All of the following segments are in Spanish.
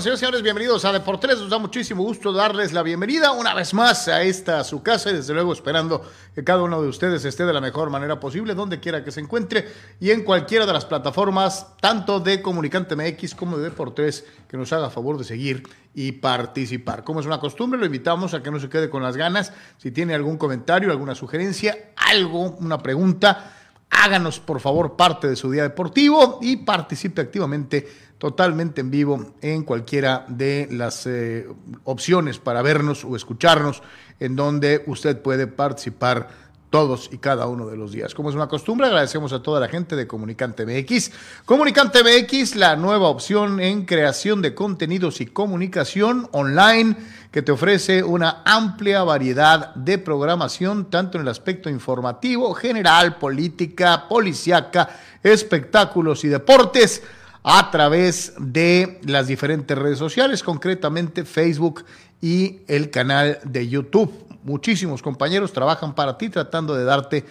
Nosotros, señores señores. Bienvenidos a Deportes. Nos da muchísimo gusto darles la bienvenida una vez más a esta su casa y desde luego esperando que cada uno de ustedes esté de la mejor manera posible, donde quiera que se encuentre y en cualquiera de las plataformas, tanto de Comunicante MX como de Deportes, que nos haga favor de seguir y participar. Como es una costumbre, lo invitamos a que no se quede con las ganas. Si tiene algún comentario, alguna sugerencia, algo, una pregunta, háganos por favor parte de su día deportivo y participe activamente totalmente en vivo en cualquiera de las eh, opciones para vernos o escucharnos, en donde usted puede participar todos y cada uno de los días. Como es una costumbre, agradecemos a toda la gente de Comunicante MX. Comunicante MX, la nueva opción en creación de contenidos y comunicación online que te ofrece una amplia variedad de programación, tanto en el aspecto informativo, general, política, policiaca, espectáculos y deportes a través de las diferentes redes sociales, concretamente Facebook y el canal de YouTube. Muchísimos compañeros trabajan para ti tratando de darte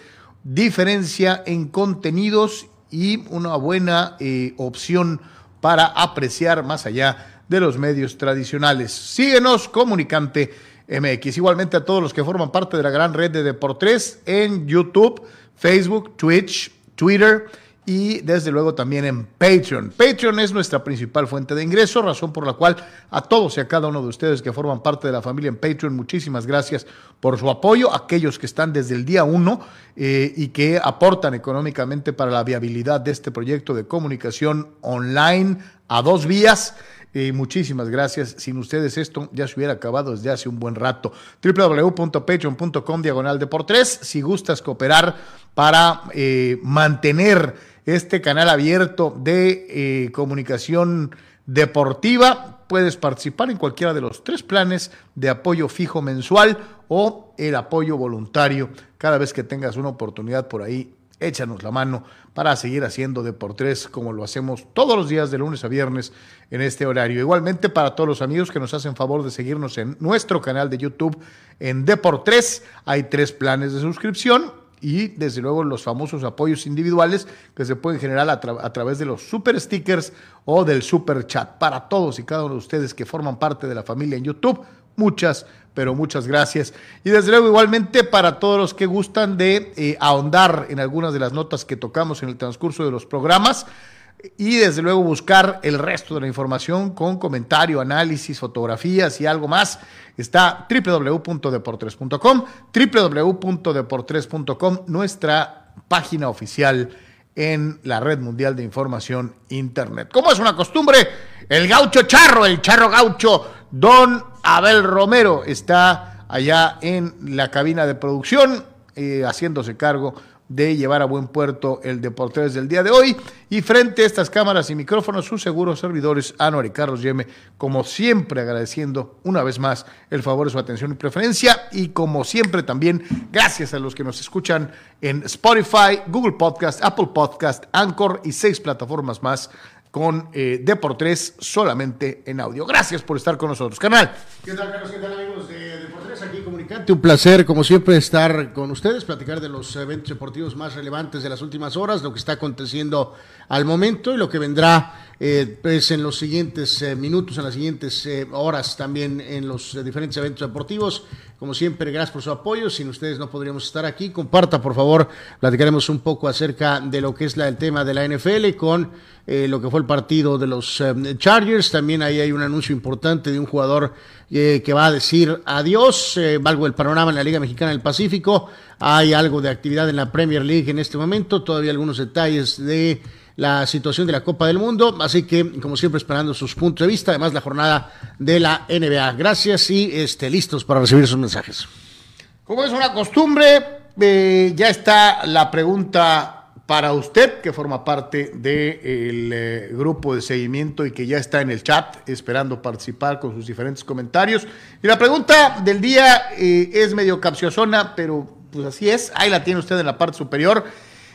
diferencia en contenidos y una buena eh, opción para apreciar más allá de los medios tradicionales. Síguenos, Comunicante MX. Igualmente a todos los que forman parte de la gran red de Deportes en YouTube, Facebook, Twitch, Twitter y desde luego también en Patreon. Patreon es nuestra principal fuente de ingreso, razón por la cual a todos y a cada uno de ustedes que forman parte de la familia en Patreon, muchísimas gracias por su apoyo, aquellos que están desde el día uno eh, y que aportan económicamente para la viabilidad de este proyecto de comunicación online a dos vías. Eh, muchísimas gracias. Sin ustedes esto ya se hubiera acabado desde hace un buen rato. www.patreon.com diagonal de por tres. Si gustas cooperar para eh, mantener este canal abierto de eh, comunicación deportiva. Puedes participar en cualquiera de los tres planes de apoyo fijo mensual o el apoyo voluntario. Cada vez que tengas una oportunidad por ahí, échanos la mano para seguir haciendo Deportes como lo hacemos todos los días de lunes a viernes en este horario. Igualmente para todos los amigos que nos hacen favor de seguirnos en nuestro canal de YouTube en Deportes, hay tres planes de suscripción y desde luego los famosos apoyos individuales que se pueden generar a, través de los super stickers o del super chat. Para todos y cada uno de ustedes que forman parte de la familia en YouTube, muchas, pero muchas gracias. Y desde luego igualmente para todos los que gustan de eh, ahondar en algunas de las notas que tocamos en el transcurso de los programas y desde luego buscar el resto de la información con comentario, análisis, fotografías y algo más. Está www.deportres.com, www.deportres.com, nuestra página oficial en la red mundial de información Internet. Como es una costumbre, el gaucho charro, el charro gaucho, don Abel Romero, está allá en la cabina de producción, eh, haciéndose cargo de llevar a buen puerto el Deportes del día de hoy. Y frente a estas cámaras y micrófonos, sus seguros servidores, Anuar y Carlos Yeme, como siempre agradeciendo una vez más el favor de su atención y preferencia. Y como siempre también, gracias a los que nos escuchan en Spotify, Google Podcast, Apple Podcast, Anchor y seis plataformas más con eh, Deportes solamente en audio. Gracias por estar con nosotros, canal. ¿Qué tal, Carlos? ¿Qué tal, amigos de Deportes? Aquí comunicando Un placer, como siempre, estar con ustedes, platicar de los eventos deportivos más relevantes de las últimas horas, lo que está aconteciendo al momento y lo que vendrá eh, pues en los siguientes eh, minutos, en las siguientes eh, horas también en los diferentes eventos deportivos. Como siempre, gracias por su apoyo. Sin ustedes no podríamos estar aquí. Comparta, por favor. Platicaremos un poco acerca de lo que es la, el tema de la NFL con lo que fue el partido de los Chargers. También ahí hay un anuncio importante de un jugador que va a decir adiós. Valgo el panorama en la Liga Mexicana del Pacífico. Hay algo de actividad en la Premier League en este momento. Todavía algunos detalles de la situación de la Copa del Mundo. Así que, como siempre, esperando sus puntos de vista, además la jornada de la NBA. Gracias y este, listos para recibir sus mensajes. Como es una costumbre, eh, ya está la pregunta para usted, que forma parte del eh, grupo de seguimiento y que ya está en el chat esperando participar con sus diferentes comentarios. Y la pregunta del día eh, es medio capciosona, pero pues así es. Ahí la tiene usted en la parte superior.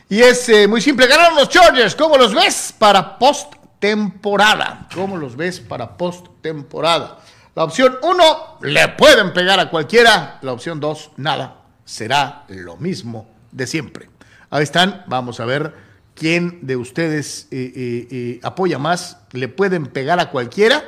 Y es eh, muy simple, ganaron los Chargers. ¿Cómo los ves para post-temporada? ¿Cómo los ves para post-temporada? La opción 1, le pueden pegar a cualquiera. La opción 2, nada. Será lo mismo de siempre. Ahí están, vamos a ver quién de ustedes eh, eh, apoya más. ¿Le pueden pegar a cualquiera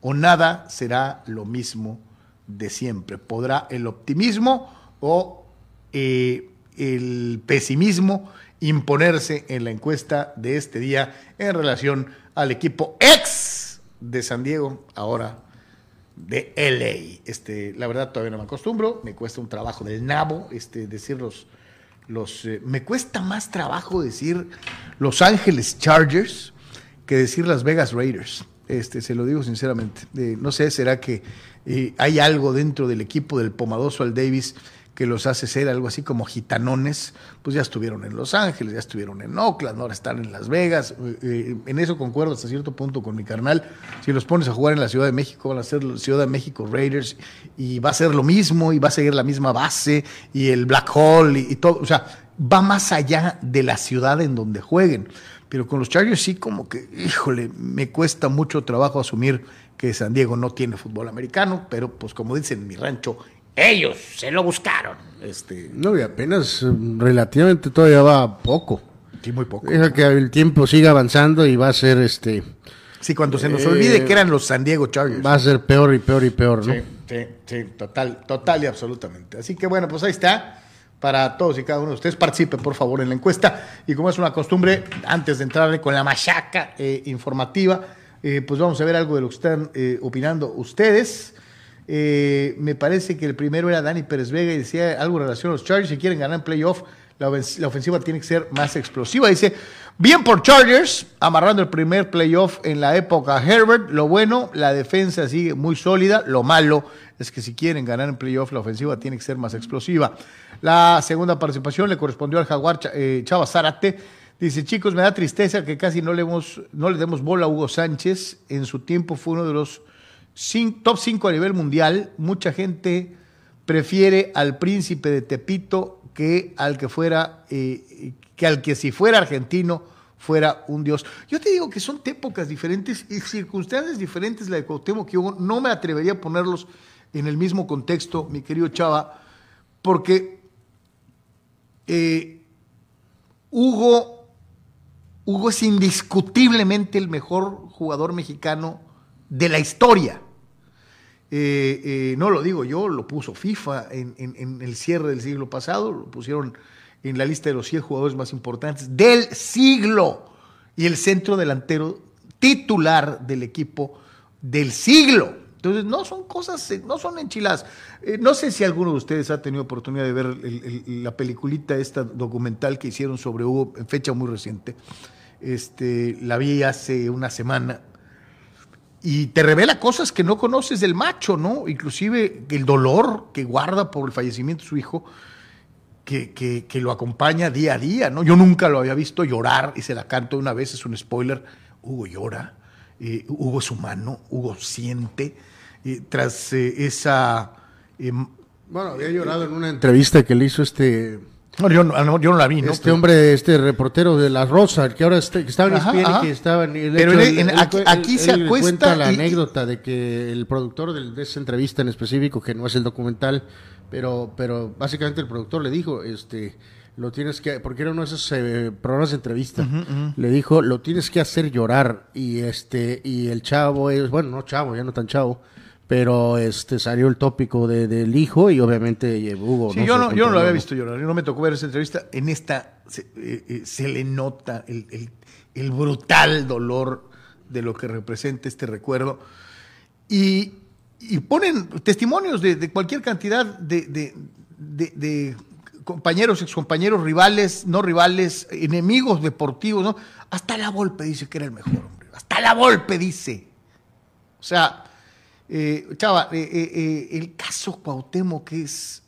o nada será lo mismo de siempre? ¿Podrá el optimismo o el pesimismo imponerse en la encuesta de este día en relación al equipo ex de San Diego, ahora de LA. Este, la verdad todavía no me acostumbro, me cuesta un trabajo del nabo este. Los eh, me cuesta más trabajo decir Los Ángeles Chargers que decir Las Vegas Raiders. Este, se lo digo sinceramente. Eh, no sé, será que eh, hay algo dentro del equipo del Pomadoso al Davis que los hace ser algo así como gitanones, pues ya estuvieron en Los Ángeles, ya estuvieron en Oakland, ahora están en Las Vegas. Eh, eh, en eso concuerdo hasta cierto punto con mi carnal. Si los pones a jugar en la Ciudad de México, van a ser Ciudad de México Raiders y va a ser lo mismo y va a seguir la misma base y el Black Hole y, todo. O sea, va más allá de la ciudad en donde jueguen. Pero con los Chargers sí como que, híjole, me cuesta mucho trabajo asumir que San Diego no tiene fútbol americano, pero pues como dicen en mi rancho, ellos se lo buscaron. Este... No, y apenas mm, relativamente todavía va poco. Sí, muy poco. Deja que el tiempo siga avanzando y va a ser este. Sí, cuando se nos olvide eh, que eran los San Diego Chargers. Va a ser peor y peor y peor, ¿no? Sí, sí, sí, total, total y absolutamente. Así que bueno, pues ahí está. Para todos y cada uno de ustedes, participen por favor en la encuesta. Y como es una costumbre, antes de entrarle con la machaca eh, informativa, eh, pues vamos a ver algo de lo que están opinando ustedes. Eh, me parece que el primero era Dani Pérez Vega y decía algo en relación a los Chargers. Si quieren ganar en playoff, la, ofensiva tiene que ser más explosiva. Dice, bien por Chargers, amarrando el primer playoff en la época Herbert. Lo bueno, la defensa sigue muy sólida. Lo malo es que si quieren ganar en playoff, la ofensiva tiene que ser más explosiva. La segunda participación le correspondió al jaguar eh, Chava Zárate. Dice, chicos, me da tristeza que casi no le, no le demos bola a Hugo Sánchez. En su tiempo fue uno de los top 5 a nivel mundial, mucha gente prefiere al príncipe de Tepito que al que fuera, eh, que al que si fuera argentino fuera un dios. Yo te digo que son épocas diferentes y circunstancias diferentes la de Cuauhtémoc que Hugo. No me atrevería a ponerlos en el mismo contexto, mi querido Chava, porque eh, Hugo, Hugo es indiscutiblemente el mejor jugador mexicano de la historia. Eh, eh, no lo digo yo, lo puso FIFA en, el cierre del siglo pasado, lo pusieron en la lista de los 100 jugadores más importantes del siglo y el centro delantero titular del equipo del siglo. Entonces, no son cosas, no son enchiladas. Eh, no sé si alguno de ustedes ha tenido oportunidad de ver la peliculita, esta documental que hicieron sobre Hugo en fecha muy reciente. Este, la vi hace una semana y te revela cosas que no conoces del macho, ¿no? Inclusive el dolor que guarda por el fallecimiento de su hijo, que, que, lo acompaña día a día, ¿no? Yo nunca lo había visto llorar y se la canto una vez, es un spoiler. Hugo llora, eh, Hugo es humano, Hugo siente. tras eh, esa... Em, bueno, había llorado en una entrevista que le hizo este No, yo, no, yo no la vi, ¿no? Este hombre, este reportero de La Rosa, que ahora está, que estaba en Ajá, y que estaba en... el Pero hecho, él- aquí- se acuesta cuenta la y- anécdota de que el productor de esa entrevista en específico, que no es el documental, pero, pero básicamente el productor le dijo, este, lo tienes que, porque era uno de esos eh, programas de entrevista, le dijo, lo tienes que hacer llorar y este, y el chavo es, bueno, no chavo, ya no tan chavo, pero este salió el tópico de, del hijo y obviamente eh, Hugo. Sí, no yo no, yo no lo había visto llorar, yo no me tocó ver esa entrevista. En esta se, eh, eh, se le nota el, el- el brutal dolor de lo que representa este recuerdo. Y, y ponen testimonios de, de cualquier cantidad de, de- de- de compañeros, excompañeros, rivales, no rivales, enemigos deportivos, ¿no? Hasta la Volpe dice que era el mejor, hombre. Hasta la Volpe dice. O sea, eh, Chava, eh, eh, el caso Cuauhtémoc que es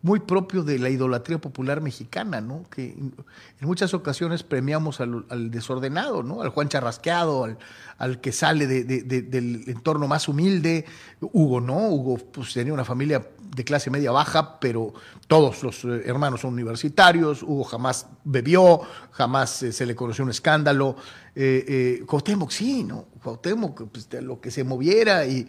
muy propio de la idolatría popular mexicana, ¿no? Que en muchas ocasiones premiamos al, desordenado, ¿no? Al Juan Charrasqueado, al, que sale de- de- de- del entorno más humilde. Hugo no, Hugo pues, tenía una familia de clase media baja, pero todos los hermanos son universitarios. Hugo jamás bebió, jamás se le conoció un escándalo. Cuauhtémoc sí, ¿no? Cuauhtémoc, pues, lo que se moviera y...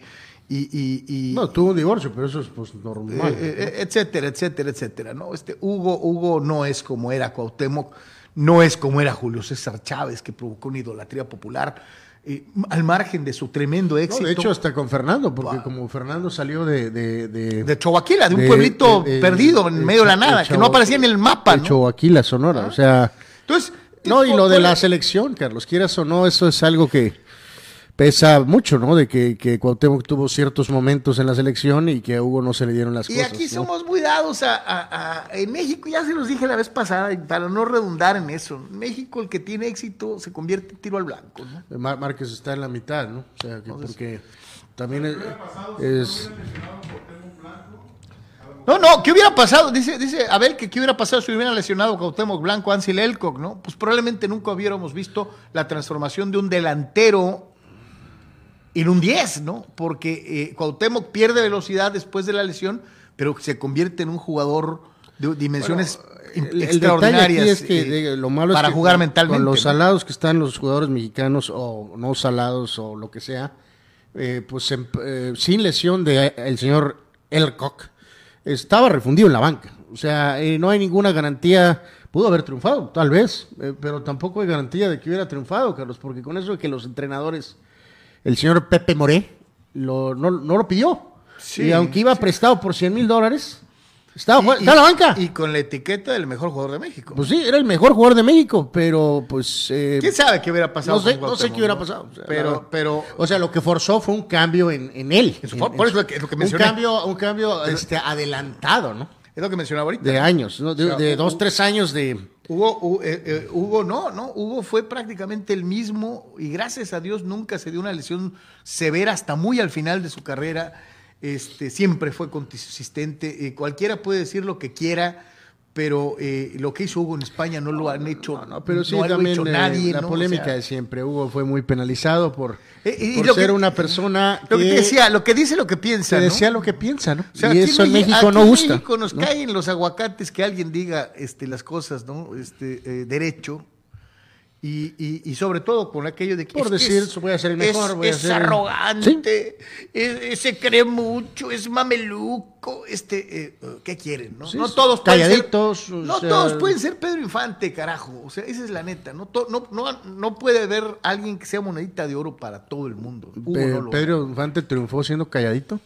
y- y- y- No, tuvo un divorcio, pero eso es pues normal. eh, eh, etcétera, etcétera, etcétera, ¿no? Este Hugo, Hugo no es como era Cuauhtémoc, no es como era Julio César Chávez, que provocó una idolatría popular, eh, al margen de su tremendo No, éxito. de hecho, hasta con Fernando, porque Wow. como Fernando salió de... De, de, de Choaquila, de un de- pueblito perdido en medio de la nada, que no aparecía en el mapa, de ¿no? Choaquila, Sonora, o sea... Entonces, No, y lo de la selección, Carlos, quieras o no, eso es algo que pesa mucho, ¿no? De que, que Cuauhtémoc tuvo ciertos momentos en la selección y que a Hugo no se le dieron las Y cosas. aquí ¿no? somos muy dados a, a- a- En México, ya se los dije la vez pasada, y para no redundar en eso, en México el que tiene éxito se convierte en tiro al blanco, ¿no? Mar- Márquez está en la mitad, ¿no? O sea, que porque también es... es- No, no, ¿qué hubiera pasado? Dice, dice Abel que qué hubiera pasado si hubiera lesionado Cuauhtémoc Blanco, Ansel Elcock, ¿no? Pues probablemente nunca hubiéramos visto la transformación de un delantero en un 10, ¿no? Porque eh, Cuauhtémoc pierde velocidad después de la lesión, pero se convierte en un jugador de dimensiones el extraordinarias aquí es que eh, lo malo para es que jugar con- mentalmente. Con los salados que están los jugadores mexicanos o no salados o lo que sea, eh, pues em- eh, sin lesión de eh, el señor Elcock, estaba refundido en la banca. O sea, no hay ninguna garantía. Pudo haber triunfado, tal vez, eh, pero tampoco hay garantía de que hubiera triunfado, Carlos, porque con eso de que los entrenadores, el señor Pepe Moré, lo, no, no lo pidió. Sí, y aunque iba prestado por 100 mil dólares, estaba, Y- estaba en la banca. Y con la etiqueta del mejor jugador de México. Pues sí, era el mejor jugador de México, pero pues... eh, ¿Quién sabe qué hubiera pasado? no sé, no sé qué hubiera pasado. o sea, pero, O sea, lo que forzó fue un cambio en, en él. En- por eso es lo que- lo que un mencioné. cambio, un cambio este, adelantado, ¿no? es lo que mencionaba ahorita. De años, ¿no? De, O sea, de Hugo- dos, tres años de... Hugo, Hu- eh, eh, Hugo no, no, Hugo fue prácticamente el mismo y gracias a Dios nunca se dio una lesión severa hasta muy al final de su carrera. Este, siempre fue consistente. Eh, cualquiera puede decir lo que quiera, pero eh, lo que hizo Hugo en España no lo han hecho, No, no, pero sí no lo ha también hecho eh, nadie. la polémica sea, de siempre. Hugo fue muy penalizado por, Eh, por ser que- una persona Lo que que, decía, lo que dice, lo que piensa. que ¿no? decía lo que piensa, ¿no? O sea, y aquí eso en México aquí no en gusta. México nos ¿no? caen los aguacates que alguien diga este, las cosas, ¿no? Este, eh, derecho. Y, y- y sobre todo con aquello de que Por decir, es- voy a ser el mejor, es, voy a es ser arrogante, es- se cree mucho, es mameluco, este, eh, ¿qué quieren? No, Sí, no sí, todos calladitos, ser, o no sea- todos pueden ser Pedro Infante, carajo, o sea, esa es la neta, no, to- no, no, no puede haber alguien que sea monedita de oro para todo el mundo. Hugo Pe- no lo- Pedro Infante triunfó siendo calladito.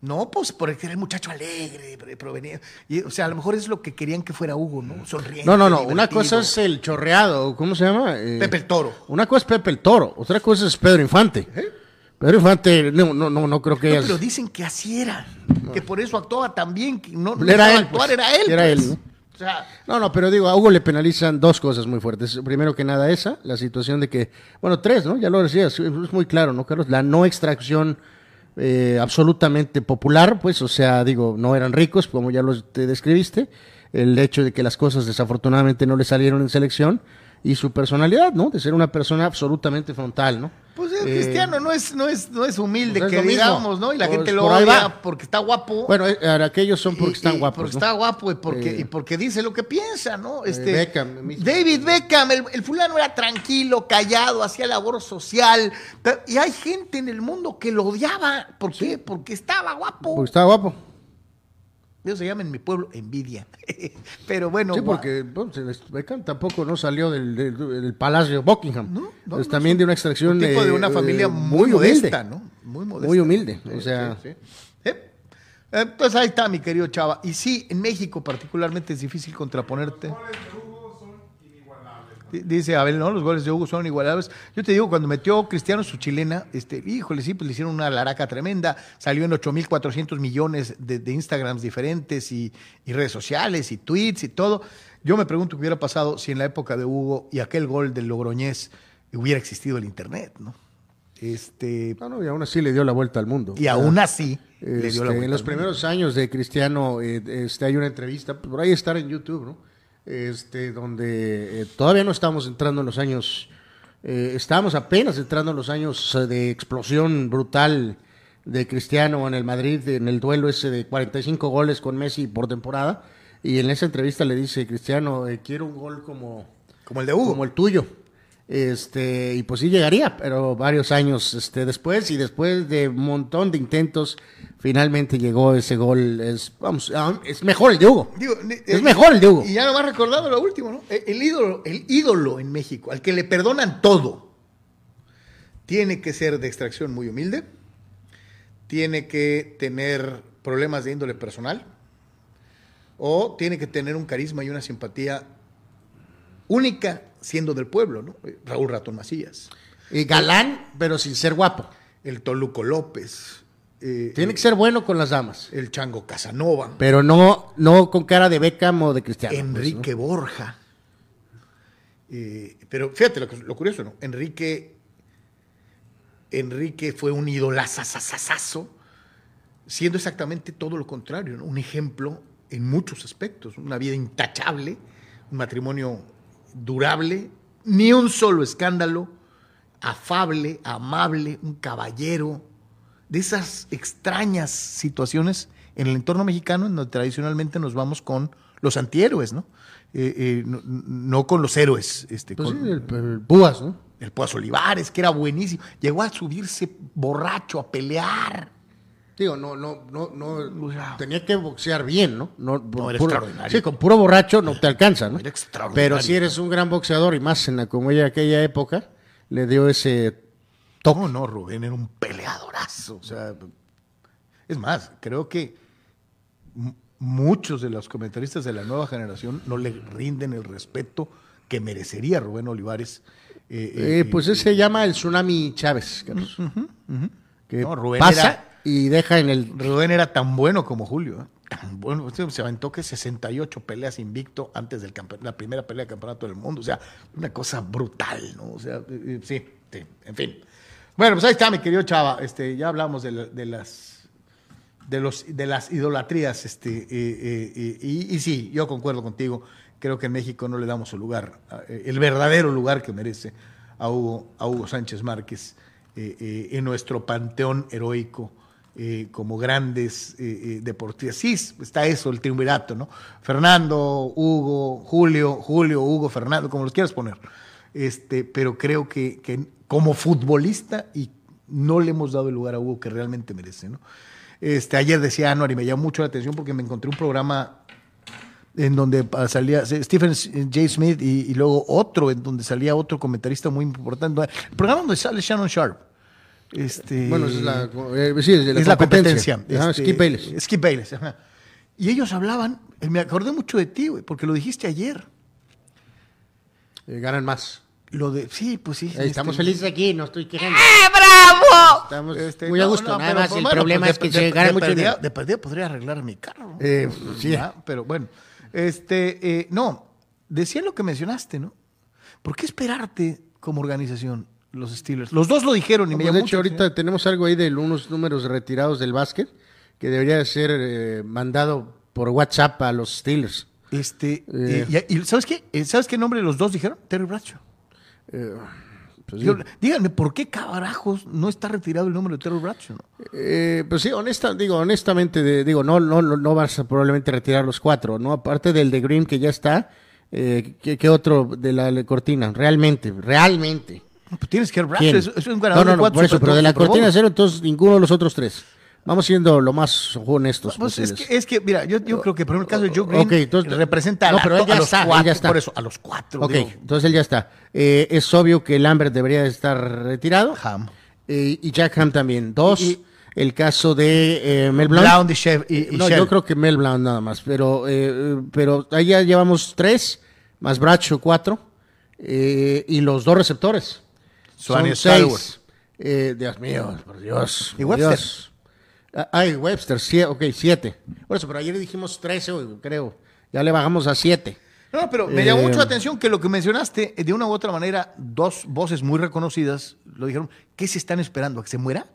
No, pues porque era el muchacho alegre, provenía. Y, o sea, a lo mejor es lo que querían que fuera Hugo, ¿no? Sonriente. No, no, no. Una cosa es el chorreado, ¿cómo se llama? Eh, Pepe el Toro. Una cosa es Pepe el Toro, otra cosa es Pedro Infante. Pedro Infante, no, no, no, no creo que ¿Eh? No, haya- pero dicen que así era. Que por eso actuaba tan bien. Que no, no Era él, actuar, pues. era él. Era pues. él, ¿no? O sea, No, no, pero digo, a Hugo le penalizan dos cosas muy fuertes. Primero que nada esa, la situación de que, bueno, tres, ¿no? Ya lo decías, es muy claro, ¿no, Carlos? La no extracción eh, absolutamente popular, pues, o sea, digo, no eran ricos, como ya los te describiste, el hecho de que las cosas desafortunadamente no le salieron en selección y su personalidad, ¿no? De ser una persona absolutamente frontal, ¿no? pues Eh, Cristiano no es, no es, no es humilde, pues es que digamos, ¿no? Y la Pues gente lo por odia porque está guapo. Bueno, eh, ahora aquellos son porque Y- están y guapos. Porque ¿no? está guapo y porque, Eh, y porque dice lo que piensa, ¿no? Este, Beckham mismo. David Beckham, el, el fulano era tranquilo, callado, hacía labor social. pero- y hay gente en el mundo que lo odiaba. ¿Por qué? Porque estaba guapo. Porque estaba guapo. Eso se llama en mi pueblo envidia. pero bueno. sí, porque bueno, Beckham tampoco no salió del, del- del Palacio Buckingham. No, no, es no, también es de una extracción un tipo de eh, una familia eh, muy, modesta, ¿no? Muy modesta. Muy humilde, o sea- sí, sí. Sí. Entonces ahí está, mi querido Chava. Y sí, en México particularmente es difícil contraponerte. Di- Dice Abel, no, los goles de Hugo son igualables. Yo te digo, cuando metió Cristiano su chilena, este, híjole, sí, pues le hicieron una laraca tremenda. Salió en 8.400 millones de, de Instagrams diferentes y, y redes sociales y tweets y todo. Yo me pregunto qué hubiera pasado si en la época de Hugo y aquel gol del Logroñés hubiera existido el Internet, ¿no? Este, No, no, y aún así le dio la vuelta al mundo. y aún así le dio Este, la vuelta en los al mundo. primeros años de Cristiano eh, este, hay una entrevista, por ahí estar en YouTube, ¿no? Este, donde eh, todavía no estamos entrando en los años, eh, estábamos apenas entrando en los años eh, de explosión brutal de Cristiano en el Madrid, en el duelo ese de 45 goles con Messi por temporada. Y en esa entrevista le dice, Cristiano, eh, quiero un gol como, Como el de Hugo. como el tuyo. Este, y pues sí llegaría, pero varios años este, después y después de un montón de intentos, finalmente llegó ese gol. Es, vamos, ah, es mejor el de Hugo. Digo, Es eh, mejor el de Hugo. Y ya nomás recordado lo último, ¿no? El, el ídolo, el ídolo en México, al que le perdonan todo, tiene que ser de extracción muy humilde, tiene que tener problemas de índole personal, o tiene que tener un carisma y una simpatía única siendo del pueblo, ¿no? Eh, Raúl Ratón Macías, Y galán, pero sin ser guapo. el Toluco López, eh, Tiene que ser bueno con las damas, el Chango Casanova, pero no, no con cara de Beckham o de Cristiano. pues, ¿no? Enrique Borja. Eh, pero fíjate lo, curioso, ¿no? Enrique, Enrique fue un idolazazazazazo, siendo exactamente todo lo contrario, ¿no? Un ejemplo en muchos aspectos, una vida intachable, un matrimonio durable, ni un solo escándalo, afable, amable, un caballero, de esas extrañas situaciones en el entorno mexicano, en donde tradicionalmente nos vamos con los antihéroes, ¿no? Eh, eh, no, no con los héroes. Este, Pues con sí, el, el Púas, ¿no? el Púas Olivares, que era buenísimo. Llegó a subirse borracho, a pelear. Digo, no, no, no, no, O sea, tenía que boxear bien, ¿no? No, No, era puro- extraordinario. Sí, con puro borracho no te alcanza, ¿no? Era extraordinario. Pero si eres un gran boxeador y más en la como ella aquella época, le dio ese No, no, Rubén era un peleadorazo. O sea, es más, creo que muchos de los comentaristas de la nueva generación no le rinden el respeto que merecería Rubén Olivares. eh, eh, Eh, pues ese se llama el tsunami Chávez, Carlos. Que No, Rubén pasa era- y deja en el... Rubén era tan bueno como Julio. ¿eh? Tan bueno. Este Se aventó que 68 peleas invicto antes de la primera pelea de campeonato del mundo. O sea, una cosa brutal, ¿no? O sea, eh, eh, sí, sí, en fin. Bueno, pues ahí está, mi querido Chava. Este, ya hablamos de, la- de las de los de las idolatrías, este, eh, y, sí, yo concuerdo contigo. Creo que en México no le damos el lugar, el verdadero lugar que merece a Hugo, a Hugo Sánchez Márquez en nuestro panteón heroico eh, como grandes eh, eh, deportistas. Sí, está eso, el triunvirato, ¿no? Fernando, Hugo, Julio, Julio, Hugo, Fernando, como los quieras poner. Este, pero creo que, que como futbolista y no le hemos dado el lugar a Hugo que realmente merece, ¿no? Este, ayer decía Anuar y me llamó mucho la atención porque me encontré un programa en donde salía Stephen J. Smith y, y luego otro, en donde salía otro comentarista muy importante. El programa donde sale Shannon Sharp. Este, Bueno, es la, eh, sí, es la es la competencia. Ajá, Este, Skip Bayless. Skip Bayless, ajá. Y ellos hablaban, eh, me acordé mucho de ti, güey, porque lo dijiste ayer. Eh, ganan más. Lo de, sí, pues sí. Eh, estamos este, felices aquí, no estoy quejando. ¡Eh, bravo! Estamos este, muy a gusto. no, Nada pero, más pues, el bueno, problema pues, es que de- se de- gana de mucho perdida- dinero. De perdida podría arreglar mi carro. Eh, sí. ¿verdad? Pero bueno, este, eh, no, decía lo que mencionaste, ¿no? ¿Por qué esperarte como organización los Steelers? Los dos lo dijeron y me Pues, llamó de hecho, ahorita tenemos algo ahí de unos números retirados del básquet que debería de ser eh, mandado por WhatsApp a los Steelers. Este, Eh. eh, y, y ¿sabes qué? Eh, ¿Sabes qué nombre los dos dijeron? Terry Bradshaw. Pues sí. Yo- díganme, ¿por qué carajos no está retirado el número de Terry Bradshaw? Eh, pues sí, honesta, digo, honestamente, de- digo, no, no, no, no vas a probablemente retirar los cuatro, ¿no? Aparte del de Green que ya está, eh, ¿qué, qué otro de la, la cortina? Realmente, realmente. Pues tienes que. Bradshaw, es, es un ganador no, no, de no, cuatro por eso, pero de la cortina cero, entonces ninguno de los otros tres. Vamos siendo lo más honestos Pues es, que, es que, mira, yo, yo creo que por el caso de Joe Green Ok, entonces- representa a, no, pero él a ya los está, él cuatro, ya está. por eso, a los cuatro. Ok, digo. entonces él ya está. Eh, es obvio que Lambert debería estar retirado. Ham. Eh, y Jack Ham también. Dos. Y- el caso de eh, Mel Blount. Blount y Shef- y- y no, yo creo que Mel Blount nada más. Pero, eh, pero ahí ya llevamos tres, más Bracho cuatro. eh, y los dos receptores. Son seis. Eh, Dios mío, por Dios. ¿Y por Webster? Dios. Ah, Ay, Webster, sí, ok, siete. Por eso, pero ayer dijimos trece, creo. Ya le bajamos a siete. No, pero me llamó Eh, mucho la atención que lo que mencionaste, eh, de una u otra manera, dos voces muy reconocidas lo dijeron. ¿Qué se están esperando? ¿A que se muera?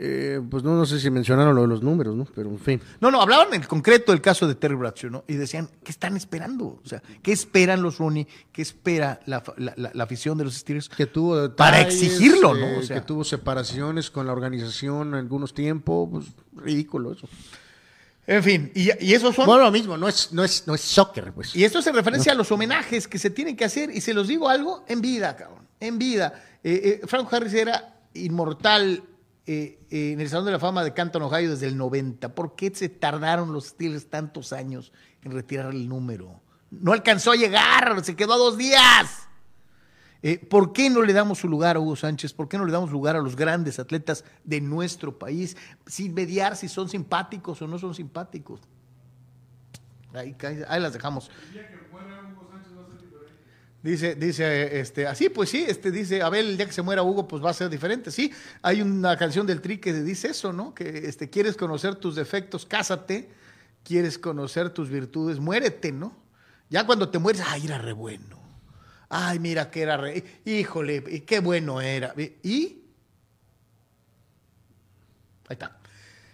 Eh, pues no, no sé si mencionaron lo de los números, ¿no? Pero en fin. No, no, hablaban en concreto del caso de Terry Bradshaw, ¿no? Y decían, ¿qué están esperando? O sea, ¿qué esperan los Rooney? ¿Qué espera la, la- la- la afición de los Steelers? que tuvo Para exigirlo, ¿no? eh, O sea. que tuvo separaciones con la organización en algunos tiempos, pues ridículo eso. En fin, y, y esos son... Bueno, lo mismo, no es, no es, no es soccer, pues. Y esto es en referencia a los homenajes que se tienen que hacer, y se los digo algo, en vida, cabrón, en vida. Eh, eh, Franco Harris era inmortal eh, eh, en el Salón de la Fama de Canton, Ohio, desde el 90. ¿Por qué se tardaron los Steelers tantos años en retirar el número? No alcanzó a llegar, se quedó a dos días. Eh, ¿Por qué no le damos su lugar a Hugo Sánchez? ¿Por qué no le damos lugar a los grandes atletas de nuestro país? Sin mediar si son simpáticos o no son simpáticos. Ahí, las dejamos. Dice, dice, este, así, pues sí, este, dice, Abel, el día que se muera Hugo, pues va a ser diferente. Sí, hay una canción del Tri que dice eso, ¿no? Que este, quieres conocer tus defectos, cásate, quieres conocer tus virtudes, muérete, ¿no? Ya cuando te mueres, ay, era re bueno. Ay, mira que era re, híjole, qué bueno era. Y ahí está.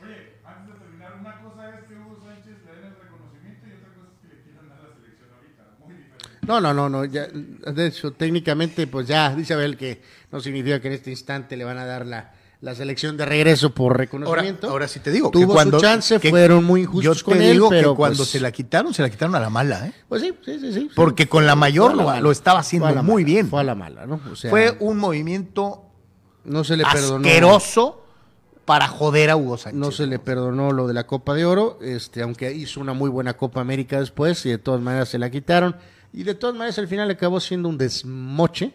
Oye, antes de terminar, una cosa es que Hugo Sánchez le den el reconocimiento y otra cosa es que le quieran dar la selección ahorita. Muy diferente. No, no, no, no. Ya, de hecho, técnicamente, pues ya, dice Abel que no significa que en este instante le van a dar la, la selección de regreso por reconocimiento. ahora sí te digo. Tuvo que cuando, su chance, que- fueron muy injustos Yo te con él, digo pero que cuando pues, se la quitaron, se la quitaron a la mala, ¿eh? Pues sí, sí, sí. sí Porque con la mayor la lo, mala. lo estaba haciendo muy bien. Fue a la mala, ¿no? O sea, Fue un movimiento no se le perdonó. asqueroso para joder a Hugo Sánchez. No se le perdonó lo de la Copa de Oro, este, aunque hizo una muy buena Copa América después y de todas maneras se la quitaron. Y de todas maneras al final acabó siendo un desmoche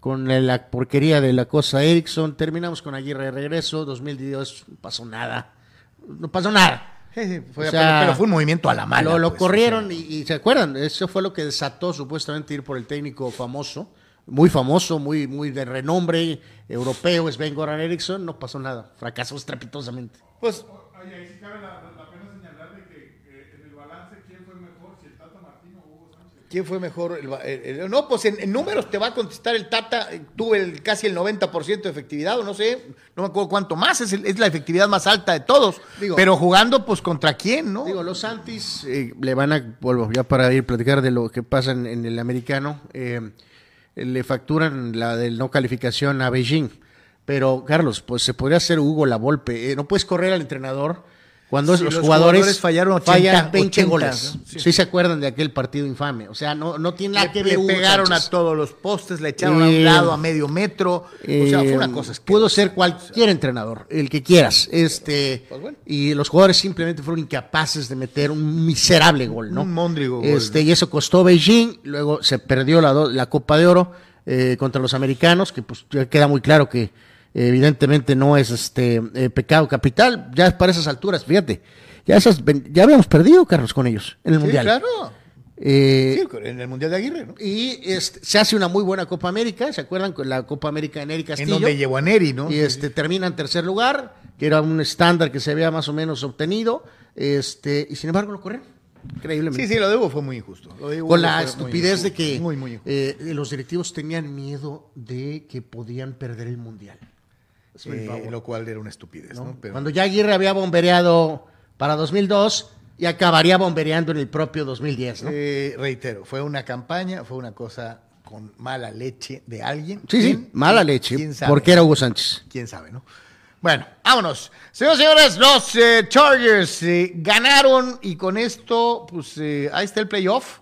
con la porquería de la cosa Erickson. Terminamos con Aguirre de regreso, 2010 no pasó nada. No pasó nada. Fue- O sea, pero fue un movimiento a la mala. Lo, lo pues, corrieron o sea. y, y se acuerdan, eso fue lo que desató supuestamente ir por el técnico famoso, muy famoso, muy, muy de renombre europeo, Sven Goran Eriksson, no pasó nada, fracasó estrepitosamente. Pues, Oye, ahí sí cabe la, la pena señalar de que eh, en el balance, ¿quién fue mejor? Si el Tata Martino o Hugo Sánchez. ¿Quién fue mejor? El- el- el- no, pues en, en números te va a contestar el Tata. eh, Tuvo el, casi el 90% de efectividad, o no sé, no me acuerdo cuánto más. Es, la efectividad más alta de todos. Digo- pero jugando, pues, ¿contra quién, no? Digo, los Santis eh, le van a, vuelvo ya para ir a platicar de lo que pasa en, en el americano, eh, le facturan la de no calificación a Beijing. Pero, Carlos, pues se podría hacer Hugo la Volpe. no puedes correr al entrenador cuando Sí, los, los jugadores, jugadores fallaron 80, fallan 20 80, goles. ¿no? Sí. Sí. se acuerdan de aquel partido infame. O sea, no, no tiene nada le, que le ver Hugo pegaron Sánchez. a todos los postes, le echaron a Eh, un lado a medio metro. o sea, fue una Eh, cosa. Pudo ser cualquier entrenador, el que quieras. Este, Pues bueno. Y los jugadores simplemente fueron incapaces de meter un miserable gol, ¿no? Un móndrigo gol. Este, y eso costó Beijing. Luego se perdió la, la Copa de Oro eh, contra los americanos, que pues ya queda muy claro que eh, evidentemente no es este eh, pecado capital. Ya para esas alturas, fíjate, ya, esas, ya habíamos perdido, Carlos, con ellos en el Sí, Mundial. claro. Eh, Sí, en el Mundial de Aguirre, ¿no? y este, se hace una muy buena Copa América, ¿se acuerdan? Con la Copa América de Neri En Castillo. donde llevó a Neri, ¿no? Y este termina en tercer lugar, que era un estándar que se había más o menos obtenido, este, y sin embargo lo corrieron. Increíblemente. Sí, sí, lo de Hugo fue muy injusto. Lo de Hugo Con la muy estupidez de que Muy, muy injusto. eh, los directivos tenían miedo de que podían perder el mundial. Eh, lo cual era una estupidez, ¿no? ¿no? Pero- Cuando ya Aguirre había bombereado para 2002 y acabaría bombereando en el propio 2010, ¿no? Eh, reitero, fue una campaña, fue una cosa con mala leche de alguien. Sí, sí, ¿Quién- mala leche. quién sabe? Porque era Hugo Sánchez. quién sabe, ¿no? Bueno, vámonos. Señoras y señores, los eh, Chargers eh, ganaron y con esto, pues eh, ahí está el playoff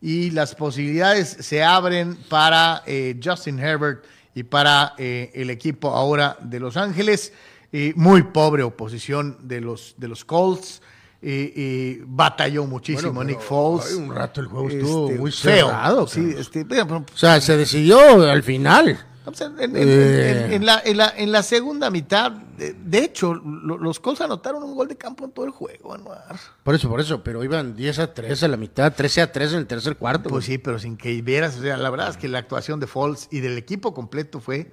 y las posibilidades se abren para eh, Justin Herbert y para eh, el equipo ahora de Los Ángeles. Eh, muy pobre oposición de los, de los Colts. Eh, eh, batalló muchísimo Bueno, Nick Foles. un rato el juego estuvo muy feo. cerrado, Sí, este, pero, O sea, se decidió al final. En, en- Eh. en- la, la- en la segunda mitad, de, de hecho, lo- los Colts anotaron un gol de campo en todo el juego, Anuar. Por eso, por eso, pero iban 10 a 3 a la mitad, 13 a 3 en el tercer cuarto. Pues sí, pero sin que vieras, o sea, la verdad es que la actuación de Foles y del equipo completo fue,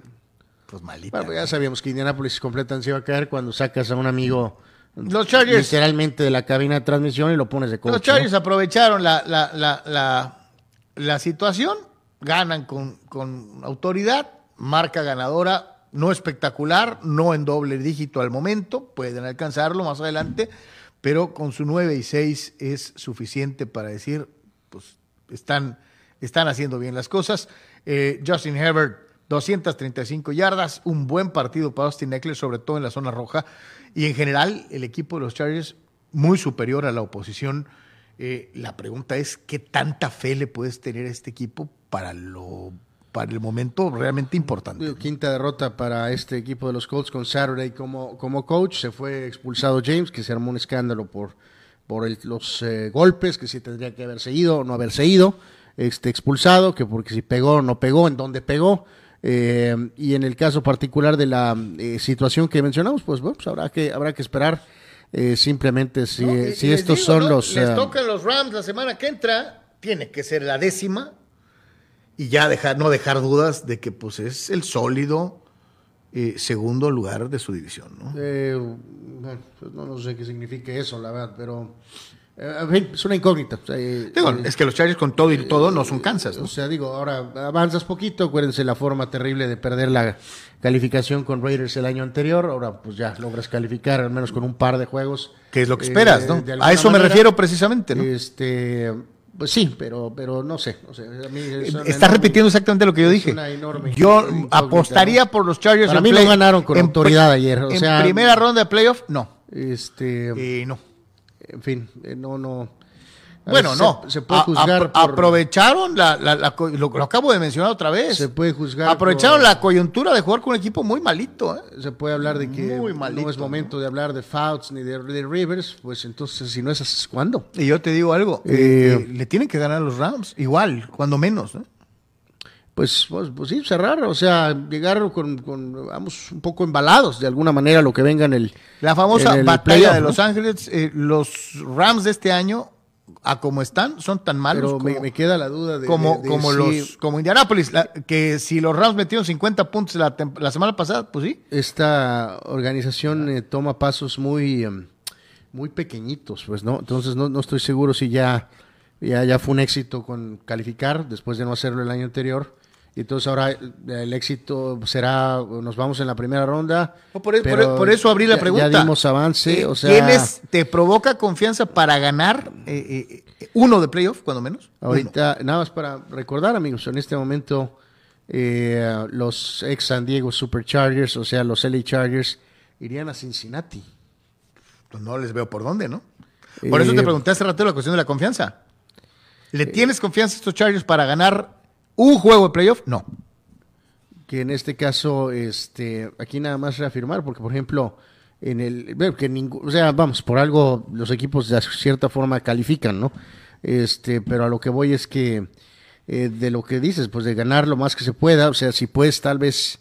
pues, malita. Bueno, ya sabíamos que Indianapolis completamente se iba a caer cuando sacas a un amigo Los Chargers, literalmente de la cabina de transmisión y lo pones de coach. los ¿no? Chargers aprovecharon la, la, la, la, la situación, ganan con, con autoridad, marca ganadora, no espectacular, no en doble dígito al momento, pueden alcanzarlo más adelante, pero con su 9 y 6 es suficiente para decir, pues están, están haciendo bien las cosas. Eh, Justin Herbert, 235 yardas, un buen partido para Austin Eckler, sobre todo en la zona roja, y en general el equipo de los Chargers muy superior a la oposición. Eh, la pregunta es, ¿qué tanta fe le puedes tener a este equipo para, lo, para el momento realmente importante? Quinta derrota para este equipo de los Colts con Saturday como, como coach. Se fue expulsado James, que se armó un escándalo por, por el- los eh, golpes, que si tendría que haberse ido o no haberse ido. Este, expulsado, que porque si pegó o no pegó, en dónde pegó. Eh, y en el caso particular de la eh, situación que mencionamos, pues, bueno, pues habrá, que, habrá que esperar. eh, simplemente si, ¿no? Y- si estos digo, son ¿no? los... Les eh, tocan los Rams la semana que entra, tiene que ser la décima y ya dejar, no dejar dudas de que pues es el sólido eh, segundo lugar de su división, ¿no? Eh, bueno, pues no, no sé qué significa eso, la verdad, pero eh, es una incógnita. O sea, eh, Digo, eh, es que los Chargers con todo y todo no son Kansas, ¿no? o sea, digo, ahora avanzas poquito, acuérdense la forma terrible de perder la calificación con Raiders el año anterior, ahora pues ya logras calificar al menos con un par de juegos. Que es lo que eh, esperas, ¿no? A eso me refiero precisamente, ¿no? Este, pues sí, pero, pero no sé. o sea, a mí es una Está enorme- repitiendo exactamente lo que yo dije. una enorme Yo apostaría ¿no? por los Chargers. Para en mí no ganaron con en autoridad ayer, o en sea- primera ronda de playoff, no. Este, Eh, no. en fin, eh, no, no. Bueno, no. Se, puede A- juzgar por- Aprovecharon la, la- la lo, lo acabo de mencionar otra vez. Se puede juzgar Aprovecharon por- la coyuntura de jugar con un equipo muy malito. ¿eh? se puede hablar de que Muy malito, no es momento de hablar de Fouts ni de, de Rivers, pues entonces si no es así, ¿cuándo? Y yo te digo algo. eh, Eh, eh, le tienen que ganar a los Rams. Igual, cuando menos. ¿no? Pues, pues, pues sí, cerrar, o sea, llegar con, con, vamos, un poco embalados de alguna manera a lo que venga en el La famosa en el batalla playoff, de ¿no? Los Ángeles. eh, los Rams de este año, a como están, son tan malos Pero como, me, me queda la duda de, como, de- de como si los como Indianapolis. la- que si los Rams metieron 50 puntos la, la semana pasada, pues sí. esta organización eh, toma pasos muy, em, muy pequeñitos, pues, ¿no? Entonces no, no estoy seguro si ya, ya, ya fue un éxito con calificar después de no hacerlo el año anterior. Y entonces ahora eh, el éxito será, nos vamos en la primera ronda. Por, e- por- eso abrí la pregunta. Ya dimos avance, Eh, o sea... ¿Quién es- te provoca confianza para ganar eh, eh, uno de playoff, cuando menos? Uno. Ahorita, nada más para recordar, amigos, en este momento los ex San Diego Superchargers, o sea, los LA Chargers, irían a Cincinnati. Pues no les veo por dónde, ¿no? Por eso te pregunté hace rato la cuestión de la confianza. ¿Le tienes confianza a estos Chargers para ganar un juego de playoff? No. que en este caso, este, aquí nada más reafirmar, porque por ejemplo, en el, que ningún, o sea, vamos, por algo los equipos de cierta forma califican, ¿no? Este, pero a lo que voy es que eh, de lo que dices, pues de ganar lo más que se pueda, o sea, si puedes tal vez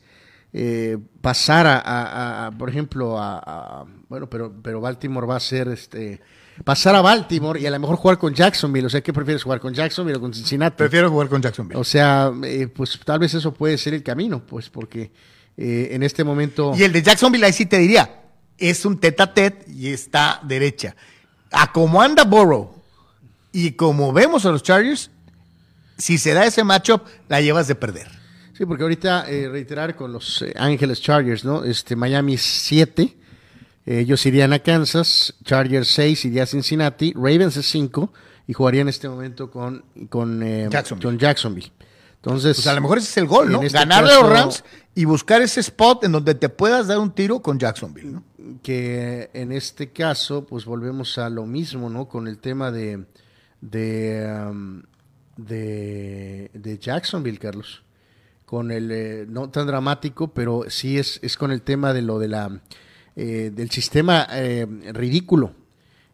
eh, pasar a, a- a, por ejemplo, a, a- bueno, pero, pero Baltimore va a ser, este, pasar a Baltimore y a lo mejor jugar con Jacksonville, o sea, ¿qué prefieres jugar con Jacksonville o con Cincinnati? Prefiero jugar con Jacksonville. O sea, eh, pues tal vez eso puede ser el camino, pues porque eh, en este momento... Y el de Jacksonville, ahí sí te diría, es un tete a tete y está derecha. A como anda Burrow y como vemos a los Chargers, si se da ese matchup, la llevas de perder. Sí, porque ahorita eh, reiterar con los eh, Ángeles Chargers, ¿no? Este Miami 7, eh, ellos irían a Kansas, Chargers 6 iría a Cincinnati, Ravens es 5 y jugaría en este momento con, con, eh, Jacksonville. con Jacksonville. Entonces, Pues a lo mejor ese es el gol, ¿no? este Ganarle a los Rams y buscar ese spot en donde te puedas dar un tiro con Jacksonville, ¿no? que en este caso, pues volvemos a lo mismo, ¿no? Con el tema de de, um, de, de Jacksonville, Carlos. Con el, eh, no tan dramático, pero sí es, es con el tema de lo de la, eh, del sistema eh, ridículo.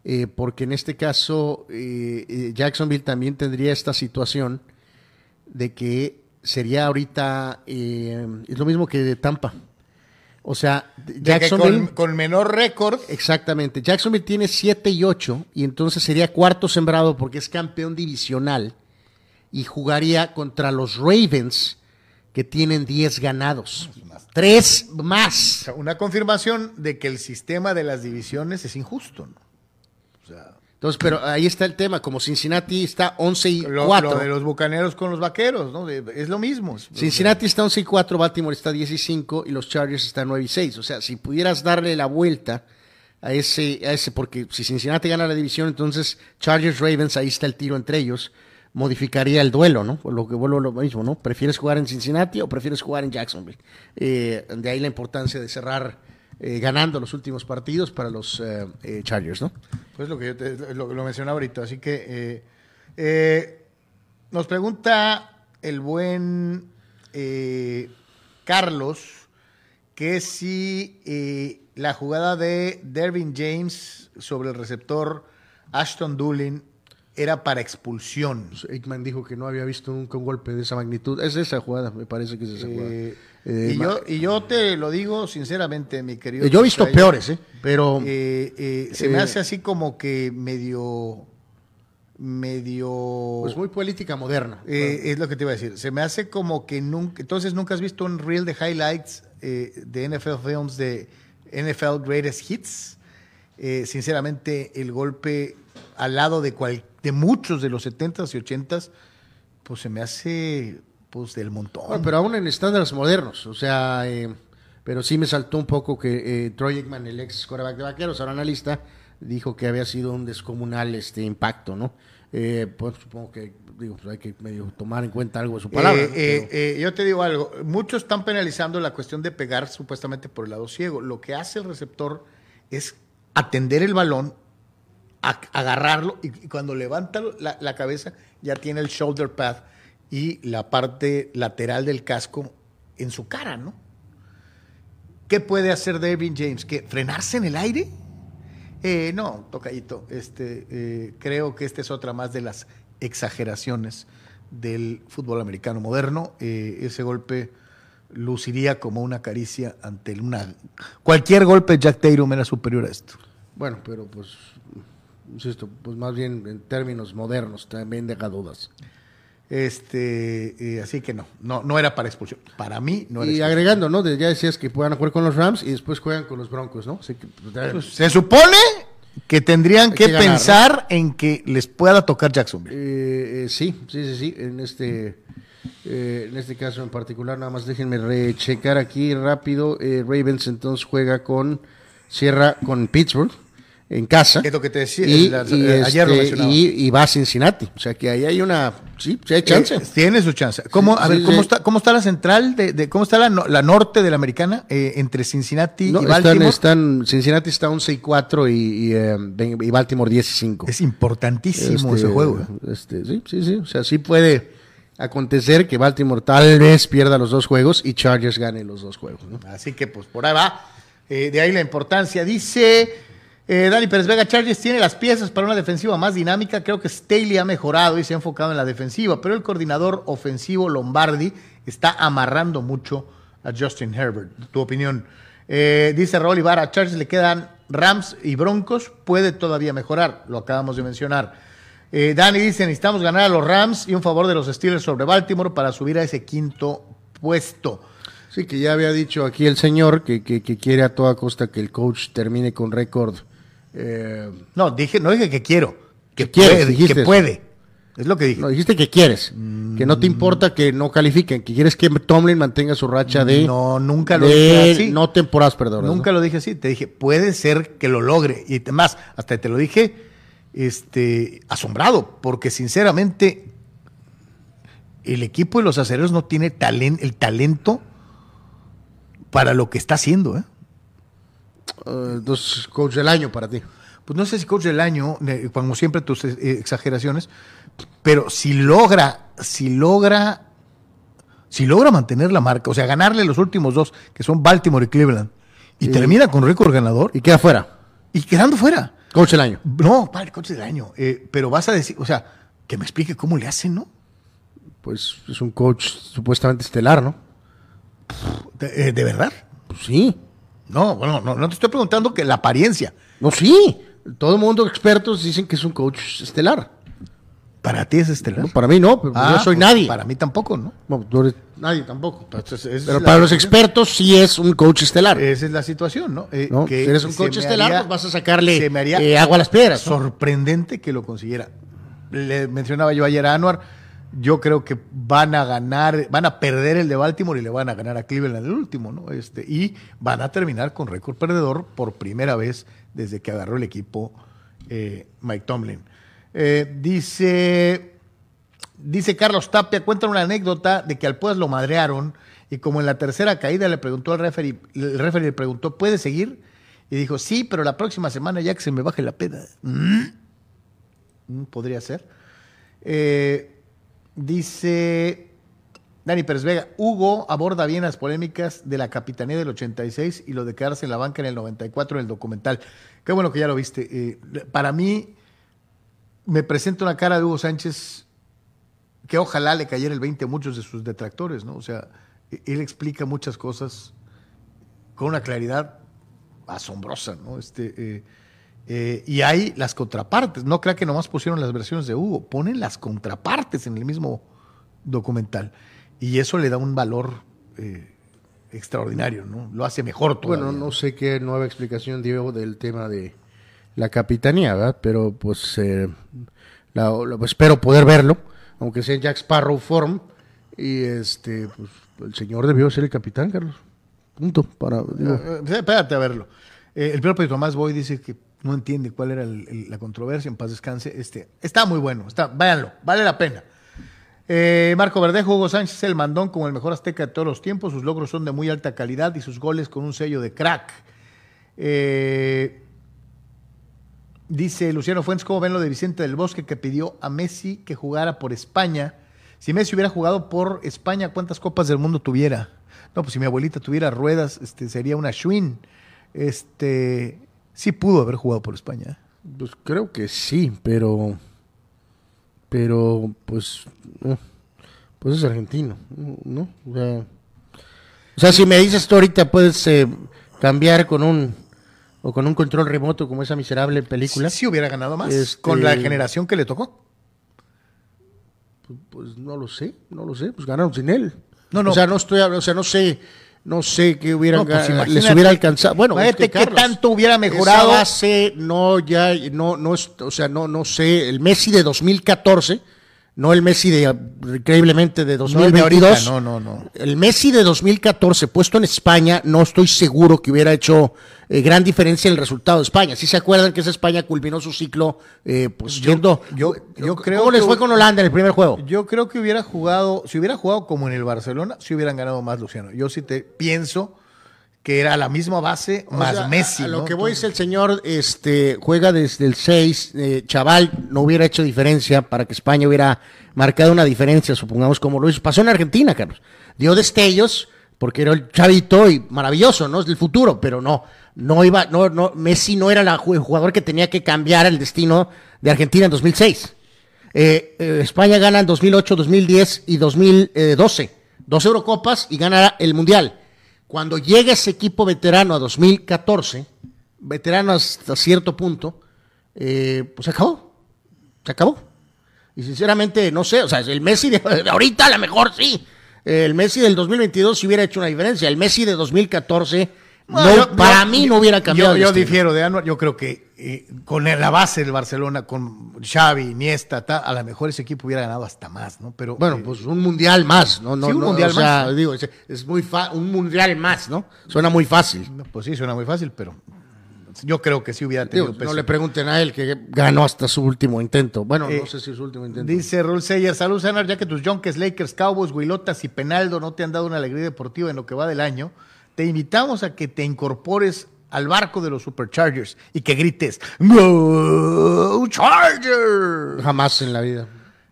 Eh, porque en este caso, eh, Jacksonville también tendría esta situación de que sería ahorita, es lo mismo que de Tampa. O sea, Jacksonville... con, con menor récord, Exactamente. Jacksonville tiene 7 y 8 y entonces sería cuarto sembrado porque es campeón divisional y jugaría contra los Ravens que tienen 10 ganados. Tres o más. sea, una confirmación de que el sistema de las divisiones es injusto, ¿no? O sea, Entonces, pero ahí está el tema. Como Cincinnati está 11 y lo, 4. lo de los bucaneros con los vaqueros, ¿no? De- es lo mismo. Cincinnati está 11 y 4, Baltimore está 10 y 5 y los Chargers están 9 y 6. O sea, si pudieras darle la vuelta a ese, a ese, porque si Cincinnati gana la división, entonces Chargers Ravens, ahí está el tiro entre ellos, modificaría el duelo, ¿no? Por lo que vuelvo a lo mismo, ¿no? ¿Prefieres jugar en Cincinnati o prefieres jugar en Jacksonville? Eh, de ahí la importancia de cerrar eh, ganando los últimos partidos para los eh, Chargers, ¿no? Pues lo que yo te, lo, mencionaba ahorita. Así que nos pregunta el buen Carlos que si la jugada de Dervin James sobre el receptor Ashton Doolin era para expulsión. Aikman dijo que no había visto nunca un golpe de esa magnitud. Es esa jugada, me parece que es esa jugada. Eh, Eh, y, ma- yo, y yo te lo digo sinceramente, mi querido. Eh, yo he visto peores, ¿eh? Pero eh, eh, se me Eh, hace así como que medio. medio. pues muy política moderna. Eh, es lo que te iba a decir. Se me hace como que nunca. Entonces, nunca has visto un reel de highlights eh, de NFL Films de NFL Greatest Hits. Eh, sinceramente, el golpe al lado de, cual, de muchos de los 70s y 80s, pues se me hace pues del montón. Bueno, pero aún en estándares modernos, o sea, eh, pero sí me saltó un poco que eh, Troy Aikman, el ex quarterback de Vaqueros, ahora analista, dijo que había sido un descomunal este impacto, ¿no? Eh, pues supongo que digo, pues hay que medio tomar en cuenta algo de su palabra. Eh, ¿no? Pero- eh, yo te digo algo, muchos están penalizando la cuestión de pegar supuestamente por el lado ciego. Lo que hace el receptor es atender el balón, agarrarlo y, cuando levanta la, cabeza ya tiene el shoulder pad y la parte lateral del casco en su cara, ¿no? ¿Qué puede hacer Devin James? ¿Que frenarse en el aire? Eh, no, tocadito. Este, eh, creo que esta es otra más de las exageraciones del fútbol americano moderno. Eh, ese golpe luciría como una caricia ante una... Cualquier golpe de Jack Tatum era superior a esto. Bueno, pero pues, insisto, pues más bien en términos modernos también deja dudas. Este, eh, así que no, no, no era para expulsión. Para mí no era Y expulsión. agregando, ¿no? De- ya decías que puedan jugar con los Rams y después juegan con los Broncos, ¿no? Así que, pues, Pues, se supone que tendrían que, que ganar, ¿no? pensar en que les pueda tocar Jacksonville. Eh, eh, sí, sí, sí, sí. En este, eh, en este caso en particular, nada más déjenme rechecar aquí rápido. Eh, Ravens entonces juega con Sierra con Pittsburgh en casa. Es lo que te decía, Y, la- y, eh, ayer lo este, mencionaba. y, y va a Cincinnati. O sea que ahí hay una. Sí, sí hay chance. Eh, tiene su chance. ¿Cómo, a ver, sí, ¿cómo, está, ¿cómo está la central? De, de- ¿Cómo está la, la norte de la americana eh, entre Cincinnati No, y Baltimore? están, Cincinnati está 11 y 4 y, eh, Baltimore 10 y 5. Es importantísimo Este, ese juego. ¿eh? este, sí, sí, sí. O sea, sí puede acontecer que Baltimore tal vez pierda los dos juegos y Chargers gane los dos juegos. ¿no? Así que, pues, por ahí va. De ahí la importancia. Dice eh, Dani Pérez Vega, Chargers tiene las piezas para una defensiva más dinámica. Creo que Staley ha mejorado y se ha enfocado en la defensiva, pero el coordinador ofensivo Lombardi está amarrando mucho a Justin Herbert. Tu opinión. Eh, dice Raúl Ibarra, a Chargers le quedan Rams y Broncos, puede todavía mejorar, lo acabamos de mencionar. Eh, Dani dice, necesitamos ganar a los Rams y un favor de los Steelers sobre Baltimore para subir a ese quinto puesto. Sí, que ya había dicho aquí el señor que, quiere a toda costa que el coach termine con récord. Eh, No, dije, no dije que quiero, que quieres, puede, dijiste que eso. puede. Es lo que dije. no, dijiste que quieres, que no te importa que no califiquen, que quieres que Tomlin mantenga su racha de, No, nunca lo de dije así. no temporadas perdedoras. Nunca ¿no? lo dije así. Te dije, puede ser que lo logre. Y más, hasta te lo dije este, asombrado, porque sinceramente el equipo de los acereros no tiene talen- el talento para lo que está haciendo. ¿eh? Eh, entonces, coach del año para ti. Pues no sé si coach del año, como siempre tus eh, exageraciones, pero si logra, si logra, si logra mantener la marca, o sea, ganarle los últimos dos, que son Baltimore y Cleveland, y termina con récord ganador Y queda fuera. y quedando fuera. Coach del año. No, para el coach del año. eh, pero vas a decir, o sea, que me explique cómo le hacen, ¿no? Pues es un coach supuestamente estelar, ¿no? De, ¿de verdad? Pues sí. No, bueno, no, no te estoy preguntando que la apariencia. No, sí. Todo el mundo, expertos, dicen que es un coach estelar. Para ti es estelar. No, para mí no, pero Ah, yo soy pues, nadie. Para mí tampoco, ¿no? No, tú eres nadie tampoco. Entonces, esa es Pero la- para los expertos sí es un coach estelar. Esa es la situación, ¿no? Eh, ¿no? que si eres un coach estelar, haría- pues vas a sacarle se me haría eh, agua a las piedras. ¿no? sorprendente que lo consiguiera. Le mencionaba yo ayer a Anuar, yo creo que van a ganar, van a perder el de Baltimore y le van a ganar a Cleveland el último, ¿no? Este, y van a terminar con récord perdedor por primera vez desde que agarró el equipo eh, Mike Tomlin. Eh, dice, dice Carlos Tapia, cuenta una anécdota de que al Puebla lo madrearon y como en la tercera caída le preguntó al referee, el referee le preguntó, ¿puede seguir? Y dijo, sí, pero la próxima semana ya que se me baje la peda. Mm. Mm, Podría ser. Eh, dice Dani Pérez Vega, Hugo aborda bien las polémicas de la capitanía del 86 y lo de quedarse en la banca en el 94 en el documental. Qué bueno que ya lo viste. Eh, para mí, me presenta una cara de Hugo Sánchez que ojalá le cayera el 20 a muchos de sus detractores, ¿no? O sea, e- él explica muchas cosas con una claridad asombrosa, ¿no? Este, eh, eh, y hay las contrapartes. No crea que nomás pusieron las versiones de Hugo, ponen las contrapartes en el mismo documental. Y eso le da un valor eh, extraordinario, ¿no? Lo hace mejor todavía. Bueno, no sé qué nueva explicación dio del tema de la capitanía, ¿verdad? Pero pues eh, la- la- espero poder verlo, aunque sea en Jack Sparrow form. Y este, pues el señor debió ser el capitán, Carlos. Punto. Para, digo, espérate a verlo. El propio Tomás Boy dice que no entiende cuál era la controversia, en paz descanse. Este, está muy bueno, está, váyanlo, vale la pena. Eh, Marco Verdejo, Hugo Sánchez, el mandón como el mejor azteca de todos los tiempos. Sus logros son de muy alta calidad y sus goles con un sello de crack. Eh, dice Luciano Fuentes, ¿cómo ven lo de Vicente del Bosque que pidió a Messi que jugara por España? Si Messi hubiera jugado por España, ¿cuántas copas del mundo tuviera? No, pues si mi abuelita tuviera ruedas, este, sería una Schwinn. Este, sí pudo haber jugado por España. ¿eh? pues creo que sí, pero. Pero, pues. pues es argentino, ¿no? O sea, o sea, si me dices tú ahorita puedes eh, cambiar con un. O con un control remoto como esa miserable película. Sí, sí hubiera ganado más Este- con la generación que le tocó. Pues no lo sé, no lo sé, pues ganaron sin él. No, no. O sea, no estoy, o sea, no sé, no sé qué hubieran No, pues les hubiera alcanzado. Bueno, es imagínate que, Carlos, tanto hubiera mejorado. Esa base, no, ya, no, no, o sea, no, no sé, el Messi de 2014, no el Messi de, increíblemente, de No, el de 2022. ahorita, no, no, no. El Messi de 2014, puesto en España, no estoy seguro que hubiera hecho eh, gran diferencia en el resultado de España. Si se acuerdan que esa España culminó su ciclo, eh, pues yendo. yo- yo creo ¿Cómo les fue con Holanda en el primer juego? Yo creo que hubiera jugado, si hubiera jugado como en el Barcelona, si hubieran ganado más Luciano. Yo sí te pienso que era la misma base O más sea, Messi. A, a lo ¿no? que voy es el señor, este, juega desde el 6, eh, chaval, no hubiera hecho diferencia para que España hubiera marcado una diferencia, supongamos como lo hizo. Pasó en Argentina, Carlos. Dio destellos, porque era el chavito y maravilloso, ¿no? Es del futuro, pero no, no iba, no, no, Messi no era la el jugador que tenía que cambiar el destino de Argentina en 2006. Eh, eh, España gana en 2008, 2010 y 2012. Dos Eurocopas y gana el Mundial. Cuando llega ese equipo veterano a 2014, veterano hasta cierto punto, eh, pues se acabó. Se acabó. Y sinceramente, no sé, o sea, el Messi de, ahorita a lo mejor sí. El Messi del 2022 sí hubiera hecho una diferencia. El Messi de 2014, no, Bueno, yo- para yo- mí no hubiera cambiado. Yo, yo difiero de Anuar. Yo creo que eh, con la base del Barcelona, con Xavi, Iniesta, tal, a lo mejor ese equipo hubiera ganado hasta más, ¿no? Pero Bueno, eh, pues un mundial más, ¿no? no Sí, un no, mundial o sea, más. digo, es, es muy fa- un mundial más, ¿no? Suena muy fácil. pues sí, suena muy fácil, pero Yo creo que sí hubiera tenido Digo, peso. no le pregunten a él que ganó hasta su último intento. Bueno, Eh, no sé si es su último intento. Dice Rul Seyer, salud Sanar, ya que tus Yonkers, Lakers, Cowboys, Huilotas y Penaldo no te han dado una alegría deportiva en lo que va del año, te invitamos a que te incorpores al barco de los Superchargers y que grites ¡Go Chargers! Jamás en la vida.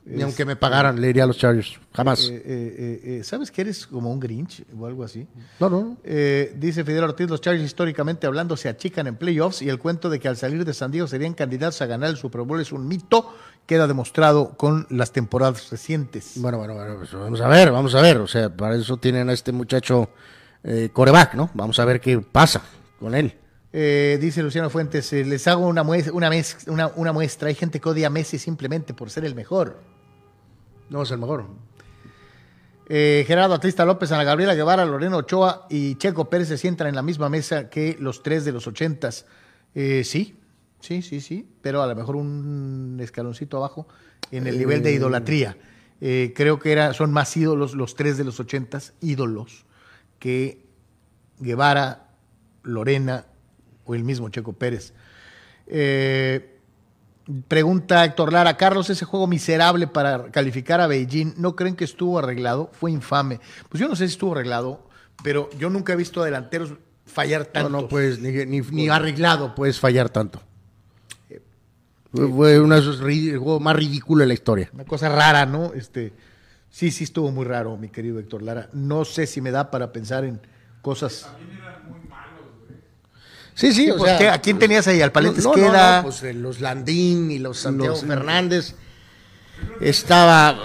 Ni aunque me pagaran, le iría a los Chargers. Jamás. Eh, eh, eh, eh, ¿Sabes que eres como un Grinch o algo así? no, no, no. Eh, dice Fidel Ortiz, los Chargers históricamente hablando se achican en playoffs y el cuento de que al salir de San Diego serían candidatos a ganar el Super Bowl es un mito, queda demostrado con las temporadas recientes. Bueno, bueno, bueno, pues vamos a ver, vamos a ver. O sea, para eso tienen a este muchacho eh, coreback, ¿no? Vamos a ver qué pasa con él. Eh, dice Luciano Fuentes, eh, les hago una, mues- una, una, una muestra. Hay gente que odia a Messi simplemente por ser el mejor. No es el mejor. Eh, Gerardo Atlista López, Ana Gabriela Guevara, Lorena Ochoa y Checo Pérez se sientan en la misma mesa que los tres de los ochentas. Sí, sí, sí, sí, pero a lo mejor un escaloncito abajo en el nivel de idolatría. Creo que era, son más ídolos los tres de los ochentas, ídolos, que Guevara, Lorena o el mismo Checo Pérez. Eh, Pregunta Héctor Lara, Carlos, ese juego miserable para calificar a Beijing, ¿no creen que estuvo arreglado? Fue infame. Pues yo no sé si estuvo arreglado, pero yo nunca he visto a delanteros fallar No, tanto. no puedes, ni, ni- ni arreglado puedes fallar tanto. Fue- Fue uno de esos el juego más ridículo de la historia. Una cosa rara, ¿no? Este, sí, sí estuvo muy raro, mi querido Héctor Lara. No sé si me da para pensar en cosas. Sí, sí, Sí, o pues, sea, ¿qué? ¿A quién tenías ahí? ¿Al Palete no, no, Esqueda? no, pues eh, los Landín y los Santiago Los- Fernández. Estaba,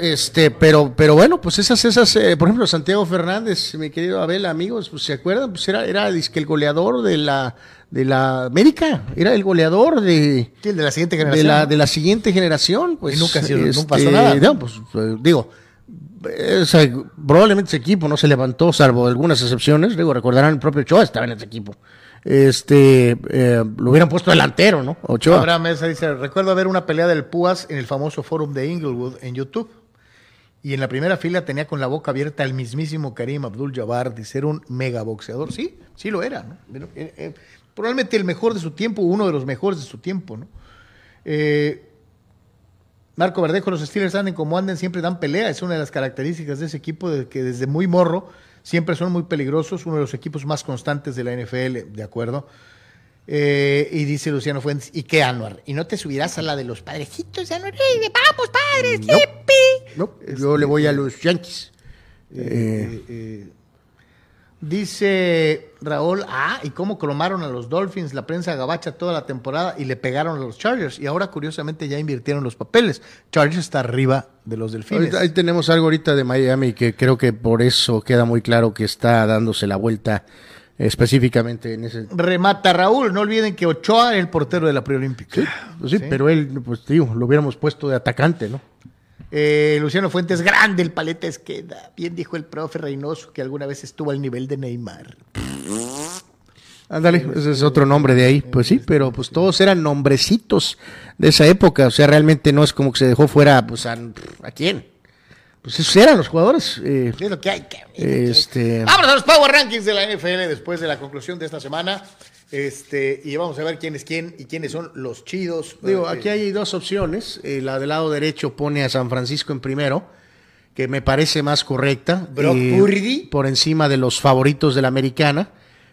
este, pero, pero bueno, pues esas, esas, eh, por ejemplo, Santiago Fernández, mi querido Abel, amigos, pues se acuerdan, pues era, era dizque el goleador de la, de la América, era el goleador de, de la siguiente de generación. la, ¿no? de la siguiente generación, pues. Y nunca ha sido- no este, pasó nada. no, pues, eh, digo, eh, probablemente ese equipo no se levantó, salvo algunas excepciones. Digo, recordarán el propio Ochoa estaba en ese equipo. Este, eh, lo hubieran puesto delantero, ¿no? Ochoa. Abraham Mesa dice, recuerdo ver una pelea del Púas en el famoso forum de Inglewood en YouTube. Y en la primera fila tenía con la boca abierta el mismísimo Karim Abdul-Jabbar, dice, era un mega boxeador. Sí, sí lo era, ¿no? Probablemente el mejor de su tiempo, uno de los mejores de su tiempo, ¿no? Eh, Marco Verdejo, los Steelers anden como anden, siempre dan pelea. Es una de las características de ese equipo, de que desde muy morro siempre son muy peligrosos, uno de los equipos más constantes de la NFL, ¿de acuerdo? Eh, y dice Luciano Fuentes, ¿y qué, Anuar? ¿Y no te subirás a la de los padrecitos, Anuar? ¡Ey, de ¡Vamos, padres! No. No, yo le voy a los Yankees. Eh, eh, dice Raúl, ah, ¿y cómo cromaron a los Dolphins la prensa gabacha toda la temporada y le pegaron a los Chargers? Y ahora, curiosamente, ya invirtieron los papeles. Chargers está arriba de los Delfines. Ahí tenemos algo ahorita de Miami que creo que por eso queda muy claro que está dándose la vuelta específicamente en ese. Remata Raúl, no olviden que Ochoa era el portero de la preolímpica. Pues sí, pero él, pues digo, lo hubiéramos puesto de atacante, ¿no? Eh, Luciano Fuentes, grande el paleta Esqueda. Bien dijo el profe Reynoso que alguna vez estuvo al nivel de Neymar. Ándale, ese es otro nombre de ahí. Pues sí, pero pues todos eran nombrecitos de esa época. O sea, realmente no es como que se dejó fuera, pues a, ¿a quién? Pues esos eran los jugadores. eh, Es lo que hay que este, Vámonos a los Power Rankings de la NFL después de la conclusión de esta semana. Este, y vamos a ver quién es quién y quiénes son los chidos. Digo, Eh, aquí hay dos opciones. Eh, la del lado derecho pone a San Francisco en primero, que me parece más correcta. Brock eh, Purdy. Por encima de los favoritos de la americana,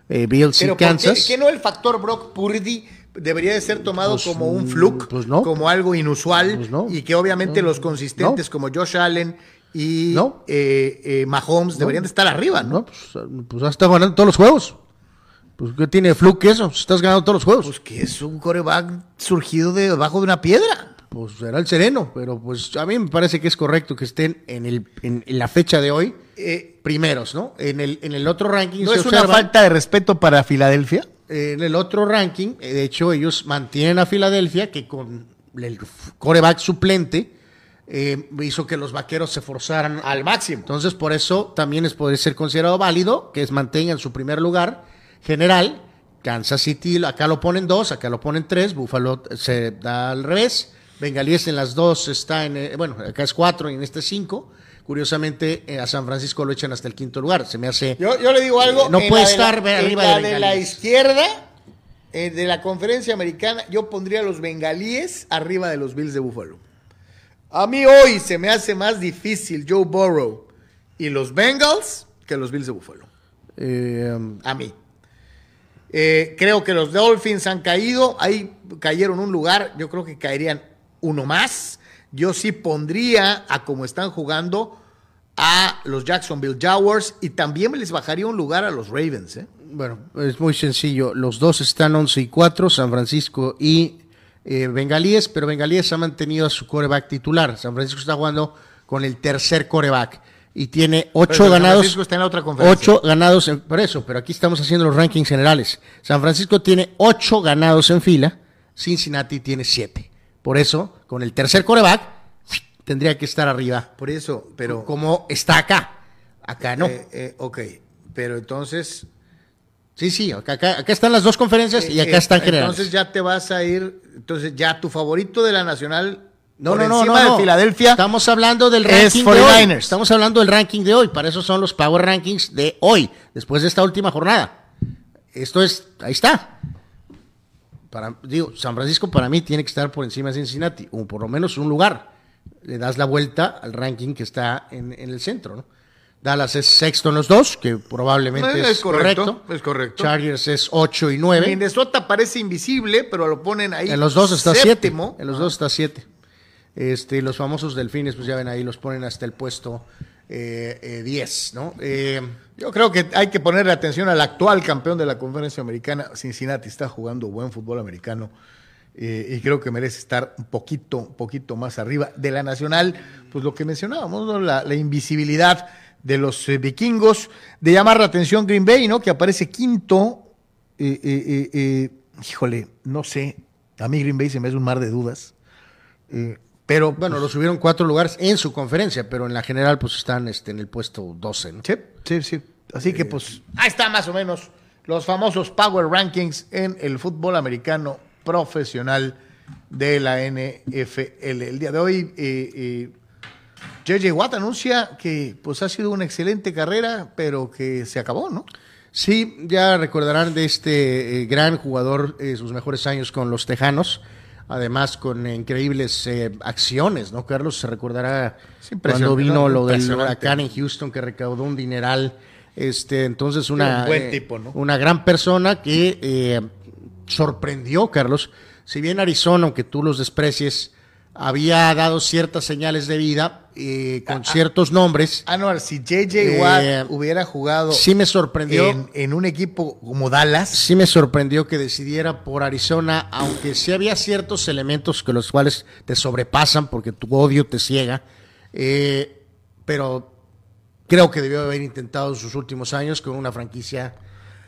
eh, Bills y Pero ¿por qué, Kansas. qué no el factor Brock Purdy debería de ser tomado Pues, como un mm, fluke, pues no. como algo inusual Pues no. y que obviamente No. los consistentes como Josh Allen y eh, eh, Mahomes deberían de estar arriba, ¿no? No, pues, pues has estado ganando todos los juegos. Pues ¿qué tiene fluke eso? Pues, Estás ganando todos los juegos. Pues que es un coreback surgido de debajo de una piedra. Pues será el sereno, pero pues a mí me parece que es correcto que estén en, el, en, en la fecha de hoy Eh, primeros, ¿no? En el, en el otro ranking ¿No se es una falta de respeto para Filadelfia? eh, en el otro ranking, eh, de hecho, ellos mantienen a Filadelfia, que con el coreback suplente eh, hizo que los vaqueros se forzaran Al máximo. Entonces, por eso también es, puede ser considerado válido que es mantengan su primer lugar general. Kansas City, acá lo ponen dos, acá lo ponen tres. Buffalo se da al revés. Bengalíes en las dos está en, eh, bueno, acá es cuatro y en este cinco. Curiosamente, eh, a San Francisco lo echan hasta el quinto lugar. Se me hace. Yo, yo le digo algo. No puede de la- estar en arriba la de de la izquierda, eh, de la conferencia americana, yo pondría a los bengalíes arriba de los Bills de Buffalo. A mí hoy se me hace más difícil Joe Burrow y los Bengals que los Bills de Buffalo. Eh, A mí. Eh, creo que los Dolphins han caído. Ahí cayeron un lugar. Yo creo que caerían uno más. Yo sí pondría a como están jugando a los Jacksonville Jaguars y también les bajaría un lugar a los Ravens. ¿eh? bueno, es muy sencillo. Los dos están 11 y 4, San Francisco y eh, Bengalíes, pero Bengalíes ha mantenido a su coreback titular. San Francisco está jugando con el tercer coreback y tiene Pero 8 San ganados. Francisco está en la otra conferencia. 8 ganados, en, por eso, pero aquí estamos haciendo los rankings generales. San Francisco tiene 8 ganados en fila, Cincinnati tiene 7. Por eso, con el tercer coreback, tendría que estar arriba, Por eso, pero. como está acá. Acá no. Eh, eh, ok, pero entonces. sí, sí, acá, acá- acá están las dos conferencias y acá eh, están generales. Entonces ya te vas a ir. Entonces ya tu favorito de la Nacional. No, por no, no, encima no, de no. Filadelfia. Estamos hablando del es ranking de hoy. 49ers. Estamos hablando del ranking de hoy. Para eso son los Power Rankings de hoy, después de esta última jornada. Esto es, ahí está. Para, digo, San Francisco para mí tiene que estar por encima de Cincinnati, o por lo menos un lugar. Le das la vuelta al ranking que está en, en el centro, ¿no? Dallas es sexto en los dos, que probablemente es, es correcto, correcto. es correcto. Chargers es 8 y 9. Minnesota parece invisible, pero lo ponen ahí. En los dos está 7. séptimo. En los dos está 7. Este, los famosos delfines, pues ya ven ahí, los ponen hasta el puesto 10, ¿no? Eh, Yo creo que hay que ponerle atención al actual campeón de la conferencia americana. Cincinnati está jugando buen fútbol americano eh, y creo que merece estar un poquito, un poquito más arriba. De la nacional, pues lo que mencionábamos, ¿no? la, invisibilidad de los eh, vikingos, de llamar la atención Green Bay, ¿no? Que aparece quinto. eh, eh, eh, eh, híjole, no sé. A mí Green Bay se me hace un mar de dudas. Pero bueno, los subieron cuatro lugares en su conferencia, pero en la general, pues están este, en el puesto 12, ¿no? Sí, sí, sí. Así que pues ahí está más o menos los famosos Power Rankings en el fútbol americano profesional de la NFL. El día de hoy, eh, eh, JJ Watt anuncia que pues ha sido una excelente carrera, pero que se acabó, ¿no? Sí, ya recordarán de este eh, gran jugador, eh, sus mejores años con los Tejanos, además con increíbles eh, acciones, ¿no, Carlos? Se recordará cuando vino ¿no? lo del huracán en Houston que recaudó un dineral. Este, entonces una, un buen eh, tipo, ¿no? una gran persona que eh, sorprendió, Carlos. Si bien Arizona, aunque tú los desprecies, había dado ciertas señales de vida eh, con ciertos nombres, Anuar, si JJ Eh, Watt hubiera jugado sí me sorprendió. en, en un equipo como Dallas, sí me sorprendió que decidiera por Arizona, aunque sí había ciertos elementos que los cuales te sobrepasan porque tu odio te ciega, eh, pero creo que debió haber intentado en sus últimos años con una franquicia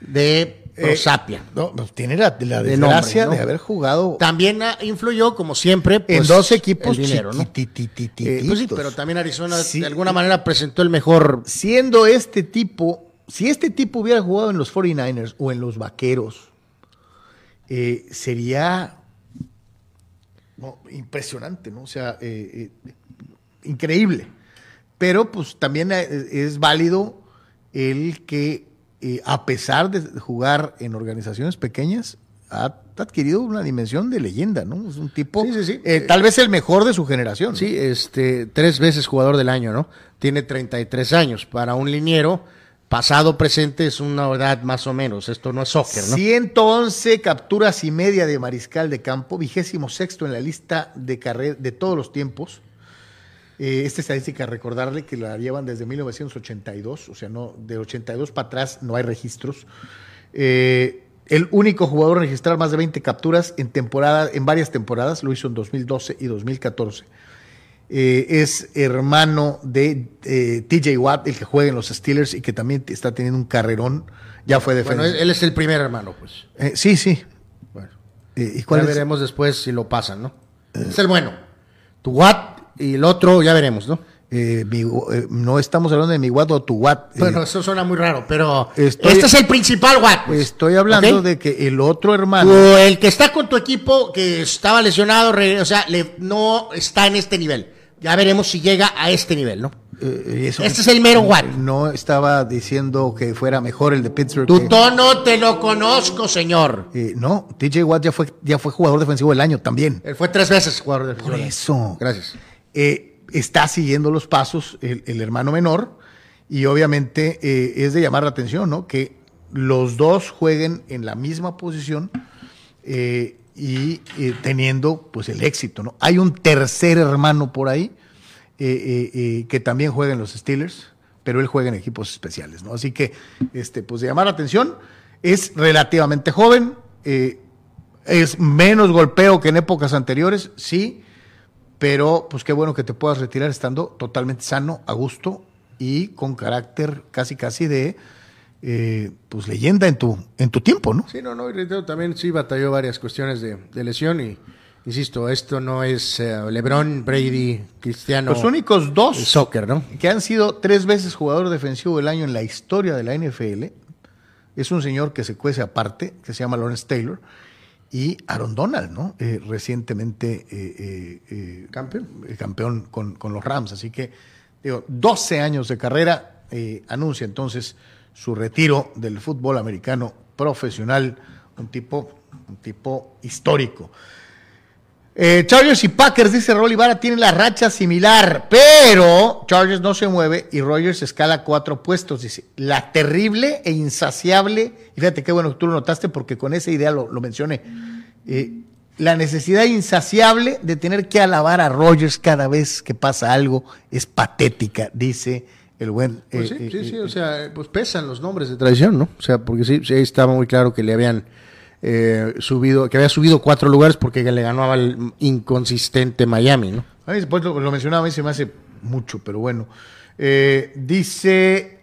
de prosapia. no, pues, tiene la, la De desgracia nombre, ¿no? de haber jugado También influyó, como siempre, en pues, dos equipos el dinero, ¿no? chiquititititos. Eh, pues sí, pero también Arizona Sí. de alguna manera presentó el mejor. siendo este tipo, si este tipo hubiera jugado en los 49ers o en los Vaqueros, eh, sería impresionante, ¿no? O sea, eh, eh, increíble. Pero pues también eh, es válido el que, eh, a pesar de jugar en organizaciones pequeñas, ha adquirido una dimensión de leyenda, ¿no? Es un tipo, Sí, sí, sí. eh, tal vez el mejor de su generación. ¿no? Sí, este, tres veces jugador del año, ¿no? Tiene 33 años. Para un liniero, pasado, presente, es una edad más o menos. Esto no es soccer, ¿no? 111 capturas y media de mariscal de campo, vigésimo sexto en la lista de carrera de todos los tiempos. Eh, esta estadística, recordarle que la llevan desde 1982, o sea, no de 82 para atrás no hay registros. Eh, el único jugador en registrar más de 20 capturas en temporada, en varias temporadas, lo hizo en 2012 y 2014. Eh, es hermano de eh, TJ Watt, el que juega en los Steelers y que también está teniendo un carrerón. Ya fue defensa. Bueno, él es el primer hermano, pues. Eh, sí, sí. Bueno, Eh, ¿Y ya es? veremos después si lo pasan, ¿no? Es el bueno. Tu Watt y el otro, ya veremos, ¿no? Eh, mi- eh, no estamos hablando de mi Watt o tu Watt. Eh, Bueno, eso suena muy raro, pero Estoy- este es el principal Watt. pues. estoy hablando de que el otro hermano. Tu- el que está con tu equipo, que estaba lesionado, o sea, le- no está en este nivel. Ya veremos si llega a este nivel, ¿no? Eso- Este es el mero Watt. No estaba diciendo que fuera mejor el de Pittsburgh. Tu que- tono te lo conozco, señor. No, TJ Watt ya fue, ya fue jugador defensivo del año también. Él fue tres veces jugador de Por eso. Gracias. Eh, está siguiendo los pasos el, hermano menor y obviamente eh, es de llamar la atención, ¿no? Que los dos jueguen en la misma posición eh, y teniendo pues el éxito, ¿no? Hay un tercer hermano por ahí que también juega en los Steelers, pero él juega en equipos especiales, ¿no? Así que, este, pues de llamar la atención, es relativamente joven, es menos golpeo que en épocas anteriores, sí, pero pues qué bueno que te puedas retirar estando totalmente sano, a gusto y con carácter casi casi de eh, pues leyenda en tu en tu tiempo, ¿no? Sí, no, no, y también sí batalló varias cuestiones de, de lesión y, insisto, esto no es eh, LeBron, Brady, Cristiano. Los únicos dos soccer, ¿no? que han sido tres veces jugador defensivo del año en la historia de la NFL es un señor que se cuece aparte, que se llama Lawrence Taylor, y Aaron Donald, ¿no? Eh, recientemente eh, eh, Campeón. campeón con, con los Rams. Así que, digo, 12 años de carrera, anuncia entonces su retiro del fútbol americano profesional, un tipo, un tipo histórico. Eh, Chargers y Packers, dice Rolly Vara, tienen la racha similar, pero Chargers no se mueve y Rogers escala cuatro puestos. Dice, la terrible e insaciable, y fíjate qué bueno que tú lo notaste porque con esa idea lo, lo mencioné, eh, la necesidad insaciable de tener que alabar a Rogers cada vez que pasa algo es patética, dice el buen... Pues sí, eh, sí, sí, o sea, pues pesan los nombres de tradición, ¿no? O sea, porque sí, sí estaba muy claro que le habían eh, subido, que había subido cuatro lugares porque le ganó al inconsistente Miami, ¿no? A mí después lo, lo mencionaba, a mí se me hace mucho, pero bueno. Eh, dice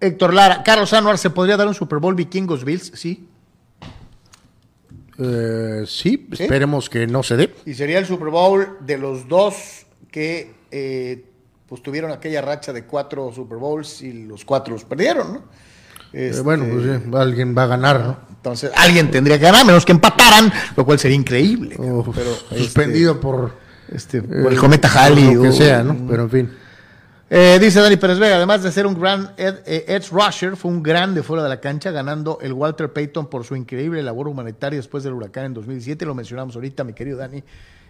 Héctor Lara, Carlos Anuar, ¿se podría dar un Super Bowl vikingos Bills? Sí. Eh, sí, esperemos que no se dé. Y sería el Super Bowl de los dos que eh, pues tuvieron aquella racha de cuatro Super Bowls y los cuatro los perdieron, ¿no? Eh, Este, bueno, pues sí, alguien va a ganar, ¿no? Entonces, alguien tendría que ganar, menos que empataran, lo cual sería increíble. Uf, pero suspendido por, este, eh, por el cometa Halley. Lo que o- sea, ¿no? Pero en fin. Eh, dice Dani Pérez Vega, además de ser un gran ed- eh, edge rusher, fue un grande fuera de la cancha, ganando el Walter Payton por su increíble labor humanitaria después del huracán en 2017. Lo mencionamos ahorita, mi querido Dani.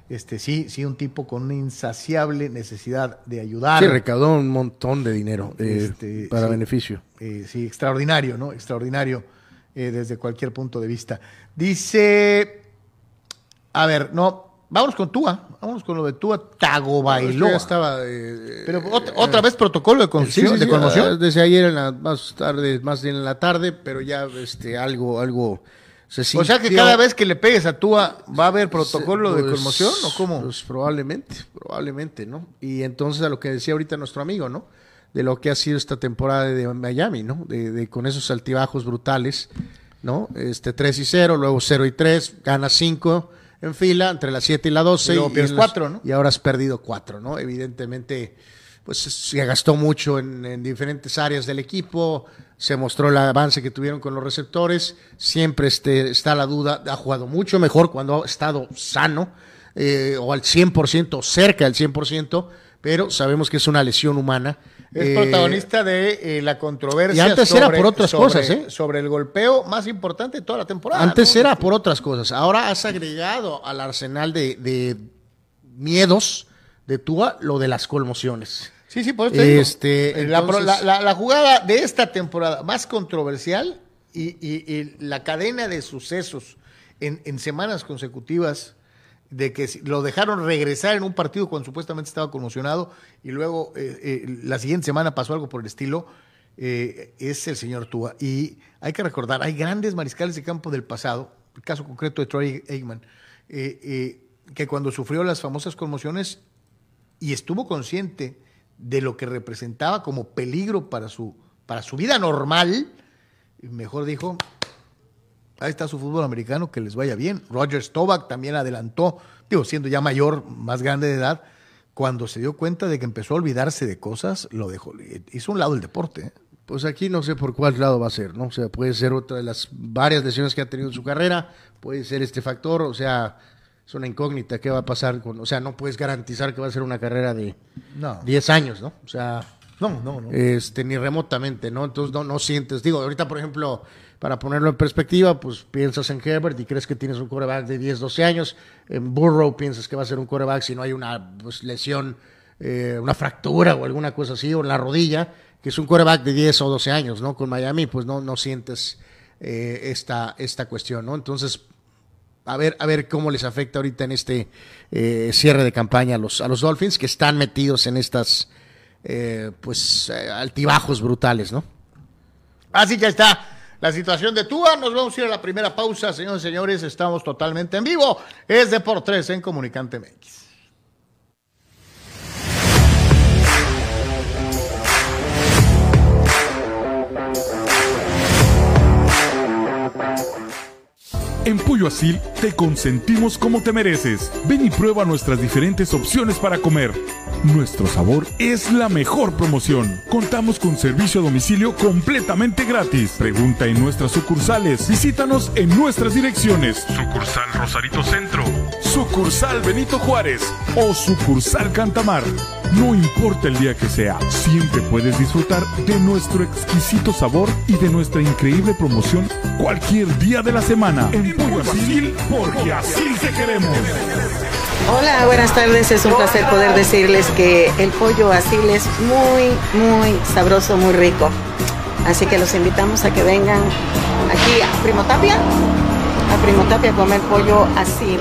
Este, sí, sí, un tipo con una insaciable necesidad de ayudar. Sí, recaudó un montón de dinero eh, Este, para sí. beneficio. Eh, sí, extraordinario, ¿no? Extraordinario eh, desde cualquier punto de vista. Dice, a ver, no, vámonos con Tua, vámonos con lo de Tua Tagovailoa. Ya estaba. eh, Pero ot- otra vez protocolo de, conmoción, sí, de sí, conmoción. Desde ayer en la, más tarde, más bien en la tarde, pero ya este algo, algo se sintió. O sea que cada vez que le pegues a Tua va a haber protocolo de Pues, conmoción o cómo? Pues probablemente, probablemente, ¿no? Y entonces a lo que decía ahorita nuestro amigo, ¿no? De lo que ha sido esta temporada de Miami, ¿no? De, de con esos altibajos brutales, ¿no? Este 3 y 0, luego 0 y 3, gana 5 en fila, entre las 7 y la 12. Y luego las- cuatro, ¿no? Y ahora has perdido 4, ¿no? Evidentemente, pues se gastó mucho en, en diferentes áreas del equipo, se mostró el avance que tuvieron con los receptores, siempre este, está la duda, ha jugado mucho mejor cuando ha estado sano, eh, o al 100%, cerca del 100%, pero sabemos que es una lesión humana. Es Eh, protagonista de eh, la controversia. y antes era por otras sobre- cosas, ¿eh? Sobre el golpeo más importante de toda la temporada. Antes ¿no? era por otras cosas. Ahora has agregado al arsenal de, de miedos de Tua lo de las conmociones. Sí, sí, por eso te digo. Este, Eh, la, pro- entonces- la- la- la jugada de esta temporada más controversial y, y- y la cadena de sucesos en, en semanas consecutivas de que lo dejaron regresar en un partido cuando supuestamente estaba conmocionado y luego eh, eh, la siguiente semana pasó algo por el estilo, eh, es el señor Tua. Y hay que recordar, hay grandes mariscales de campo del pasado, el caso concreto de Troy Aikman, que cuando sufrió las famosas conmociones y estuvo consciente de lo que representaba como peligro para su, para su vida normal, mejor dijo, ahí está su fútbol americano, que les vaya bien. Roger Staubach también adelantó, digo, siendo ya mayor, más grande de edad, cuando se dio cuenta de que empezó a olvidarse de cosas, lo dejó, hizo un lado el deporte. ¿eh? Pues aquí no sé por cuál lado va a ser, ¿no? O sea, puede ser otra de las varias lesiones que ha tenido en su carrera, puede ser este factor, o sea, es una incógnita qué va a pasar con, o sea, no puedes garantizar que va a ser una carrera de No. 10 años, ¿no? O sea, No, no, no. este, ni remotamente, ¿no? Entonces no, no sientes, digo, ahorita por ejemplo, para ponerlo en perspectiva, pues piensas en Herbert y crees que tienes un quarterback de 10, 12 años, en Burrow piensas que va a ser un quarterback si no hay una pues, lesión, eh, una fractura o alguna cosa así, o en la rodilla, que es un quarterback de 10 o 12 años, ¿no? Con Miami, pues no, no sientes eh, esta, esta cuestión, ¿no? Entonces, a ver, a ver cómo les afecta ahorita en este eh, cierre de campaña a los, a los Dolphins que están metidos en estas eh, pues altibajos brutales, ¿no? Así que está la situación de Tua. Nos vamos a ir a la primera pausa, señores y señores. Estamos totalmente en vivo. Es de por tres en Comunicante MX. En Pollo Asil te consentimos como te mereces. Ven y prueba nuestras diferentes opciones para comer. Nuestro sabor es la mejor promoción. Contamos con servicio a domicilio completamente gratis. Pregunta en nuestras sucursales. Visítanos en nuestras direcciones. Sucursal Rosarito Centro. Sucursal Benito Juárez. O sucursal Cantamar. No importa el día que sea, siempre puedes disfrutar de nuestro exquisito sabor y de nuestra increíble promoción cualquier día de la semana. En Pollo porque así te queremos. Hola, buenas tardes. Es un placer poder decirles que el pollo asil es muy, muy sabroso, muy rico. Así que los invitamos a que vengan aquí a Primo Tapia, a Primo Tapia a comer pollo asil.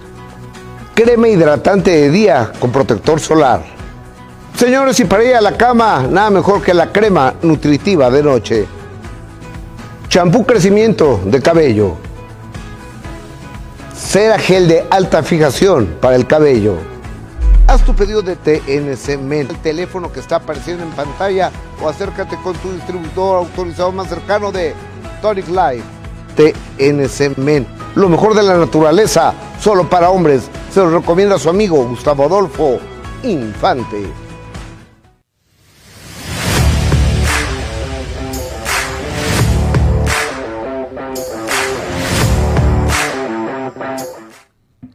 crema hidratante de día con protector solar. Señores, y para ir a la cama, nada mejor que la crema nutritiva de noche. Champú crecimiento de cabello. Cera gel de alta fijación para el cabello. Haz tu pedido de TNC Men, el teléfono que está apareciendo en pantalla o acércate con tu distribuidor autorizado más cercano de Tonic Life. TNC Men, lo mejor de la naturaleza, solo para hombres. Se lo recomienda su amigo Gustavo Adolfo Infante.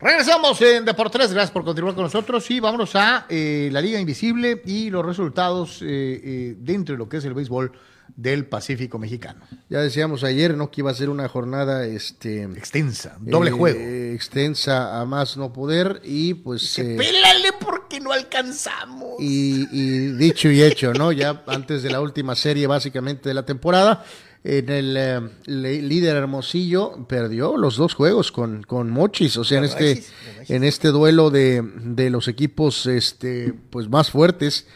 Regresamos en Deportes, gracias por continuar con nosotros y vámonos a eh, la Liga Invisible y los resultados eh, eh, dentro de lo que es el béisbol del Pacífico Mexicano. Ya decíamos ayer, ¿no? Que iba a ser una jornada este, Extensa, doble eh, juego. extensa a más no poder y pues eh, Pélale porque no alcanzamos. y, y dicho y hecho, ¿no? Ya antes de la última serie básicamente de la temporada, en el eh, líder Hermosillo perdió los dos juegos con, con Mochis, o sea, en este, en este duelo de, de los equipos este, pues más fuertes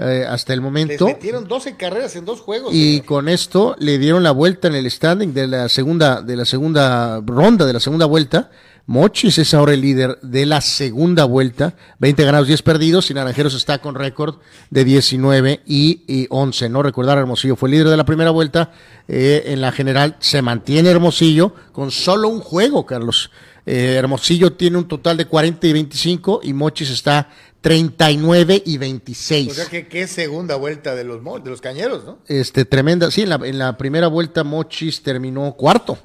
eh, hasta el Les momento. metieron 12 carreras en dos juegos. Y señor. con esto le dieron la vuelta en el standing de la segunda, de la segunda ronda, de la segunda vuelta. Mochis es ahora el líder de la segunda vuelta, 20 ganados, 10 perdidos, y Naranjeros está con récord de 19 y, y 11. No recordar, Hermosillo fue el líder de la primera vuelta, eh, en la general se mantiene Hermosillo con solo un juego, Carlos, Eh, Hermosillo tiene un total de 40 y 25 y Mochis está 39 y 26. O sea que qué segunda vuelta de los, de los cañeros, ¿no? Este, tremenda. Sí, en la, en la primera vuelta Mochis terminó cuarto.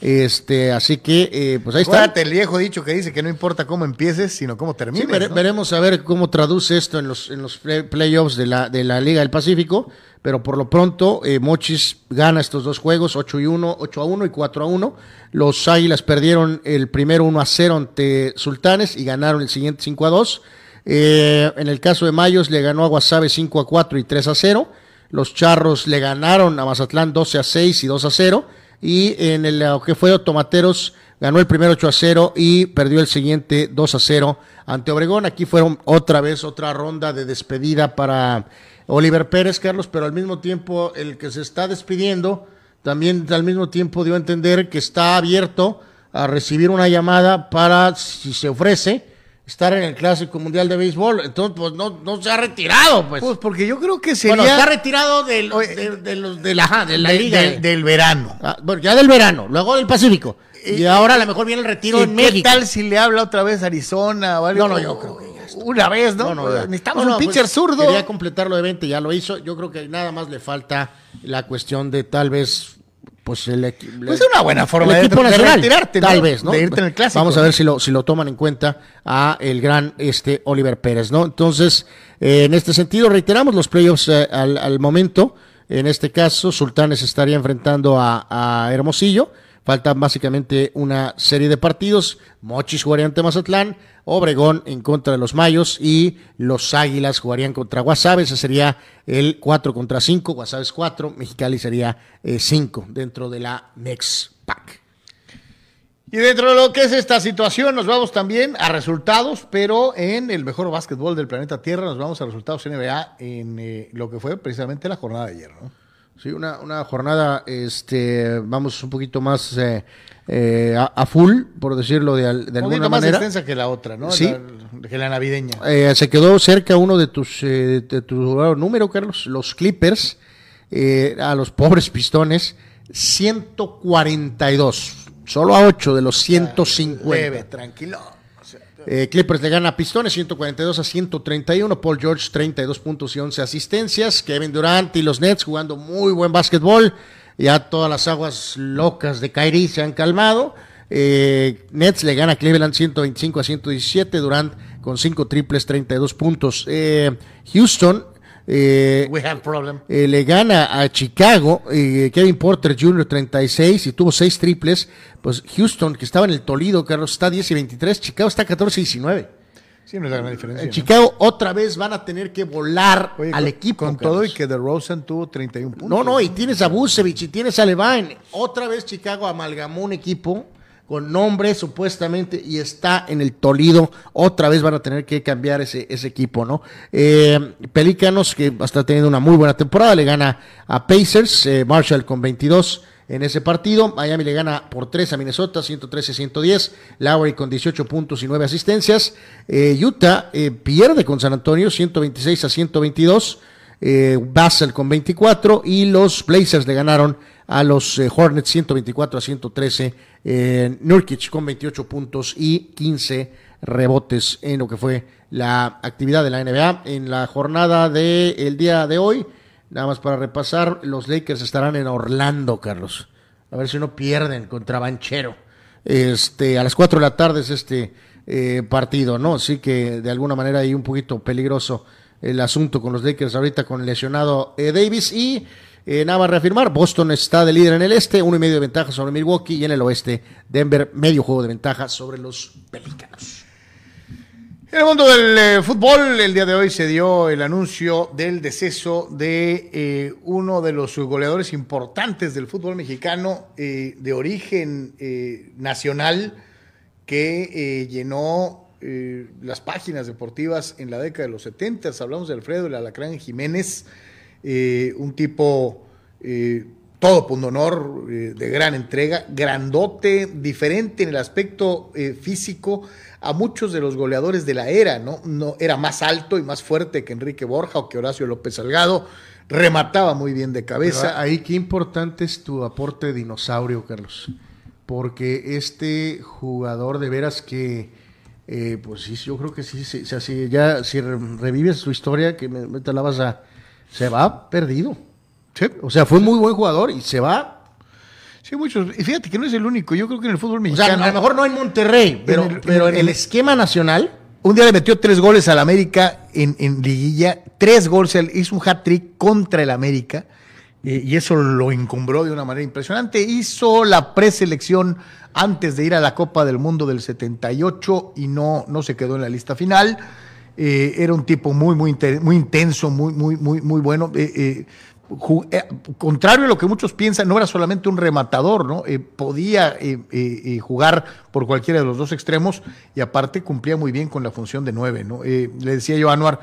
Este, así que, eh, pues ahí está. Acuérdate el viejo dicho que dice que no importa cómo empieces, sino cómo Sí, termines. vere- ¿no? veremos a ver cómo traduce esto en los, en los play- playoffs de la, de la Liga del Pacífico, pero por lo pronto eh, Mochis gana estos dos juegos, 8 y 1, 8 a 1 y 4 a 1. Los Águilas perdieron el primero 1 a 0 ante Sultanes y ganaron el siguiente 5 a 2. Eh, en el caso de Mayos le ganó a Guasave 5 a 4 y 3 a 0. Los Charros le ganaron a Mazatlán 12 a 6 y 2 a 0. Y en el que fue Tomateros ganó el primero 8 a 0 y perdió el siguiente 2 a 0 ante Obregón. Aquí fueron otra vez otra ronda de despedida para Oliver Pérez, Carlos, pero al mismo tiempo el que se está despidiendo también al mismo tiempo dio a entender que está abierto a recibir una llamada para, si se ofrece, estar en el Clásico Mundial de Béisbol. Entonces, pues no, no se ha retirado, pues. Pues porque yo creo que sería bueno, está retirado del- Oye, de, de los de la, ajá, de la de- liga. del- verano. Ah, bueno, ya del verano, luego del Pacífico. Y, ahora a lo mejor viene el retiro ¿Y en qué México. tal si le habla otra vez a Arizona o algo? No, no, yo creo que ya Una vez, ¿no? No, no. Necesitamos un pitcher pues, zurdo. Quería completar lo de 20, ya lo hizo. Yo creo que nada más le falta la cuestión de tal vez, pues el Pues es una buena forma de- equipo de nacional, retirarte, ¿no? Tal vez, ¿no? De irte en el clásico. Vamos a ver si lo, si lo toman en cuenta a el gran este Oliver Pérez, ¿no? Entonces, eh, en este sentido, reiteramos los playoffs eh, al, al momento. En este caso, Sultanes estaría enfrentando a, a Hermosillo. Faltan básicamente una serie de partidos. Mochis jugaría ante Mazatlán, Obregón en contra de los Mayos y los Águilas jugarían contra Guasave. Ese sería el 4 contra 5. Guasave es 4, Mexicali sería 5 dentro de la Next Pack. Y dentro de lo que es esta situación, nos vamos también a resultados, pero en el mejor básquetbol del planeta Tierra, nos vamos a resultados NBA en eh, lo que fue precisamente la jornada de ayer, ¿no? Sí, una, una jornada, este, vamos un poquito más eh, eh, a, a full, por decirlo de, al- de Un alguna poquito más manera. extensa que la otra, ¿no? Sí. La- que la navideña. Eh, se quedó cerca uno de tus eh, de tu número, Carlos, los Clippers, eh, a los pobres pistones, 142, solo a 8 de los 150. Leve, tranquilo. Eh, Clippers le gana a Pistones 142 a 131. Paul George 32 puntos y 11 asistencias. Kevin Durant y los Nets jugando muy buen básquetbol. Ya todas las aguas locas de Kyrie se han calmado. Eh, Nets le gana a Cleveland 125 a 117. Durant con 5 triples, 32 puntos. Eh, Houston eh, we have problem. eh, le gana a Chicago, eh, Kevin Porter Jr. 36 y tuvo 6 triples. Pues Houston, que estaba en el Toledo, Carlos, está 10 y 23. Chicago está 14 y 19. Sí, no es la gran diferencia. En ¿no? Chicago otra vez van a tener que volar Oye, al con- equipo. Con todo y Carlos. que DeRozan tuvo 31 puntos. No, no, y tienes a Busevich y tienes a Levine. Otra vez Chicago amalgamó un equipo con nombre supuestamente y está en el Toledo. Otra vez van a tener que cambiar ese, ese equipo, ¿no? Eh, Pelícanos, que está teniendo una muy buena temporada, le gana a Pacers, eh, Marshall con 22 en ese partido. Miami le gana por 3 a Minnesota, 113-110. Lowry con 18 puntos y 9 asistencias. Eh, Utah eh, pierde con San Antonio, 126 a 122 eh, Basel con 24 y los Blazers le ganaron a los eh, Hornets 124 a 113. Eh, Nurkic con 28 puntos y 15 rebotes en lo que fue la actividad de la NBA en la jornada del día de hoy. Nada más para repasar, los Lakers estarán en Orlando, Carlos. A ver si no pierden contra Banchero. Este, a las 4 de la tarde es este eh, partido, ¿no? Así que de alguna manera hay un poquito peligroso el asunto con los Lakers ahorita con el lesionado eh, Davis y eh, nada más reafirmar, Boston está de líder en el este, uno y medio de ventaja sobre Milwaukee y en el oeste Denver medio juego de ventaja sobre los Pelícanos. En el mundo del eh, fútbol, el día de hoy se dio el anuncio del deceso de eh, uno de los goleadores importantes del fútbol mexicano de origen nacional que llenó eh, las páginas deportivas en la década de los 70. Hablamos de Alfredo el Alacrán Jiménez, eh, un tipo eh, todo punto honor, eh, de gran entrega, grandote, diferente en el aspecto físico a muchos de los goleadores de la era, ¿no? no Era más alto y más fuerte que Enrique Borja o que Horacio López Salgado, remataba muy bien de cabeza. Ahí qué importante es tu aporte de dinosaurio, Carlos. porque este jugador de veras que, eh, pues sí, yo creo que sí, sí, o sea, si ya, si re- revives su historia, que me, me te la vas a, se va perdido. O sea, fue muy buen jugador y se va. Sí, muchos. Y fíjate que no es el único. Yo creo que en el fútbol O sea, mexicano. a lo mejor no en Monterrey, pero, el- pero en en el el- esquema nacional. Un día le metió tres goles al América en, en liguilla, tres goles, hizo un hat-trick contra el América eh, y eso lo encumbró de una manera impresionante. Hizo la preselección antes de ir a la Copa del Mundo del 78 y no, no se quedó en la lista final. Eh, era un tipo muy, muy, muy intenso, muy, muy, muy, muy bueno. Eh, contrario a lo que muchos piensan, no era solamente un rematador, ¿no? Podía jugar por cualquiera de los dos extremos y aparte cumplía muy bien con la función de nueve, ¿no? Le decía yo a Anuar,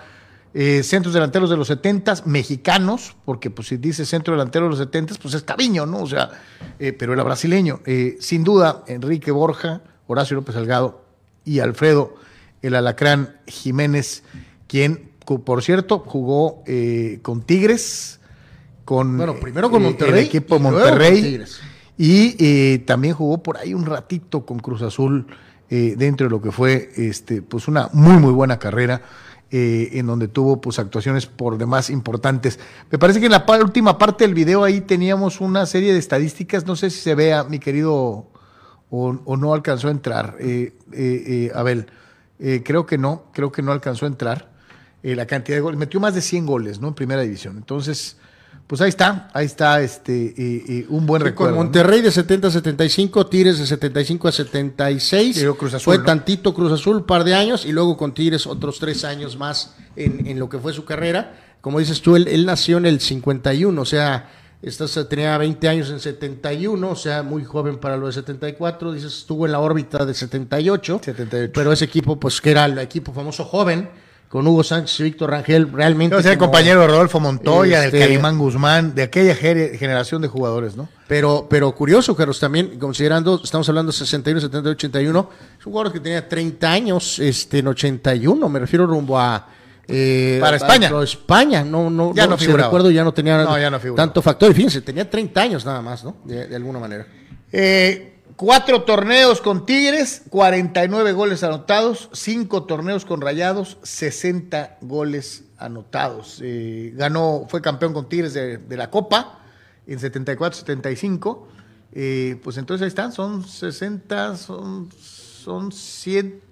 eh, centros delanteros de los 70 mexicanos, porque pues si dice centro delantero de los 70 pues es Caviño, ¿no? O sea, eh, pero era brasileño. Eh, sin duda, Enrique Borja, Horacio López Salgado y Alfredo el Alacrán Jiménez, quien, por cierto, jugó con Tigres, con Bueno, primero con Monterrey el equipo y Monterrey, y también jugó por ahí un ratito con Cruz Azul dentro de lo que fue este, pues una muy muy buena carrera. Eh, en donde tuvo pues actuaciones por demás importantes. Me parece que en la última parte del video ahí teníamos una serie de estadísticas, no sé si se vea, mi querido, o, o no alcanzó a entrar, eh, eh, eh, Abel. Eh, creo que no, creo que no alcanzó a entrar. La cantidad de goles, metió más de 100 goles, ¿no? En primera división. Entonces, pues ahí está, ahí está este eh, eh, un buen Con recuerdo. ¿no? Monterrey de 70 a 75, Tigres de 75 a 76. Y luego Cruz Azul, fue ¿no? tantito Cruz Azul, un par de años, y luego con Tigres otros tres años más en, en lo que fue su carrera. Como dices tú, él, él nació en el 51, o sea, estás, tenía 20 años en 71, o sea, muy joven para lo de 74. Dices, estuvo en la órbita de 78. 78. Pero ese equipo, pues que era el equipo famoso joven, con Hugo Sánchez y Víctor Rangel, realmente. Yo ser como- compañero de Rodolfo Montoya, Este- del Calimán Guzmán, de aquella generación de jugadores, ¿no? Pero, pero curioso, Carlos, también considerando, estamos hablando 61, 70, 81, es un jugador que tenía 30 años este, en 81, me refiero rumbo a... eh, Para España. a- a España, no, no, Ya no si figuraba. recuerdo, ya no tenía No, ya no tanto factor. Y fíjense, tenía 30 años nada más, ¿no? De, de alguna manera. Eh, cuatro torneos con Tigres, 49 goles anotados, cinco torneos con Rayados, 60 goles anotados. Eh, ganó, fue campeón con Tigres de, de la Copa en 74-75. Eh, pues entonces ahí están, son 60, son, son 100,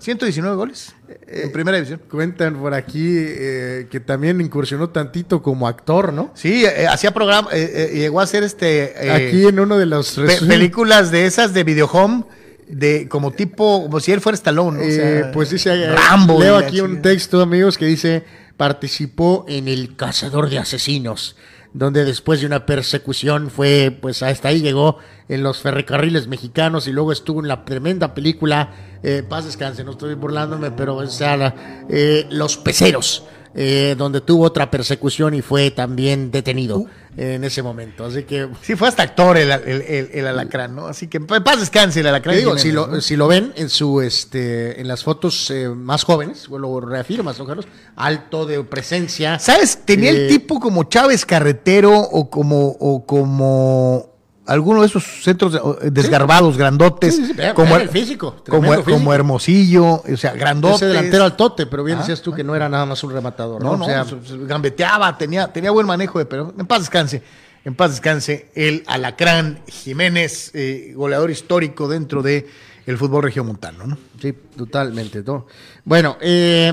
119 goles en primera división. Cuentan por aquí eh, que también incursionó tantito como actor, ¿no? Sí, eh, hacía programa, eh, eh, llegó a hacer este... eh, aquí en uno de los Pe- películas de esas de videohome de como tipo como si él fuera Stallone ¿no? O sea, Eh, pues dice, eh, Rambo leo aquí un texto, amigos, que dice, participó en El Cazador de Asesinos, donde después de una persecución fue, pues hasta ahí llegó en los ferrocarriles mexicanos y luego estuvo en la tremenda película, eh, paz descanse, no estoy burlándome, pero o sea, la, eh, Los Peceros. Eh, donde tuvo otra persecución y fue también detenido Uh. en ese momento. Así que sí fue hasta actor el, el, el- el alacrán no así que en paz descanse el alacrán digo, Jiménez, si lo, ¿no? si lo ven en su este en las fotos eh, más jóvenes, lo reafirmas, ¿no, Carlos? Alto de presencia. sabes tenía Eh, el tipo como Chávez Carretero o como o como alguno de esos centros desgarbados grandotes Sí, sí, como el físico, como. Hermosillo o sea grandotes ese delantero al tote, pero bien Ah, decías tú que no era nada más un rematador, ¿no? No, no, O sea, se- se gambeteaba, tenía, tenía buen manejo de pero En paz descanse, en paz descanse el Alacrán Jiménez, eh, goleador histórico dentro de el fútbol regiomontano, ¿no? Sí, totalmente. ¿no? Bueno, eh,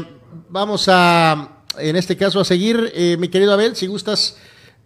vamos a, en este caso, a seguir. Eh, mi querido Abel, si gustas,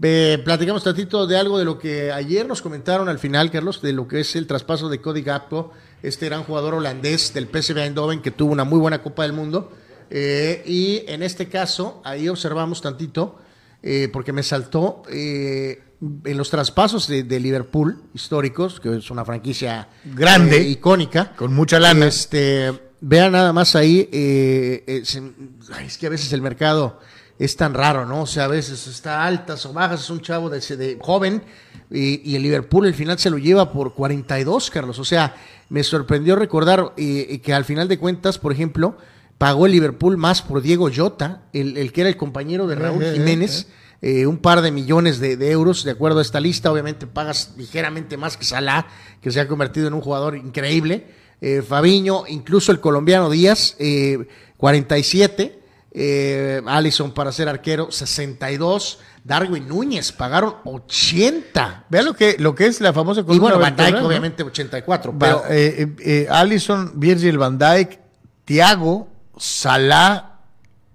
eh, platicamos tantito de algo de lo que ayer nos comentaron al final, Carlos, de lo que es el traspaso de Cody Gakpo, este gran jugador holandés del PSV Eindhoven que tuvo una muy buena Copa del Mundo. Eh, y en este caso, ahí observamos tantito, eh, porque me saltó eh, en los traspasos de, de Liverpool históricos, que es una franquicia Grande. icónica, Con mucha lana. este, vean nada más ahí, es que a veces el mercado es tan raro, ¿no? O sea, a veces está altas o bajas, es un chavo de, joven y, y el Liverpool al final se lo lleva por 42, Carlos. O sea, me sorprendió recordar eh, que al final de cuentas, por ejemplo, pagó el Liverpool más por Diego Jota, el, el que era el compañero de Raúl Ejé, Jiménez. eh, un par de millones de, de euros, de acuerdo a esta lista. Obviamente pagas ligeramente más que Salah, que se ha convertido en un jugador increíble. Eh, Fabiño, incluso el colombiano Díaz, eh, 47. Eh, Allison para ser arquero, 62. Darwin Núñez, pagaron 80. Vean lo que, lo que es la famosa Y columna bueno, Van ¿no? obviamente, 84. Pero, eh, eh, eh, Allison, Virgil van Dijk, Thiago, Salah.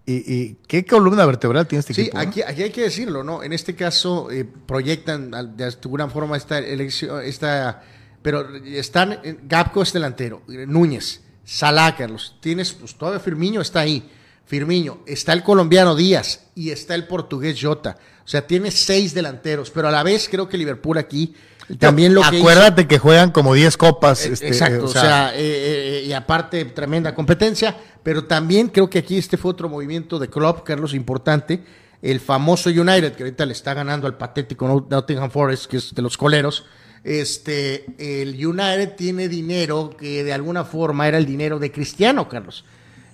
Y, y ¿Qué columna vertebral tiene este Sí, equipo? aquí, aquí hay que decirlo, ¿no? En este caso eh, proyectan de alguna forma esta elección, esta, pero están, Gapco es delantero, Núñez, Salah, Carlos, tienes, pues todavía Firmiño está ahí, Firmiño, está el colombiano Díaz y está el portugués Jota, o sea, tiene seis delanteros, pero a la vez creo que Liverpool aquí también lo que hizo- Acuérdate que juegan como 10 copas. eh, este, Exacto, eh, o sea, eh, eh, y aparte tremenda competencia, pero también creo que aquí este fue otro movimiento de club, Carlos, importante, el famoso United, que ahorita le está ganando al patético Not- Nottingham Forest, que es de los coleros, este, el United tiene dinero que de alguna forma era el dinero de Cristiano, Carlos.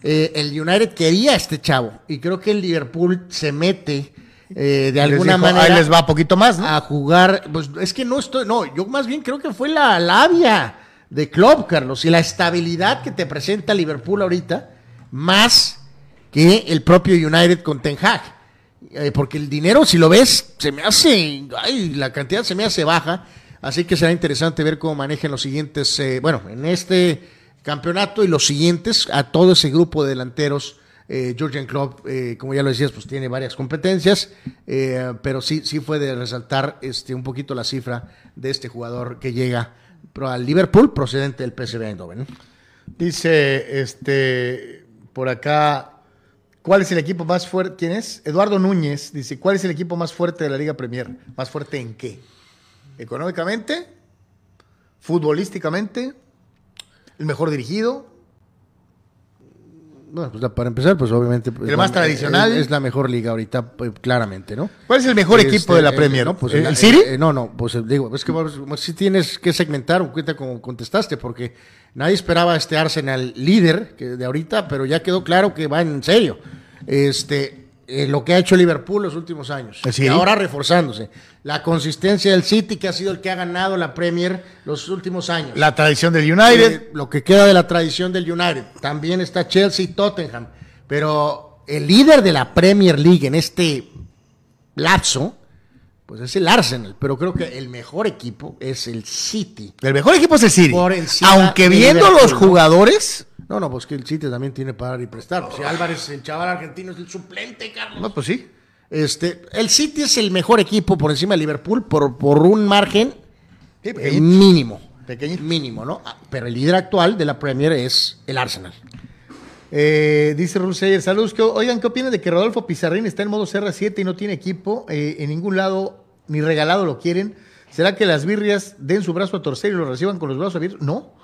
Eh, el United quería a este chavo y creo que el Liverpool se mete eh, de alguna dijo, manera Ahí les va poquito más, ¿no? a jugar. Pues es que no estoy, no, yo más bien creo que fue la labia de Klopp, Carlos, y la estabilidad que te presenta Liverpool ahorita, más que el propio United con Ten Hag. Eh, porque el dinero, si lo ves, se me hace, ay, la cantidad se me hace baja, así que será interesante ver cómo manejan los siguientes, bueno, en este campeonato y los siguientes, a todo ese grupo de delanteros. Eh, Georgian Klopp, eh, como ya lo decías, pues tiene varias competencias, eh, pero sí, sí fue de resaltar este, un poquito la cifra de este jugador que llega al Liverpool procedente del PSV Eindhoven. Dice, este, por acá, ¿cuál es el equipo más fuerte? ¿Quién es? Eduardo Núñez dice, ¿cuál es el equipo más fuerte de la Liga Premier? ¿Más fuerte en qué? ¿Económicamente? ¿Futbolísticamente? ¿El mejor dirigido? Bueno, pues la- para empezar, pues obviamente... pues, El más la- tradicional. Es, es la mejor liga ahorita, pues, claramente, ¿no? ¿Cuál es el mejor Este, equipo de la eh, Premier? no, pues, ¿El, la- el City? eh, no, no, pues eh, digo, es que vos sí tienes que segmentar, cuenta como contestaste, porque nadie esperaba este Arsenal líder que de ahorita, pero ya quedó claro que va en serio. Este, eh, lo que ha hecho Liverpool los últimos años. ¿El City? Y ahora reforzándose. La consistencia del City, que ha sido el que ha ganado la Premier los últimos años. La tradición del United. Eh, lo que queda de la tradición del United. También está Chelsea y Tottenham. Pero el líder de la Premier League en este lapso, pues es el Arsenal. Pero creo que el mejor equipo es el City. el mejor equipo es el City. Por Aunque viendo los jugadores, No, no, pues que el City también tiene para dar y prestar. Sea, Álvarez, el chaval argentino, es el suplente, Carlos. no, pues sí. Este, el City es el mejor equipo por encima de Liverpool por, por un margen Sí, eh, mínimo. Pequeñito. Mínimo, ¿no? Ah, Pero el líder actual de la Premier es el Arsenal. Eh, dice Ruseyer, saludos. ¿qué- oigan, ¿qué opinan de que Rodolfo Pizarrín está en modo CR7 y no tiene equipo? Eh, en ningún lado, ni regalado lo quieren. ¿Será que las birrias den su brazo a torcer y lo reciban con los brazos abiertos? No.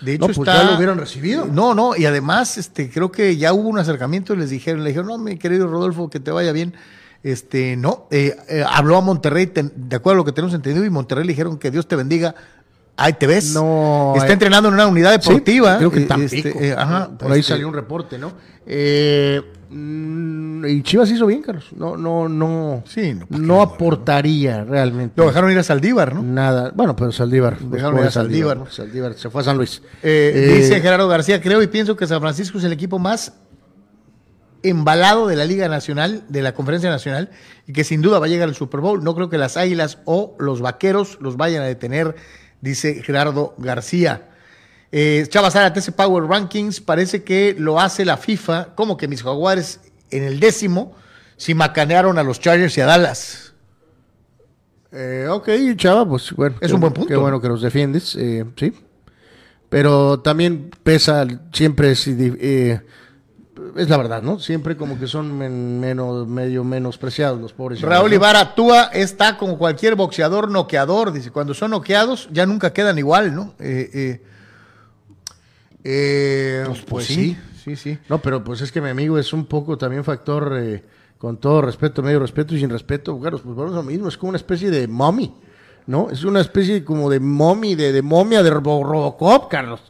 De hecho, No, pues está- ya lo hubieran recibido. No, no, y además, este, creo que ya hubo un acercamiento y les dijeron, le dijeron, no, mi querido Rodolfo, que te vaya bien. Este, no, eh, eh, habló a Monterrey, ten- de acuerdo a lo que tenemos entendido, y Monterrey le dijeron que Dios te bendiga. Ahí te ves. No, Está eh, entrenando en una unidad deportiva. Sí, creo que eh, Tampico. este, eh, ajá, Por ahí este, salió un reporte, ¿no? Eh, mm, y Chivas hizo bien, Carlos. No, no, no. Sí, no, ¿para qué no aportaría realmente. Lo dejaron ir a Saldívar, ¿no? Nada. Bueno, pero Saldívar. Dejaron Pobre ir a Saldívar. ¿no? Saldívar se fue a San Luis. Eh, Eh, dice Gerardo García, creo y pienso que San Francisco es el equipo más embalado de la Liga Nacional, de la Conferencia Nacional, y que sin duda va a llegar al Super Bowl. No creo que las Águilas o los Vaqueros los vayan a detener, dice Gerardo García. Eh, Chava Sara, TC Power Rankings, parece que lo hace la FIFA, como que mis jaguares en el décimo, si macanearon a los Chargers y a Dallas. Eh, ok, Chava, pues bueno. Es qué- un buen punto. Qué bueno que los defiendes, eh, sí. Pero también pesa, siempre es, eh, es la verdad, ¿no? Siempre como que son men- menos, medio menospreciados los pobres. Raúl. Ibarra, Túa está como cualquier boxeador noqueador, dice, cuando son noqueados ya nunca quedan igual, ¿no? Eh, eh, Eh, pues, sí. sí, sí. No, pero pues es que mi amigo es un poco también factor, con todo respeto, medio respeto y sin respeto, Carlos, pues es lo mismo, es como una especie de mommy, ¿no? Es una especie como de mommy, de, de momia de Robo- Robocop, Carlos.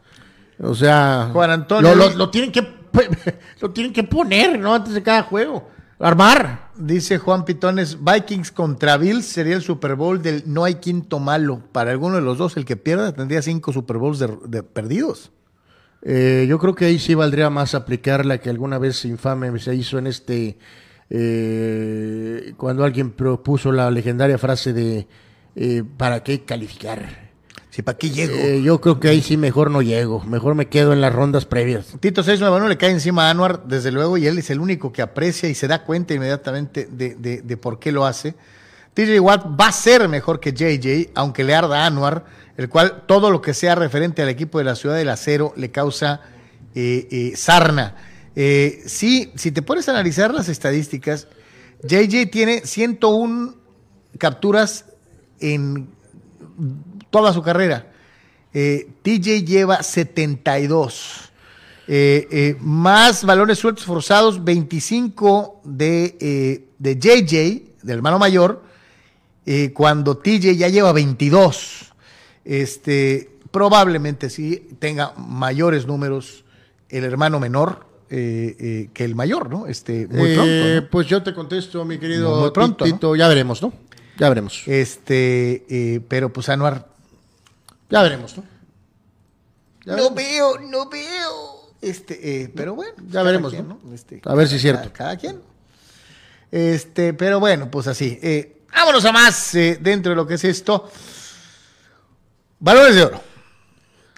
O sea, Juan Antonio. Lo, lo- lo tienen que lo tienen que poner, ¿no? Antes de cada juego. armar. Dice Juan Pitones, Vikings contra Bills sería el Super Bowl del no hay quinto malo. Para alguno de los dos, el que pierda tendría cinco Super Bowls de, de perdidos. Eh, yo creo que ahí sí valdría más aplicar la que alguna vez infame se hizo en este, eh, cuando alguien propuso la legendaria frase de eh, ¿para qué calificar? ¿Para qué llego? Eh, yo creo que ahí sí mejor no llego, mejor me quedo en las rondas previas. Tito 691 le cae encima a Anuar, desde luego, y él es el único que aprecia y se da cuenta inmediatamente de, de- de por qué lo hace. TJ Watt va a ser mejor que JJ, aunque le arda a Anuar, el cual todo lo que sea referente al equipo de la Ciudad del Acero le causa eh, eh, sarna. Eh, sí, si te pones a analizar las estadísticas, JJ tiene 101 capturas en toda su carrera. Eh, TJ lleva 72. Eh, eh, más balones sueltos forzados, 25 de, eh, de JJ, del hermano mayor, eh, cuando TJ ya lleva 22. Este, probablemente sí tenga mayores números el hermano menor eh, eh, que el mayor, ¿no? Este, muy Eh, pronto. ¿no? Pues yo te contesto, mi querido Muy pronto, Tito, ya veremos, ¿no? Ya veremos. Este, pero pues Anuar Ya veremos, ¿no? Ya no veremos. veo, no veo. Este, eh, pero bueno, Ya cada veremos, quien, ¿no? Este, A ver si es cada- cierto. Cada, quien. Este, pero bueno, pues así. Eh, vámonos a más eh, dentro de lo que es esto. Balones de oro.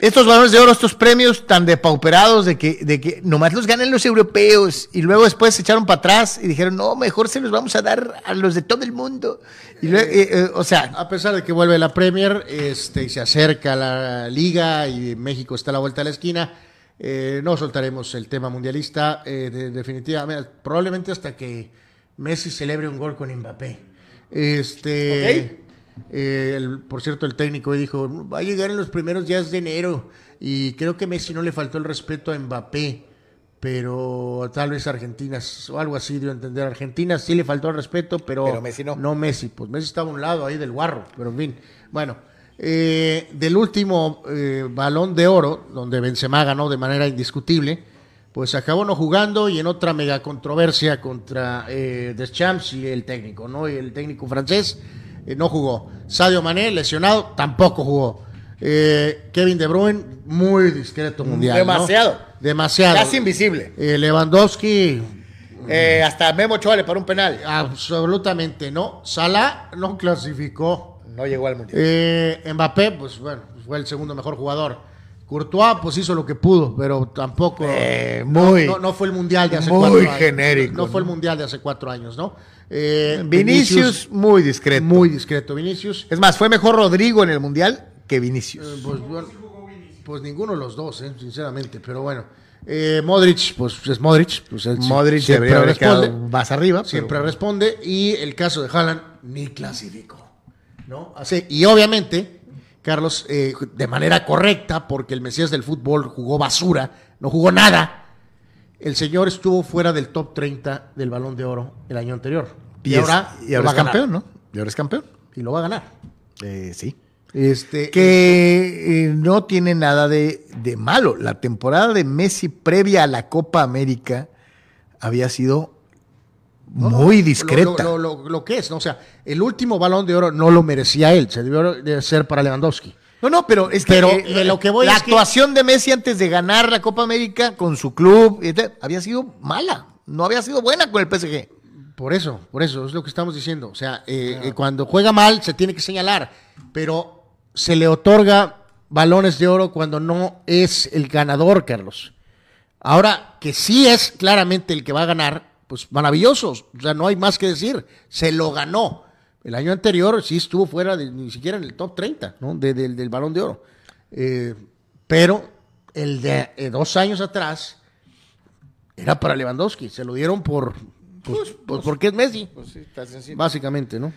Estos balones de oro, estos premios tan depauperados de que, de que nomás los ganan los europeos y luego después se echaron para atrás y dijeron, no, mejor se los vamos a dar a los de todo el mundo. Y luego, eh, eh, o sea, A pesar de que vuelve la Premier este, y se acerca la liga y México está a la vuelta de la esquina, eh, no soltaremos el tema mundialista eh, de- definitivamente, probablemente hasta que Messi celebre un gol con Mbappé. Este, eh, el- por cierto, el técnico dijo, va a llegar en los primeros días de enero y creo que Messi no le faltó el respeto a Mbappé. Pero tal vez Argentina o algo así dio a entender. Argentina sí le faltó el respeto, pero, Pero Messi no. no Messi, pues Messi estaba a un lado ahí del guarro, pero en fin. Bueno, eh, del último eh, balón de oro, donde Benzema ganó de manera indiscutible, pues acabó no jugando y en otra mega controversia contra eh, Deschamps y el técnico, ¿no? Y el técnico francés eh, no jugó. Sadio Mané, lesionado, tampoco jugó. Eh, Kevin De Bruyne, muy discreto mundial. ¿no? Demasiado. Demasiado. casi invisible. Eh, Lewandowski, Eh, hasta Memo Ochoa le paró un penal. absolutamente no. Salah no clasificó. No llegó al mundial. Mbappé, pues bueno, fue el segundo mejor jugador. Courtois, pues hizo lo que pudo, pero tampoco. No- muy- No, no fue el mundial de hace muy cuatro años. genérico, No, fue el mundial de hace cuatro años, ¿no? Eh, Vinicius, muy discreto. muy discreto. Vinicius, Es más, fue mejor Rodrigo en el mundial que eh, Vinicius. pues, bueno, pues ninguno de los dos, eh, sinceramente, pero bueno. Eh, Modric, pues es Modric. Pues sí- Modric siempre debería responde. más arriba. Siempre pero- responde. Y el caso de Haaland ni clasificó. ¿no? Así, y obviamente, Carlos, eh, de manera correcta, porque el Mesías del fútbol jugó basura, no jugó nada. El señor estuvo fuera del top 30 del balón de oro el año anterior. Y, ahora, y es campeón, ¿no? Y ahora es campeón. Y lo va a ganar. Eh, sí. Este, Que eh, no tiene nada de, de malo. La temporada de Messi previa a la Copa América había sido muy discreta. Lo, lo- lo- lo que es, ¿no? O sea, el último balón de oro no lo merecía él, se debió de ser para Lewandowski. No, no, pero es que Pero eh, de lo que voy la es que- actuación de Messi antes de ganar la Copa América con su club tal, había sido mala. No había sido buena con el PSG. Por eso, por eso, es lo que estamos diciendo. O sea, eh, eh, cuando juega mal se tiene que señalar, pero se le otorga balones de oro cuando no es el ganador, Carlos. Ahora, que sí es claramente el que va a ganar, pues maravilloso. O sea, no hay más que decir. Se lo ganó. El año anterior sí estuvo fuera de, ni siquiera en el top 30 ¿no? De- del- del balón de oro. Eh, pero el de eh, dos años atrás era para Lewandowski. Se lo dieron por. Pues, pues porque es Messi. Básicamente, ¿no?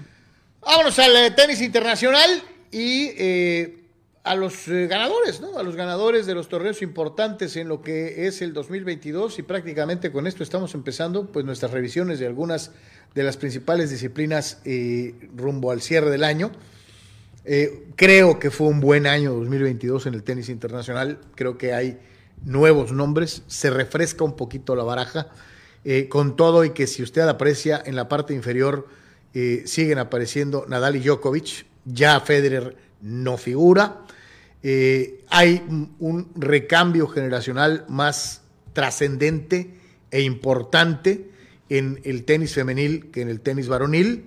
Vámonos al eh, tenis internacional y eh, a los eh, ganadores, ¿no? A los ganadores de los torneos importantes en lo que es el 2022 y prácticamente con esto estamos empezando pues nuestras revisiones de algunas de las principales disciplinas eh, rumbo al cierre del año. Eh, creo que fue un buen año 2022 en el tenis internacional. Creo que hay nuevos nombres, se refresca un poquito la baraja. con todo y que si usted aprecia en la parte inferior siguen apareciendo Nadal y Djokovic, ya Federer no figura. Eh, hay un- recambio generacional más trascendente e importante en el tenis femenil que en el tenis varonil,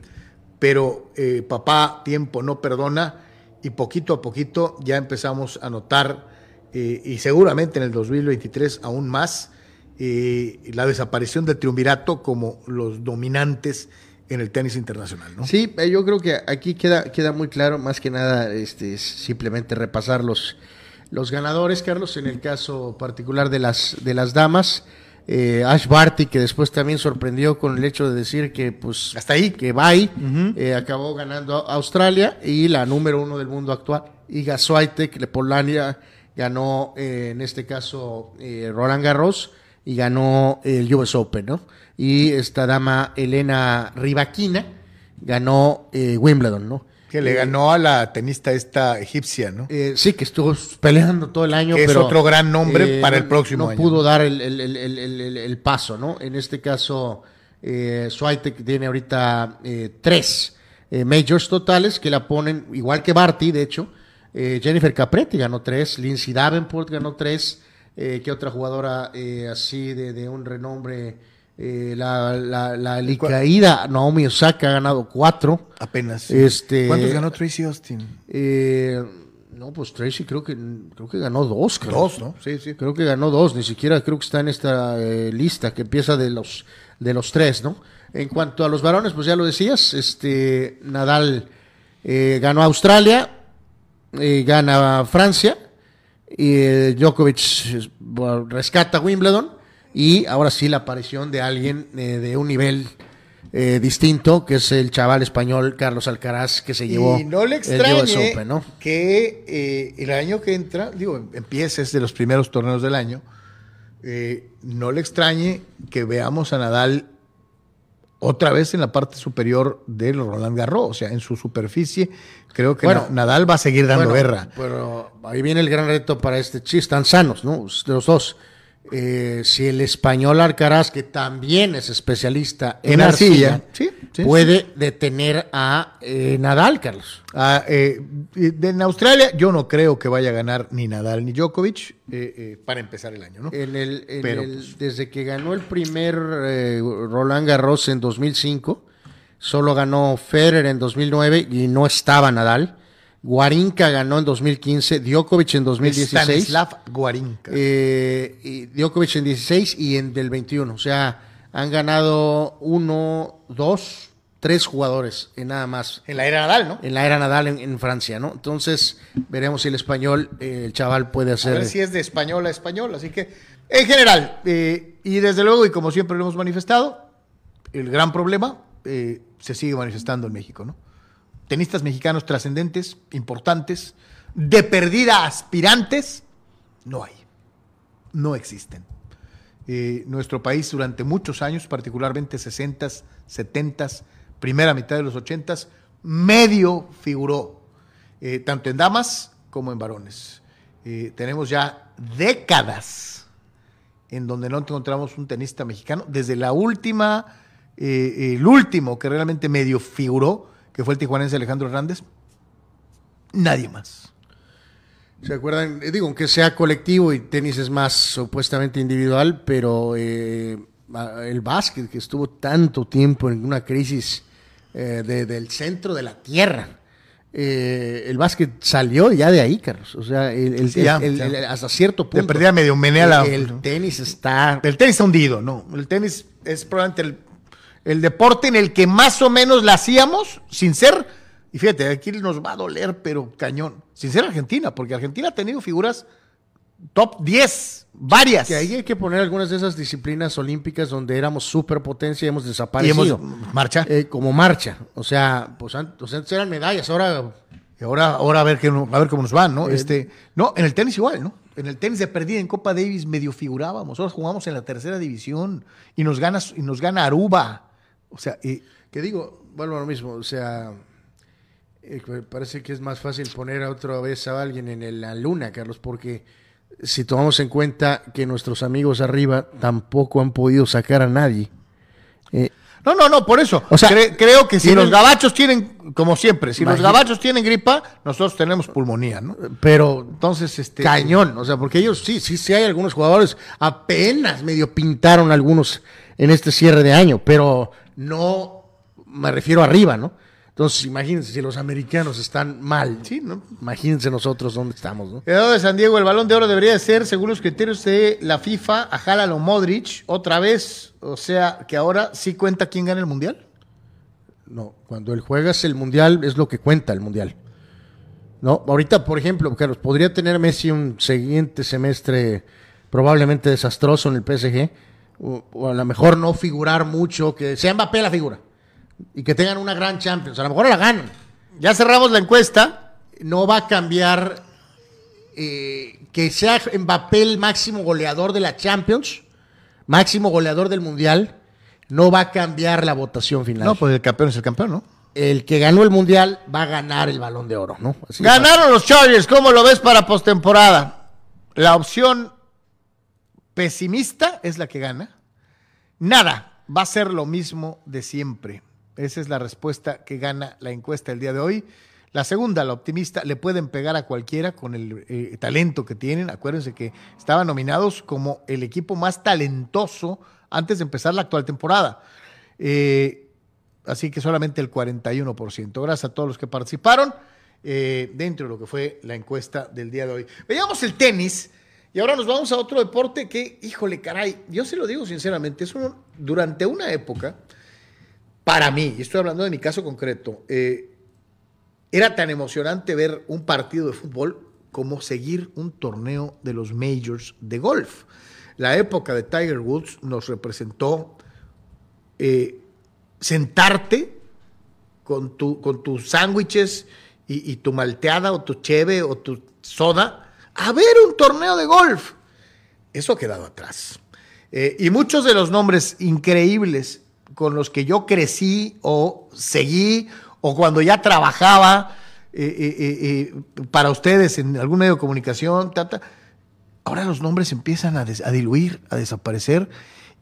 pero eh, papá tiempo no perdona y poquito a poquito ya empezamos a notar eh, y seguramente en el 2023 aún más la desaparición del triunvirato como los dominantes en el tenis internacional, ¿no? Sí, eh, yo creo que aquí queda, queda muy claro, más que nada, este, es simplemente repasar los, los ganadores, Carlos, en el caso particular de las, de las damas. eh, Ash Barty, que después también sorprendió con el hecho de decir que, pues, Hasta ahí. que bye, eh, acabó ganando a Australia y la número uno del mundo actual, Iga Swiatek de Polonia, ganó eh, en este caso Roland Garros y ganó el US Open, ¿no? Y esta dama Elena Rivaquina ganó eh, Wimbledon, ¿no? Que le ganó a la tenista esta egipcia, ¿no? Eh, sí, que estuvo peleando todo el año. Que es pero, otro gran nombre para el no- próximo no año. pudo dar el, paso, ¿no? En este caso, eh, Swiatek tiene ahorita eh, tres eh, majors totales que la ponen, igual que Barty, de hecho. Eh, Jennifer Capretti ganó tres, Lindsay Davenport ganó tres. Eh, ¿Qué otra jugadora eh, así de, de un renombre? Eh, la, la, la alicaída Naomi Osaka ha ganado cuatro. Apenas. Este- ¿Cuántos ganó Tracy Austin? Eh, no, pues Tracy creo que creo que ganó dos. creo. Dos, ¿no? Sí, sí. Creo que ganó dos, ni siquiera creo que está en esta eh, lista que empieza de los de los tres, ¿no? En cuanto a los varones, pues ya lo decías, este Nadal ganó Australia, gana Francia, y Djokovic rescata Wimbledon y ahora sí la aparición de alguien eh, de un nivel eh, distinto, que es el chaval español Carlos Alcaraz que se llevó Y no le el US extrañe Open, ¿no? que eh, el año que entra, digo, empieza es de los primeros torneos del año, eh, no le extrañe que veamos a Nadal otra vez en la parte superior del Roland Garros, o sea, en su superficie, creo que Bueno, Na- Nadal va a seguir dando Bueno, guerra. Pero ahí viene el gran reto para este. Sí, están sanos, ¿no? Los dos. Eh, si el español Alcaraz, que también es especialista en, En arcilla, arcilla, sí, sí, puede detener a eh, Nadal, Carlos. Ah, eh, en Australia yo no creo que vaya a ganar ni Nadal ni Djokovic para empezar el año, ¿no? En el, en Pero, el- pues, desde que ganó el primer Roland Garros en 2005, solo ganó Federer en 2009 y no estaba Nadal. Guarinka ganó en 2015, Djokovic en 2016. Stanislav Guarinka. Eh, y Djokovic en 16 y en del 21. O sea, han ganado uno, dos, tres jugadores en nada más. en la era Nadal, ¿no? En la era Nadal en, en Francia, ¿no? Entonces, veremos si el español, eh, el chaval puede A hacer. ver si es de español a español. Así que, en general, eh, y desde luego, y como siempre lo hemos manifestado, el gran problema eh, se sigue manifestando en México, ¿no? Tenistas mexicanos trascendentes, importantes, de perdida aspirantes, no hay. No existen. Eh, nuestro país durante muchos años, particularmente 60s, 70s, primera mitad de los 80s, medio figuró, eh, tanto en damas como en varones. Eh, tenemos ya décadas en donde no encontramos un tenista mexicano, desde la última, el último que realmente medio figuró, que fue el tijuanense Alejandro Hernández, nadie más. ¿Se acuerdan? Eh, Digo, aunque sea colectivo y tenis es más supuestamente individual, pero eh, el básquet que estuvo tanto tiempo en una crisis eh, de- del centro de la tierra. eh, el básquet salió ya de ahí, Carlos. O sea, el, el- Sí, ya, el- ya. el- hasta cierto punto. perdida medio menea la- el, el tenis está. El tenis está hundido, no. El tenis es probablemente el, deporte en el que más o menos la hacíamos sin ser, y fíjate, aquí nos va a doler, pero cañón, sin ser Argentina, porque Argentina ha tenido figuras top 10, varias. Que ahí hay que poner algunas de esas disciplinas olímpicas donde éramos superpotencia y hemos y desaparecido. hemos marcha. Eh, como marcha. O sea, pues antes eran medallas, ahora Y ahora, ahora a ver qué, a ver cómo nos van, ¿no? Eh, este, no, en el tenis igual, ¿no? En el tenis de perdida en Copa Davis medio figurábamos. Nosotros jugamos en la tercera división y nos gana, y nos gana Aruba. O sea, y, Que digo, vuelvo a lo mismo, o sea, eh, parece que es más fácil poner a otra vez a alguien en la luna, Carlos, porque si tomamos en cuenta que nuestros amigos arriba tampoco han podido sacar a nadie. Eh, No, no, no, por eso. O sea, Cre- creo que si tienen- los gabachos tienen, como siempre, si los gabachos tienen gripa, nosotros tenemos pulmonía, ¿no? pero Entonces, este. cañón, o sea, porque ellos sí, sí, sí hay algunos jugadores, apenas medio pintaron algunos en este cierre de año, pero no me refiero arriba, ¿no? Entonces, imagínense si los americanos están mal. Sí, ¿no? Imagínense nosotros dónde estamos, ¿no? Quedado de San Diego, el balón de oro debería de ser, según los criterios de la FIFA, a Jalalo Modric, otra vez. O sea, que ahora sí cuenta quién gana el mundial. No, cuando él juegas el mundial es lo que cuenta el mundial. No, ahorita, por ejemplo, Carlos, podría tener Messi un siguiente semestre probablemente desastroso en el PSG, o, o a lo mejor no figurar mucho, que sea Mbappé la figura y que tengan una gran Champions. A lo mejor la ganan. Ya cerramos la encuesta. No va a cambiar eh, que sea Mbappé el máximo goleador de la Champions, máximo goleador del mundial. No va a cambiar la votación final. No, pues el campeón es el campeón, ¿no? el que ganó el mundial va a ganar el balón de oro, ¿no? Así. Ganaron los Chargers, ¿cómo lo ves para postemporada? La opción pesimista es la que gana. Nada, va a ser lo mismo de siempre. Esa es la respuesta que gana la encuesta el día de hoy. La segunda, la optimista, le pueden pegar a cualquiera con el eh, talento que tienen. Acuérdense que estaban nominados como el equipo más talentoso antes de empezar la actual temporada. Eh, así que solamente el 41%. Gracias a todos los que participaron eh, dentro de lo que fue la encuesta del día de hoy. Veamos el tenis y ahora nos vamos a otro deporte que, híjole, caray, yo se lo digo sinceramente, durante una época, para mí, y estoy hablando de mi caso concreto, eh, era tan emocionante ver un partido de fútbol como seguir un torneo de los majors de golf. La época de Tiger Woods nos representó eh, sentarte con, tu, con tus sándwiches y, y tu malteada o tu cheve o tu soda a ver un torneo de golf. Eso ha quedado atrás. Eh, y muchos de los nombres increíbles con los que yo crecí o seguí o cuando ya trabajaba eh, eh, para ustedes en algún medio de comunicación, ahora los nombres empiezan a, a diluir, a desaparecer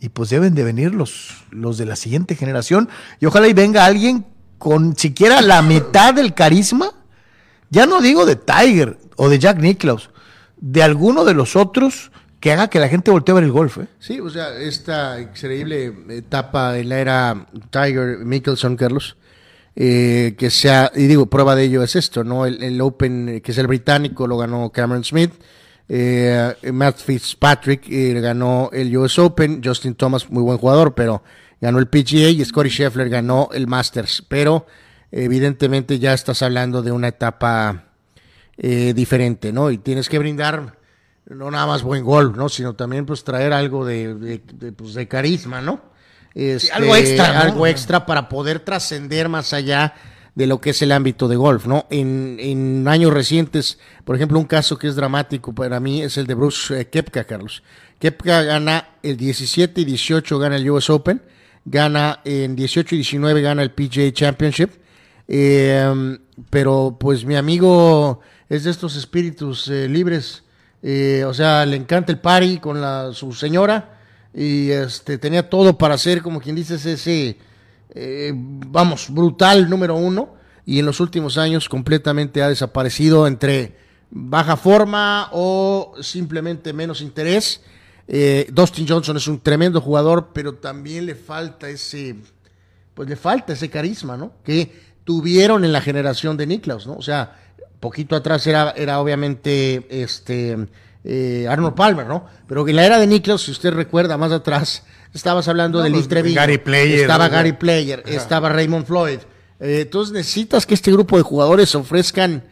y pues deben de venir los, los de la siguiente generación y ojalá y venga alguien con siquiera la mitad del carisma, ya no digo de Tiger o de Jack Nicklaus, de alguno de los otros que haga que la gente voltee a ver el golf. ¿eh? Sí, o sea, esta increíble etapa en la era Tiger Mickelson, Carlos, eh, que sea, y digo, prueba de ello es esto, ¿no? El, Open, eh, que es el británico, lo ganó Cameron Smith, eh, Matt Fitzpatrick eh, ganó el US Open, Justin Thomas, muy buen jugador, pero ganó el PGA y Scotty Scheffler ganó el Masters, pero evidentemente ya estás hablando de una etapa eh, diferente, ¿no? Y tienes que brindar no nada más buen gol, ¿no? Sino también pues traer algo de, de- de, pues, de carisma, ¿no? Este, algo extra, ¿no? Algo extra para poder trascender más allá de lo que es el ámbito de golf, ¿no? En, en años recientes, por ejemplo, un caso que es dramático para mí es el de Bruce eh, Kepka, Carlos. Kepka gana el 17 y 18 gana el US Open, gana en 18 y 19 gana el PGA Championship, eh, pero pues mi amigo es de estos espíritus eh, libres, eh, o sea, le encanta el party con su señora y este tenía todo para ser, como quien dice, ese, eh, vamos, brutal número uno y en los últimos años completamente ha desaparecido entre baja forma o simplemente menos interés. Eh, Dustin Johnson es un tremendo jugador, pero también le falta ese, pues le falta ese carisma, ¿no? Que tuvieron en la generación de Niklaus, ¿no? O sea, poquito atrás era, era obviamente este eh, Arnold Palmer, ¿no? Pero en la era de Niklaus, si usted recuerda más atrás, estabas hablando de Lee pues, Gary Player, estaba ¿no? Gary Player, estaba Raymond Floyd. Eh, entonces necesitas que este grupo de jugadores ofrezcan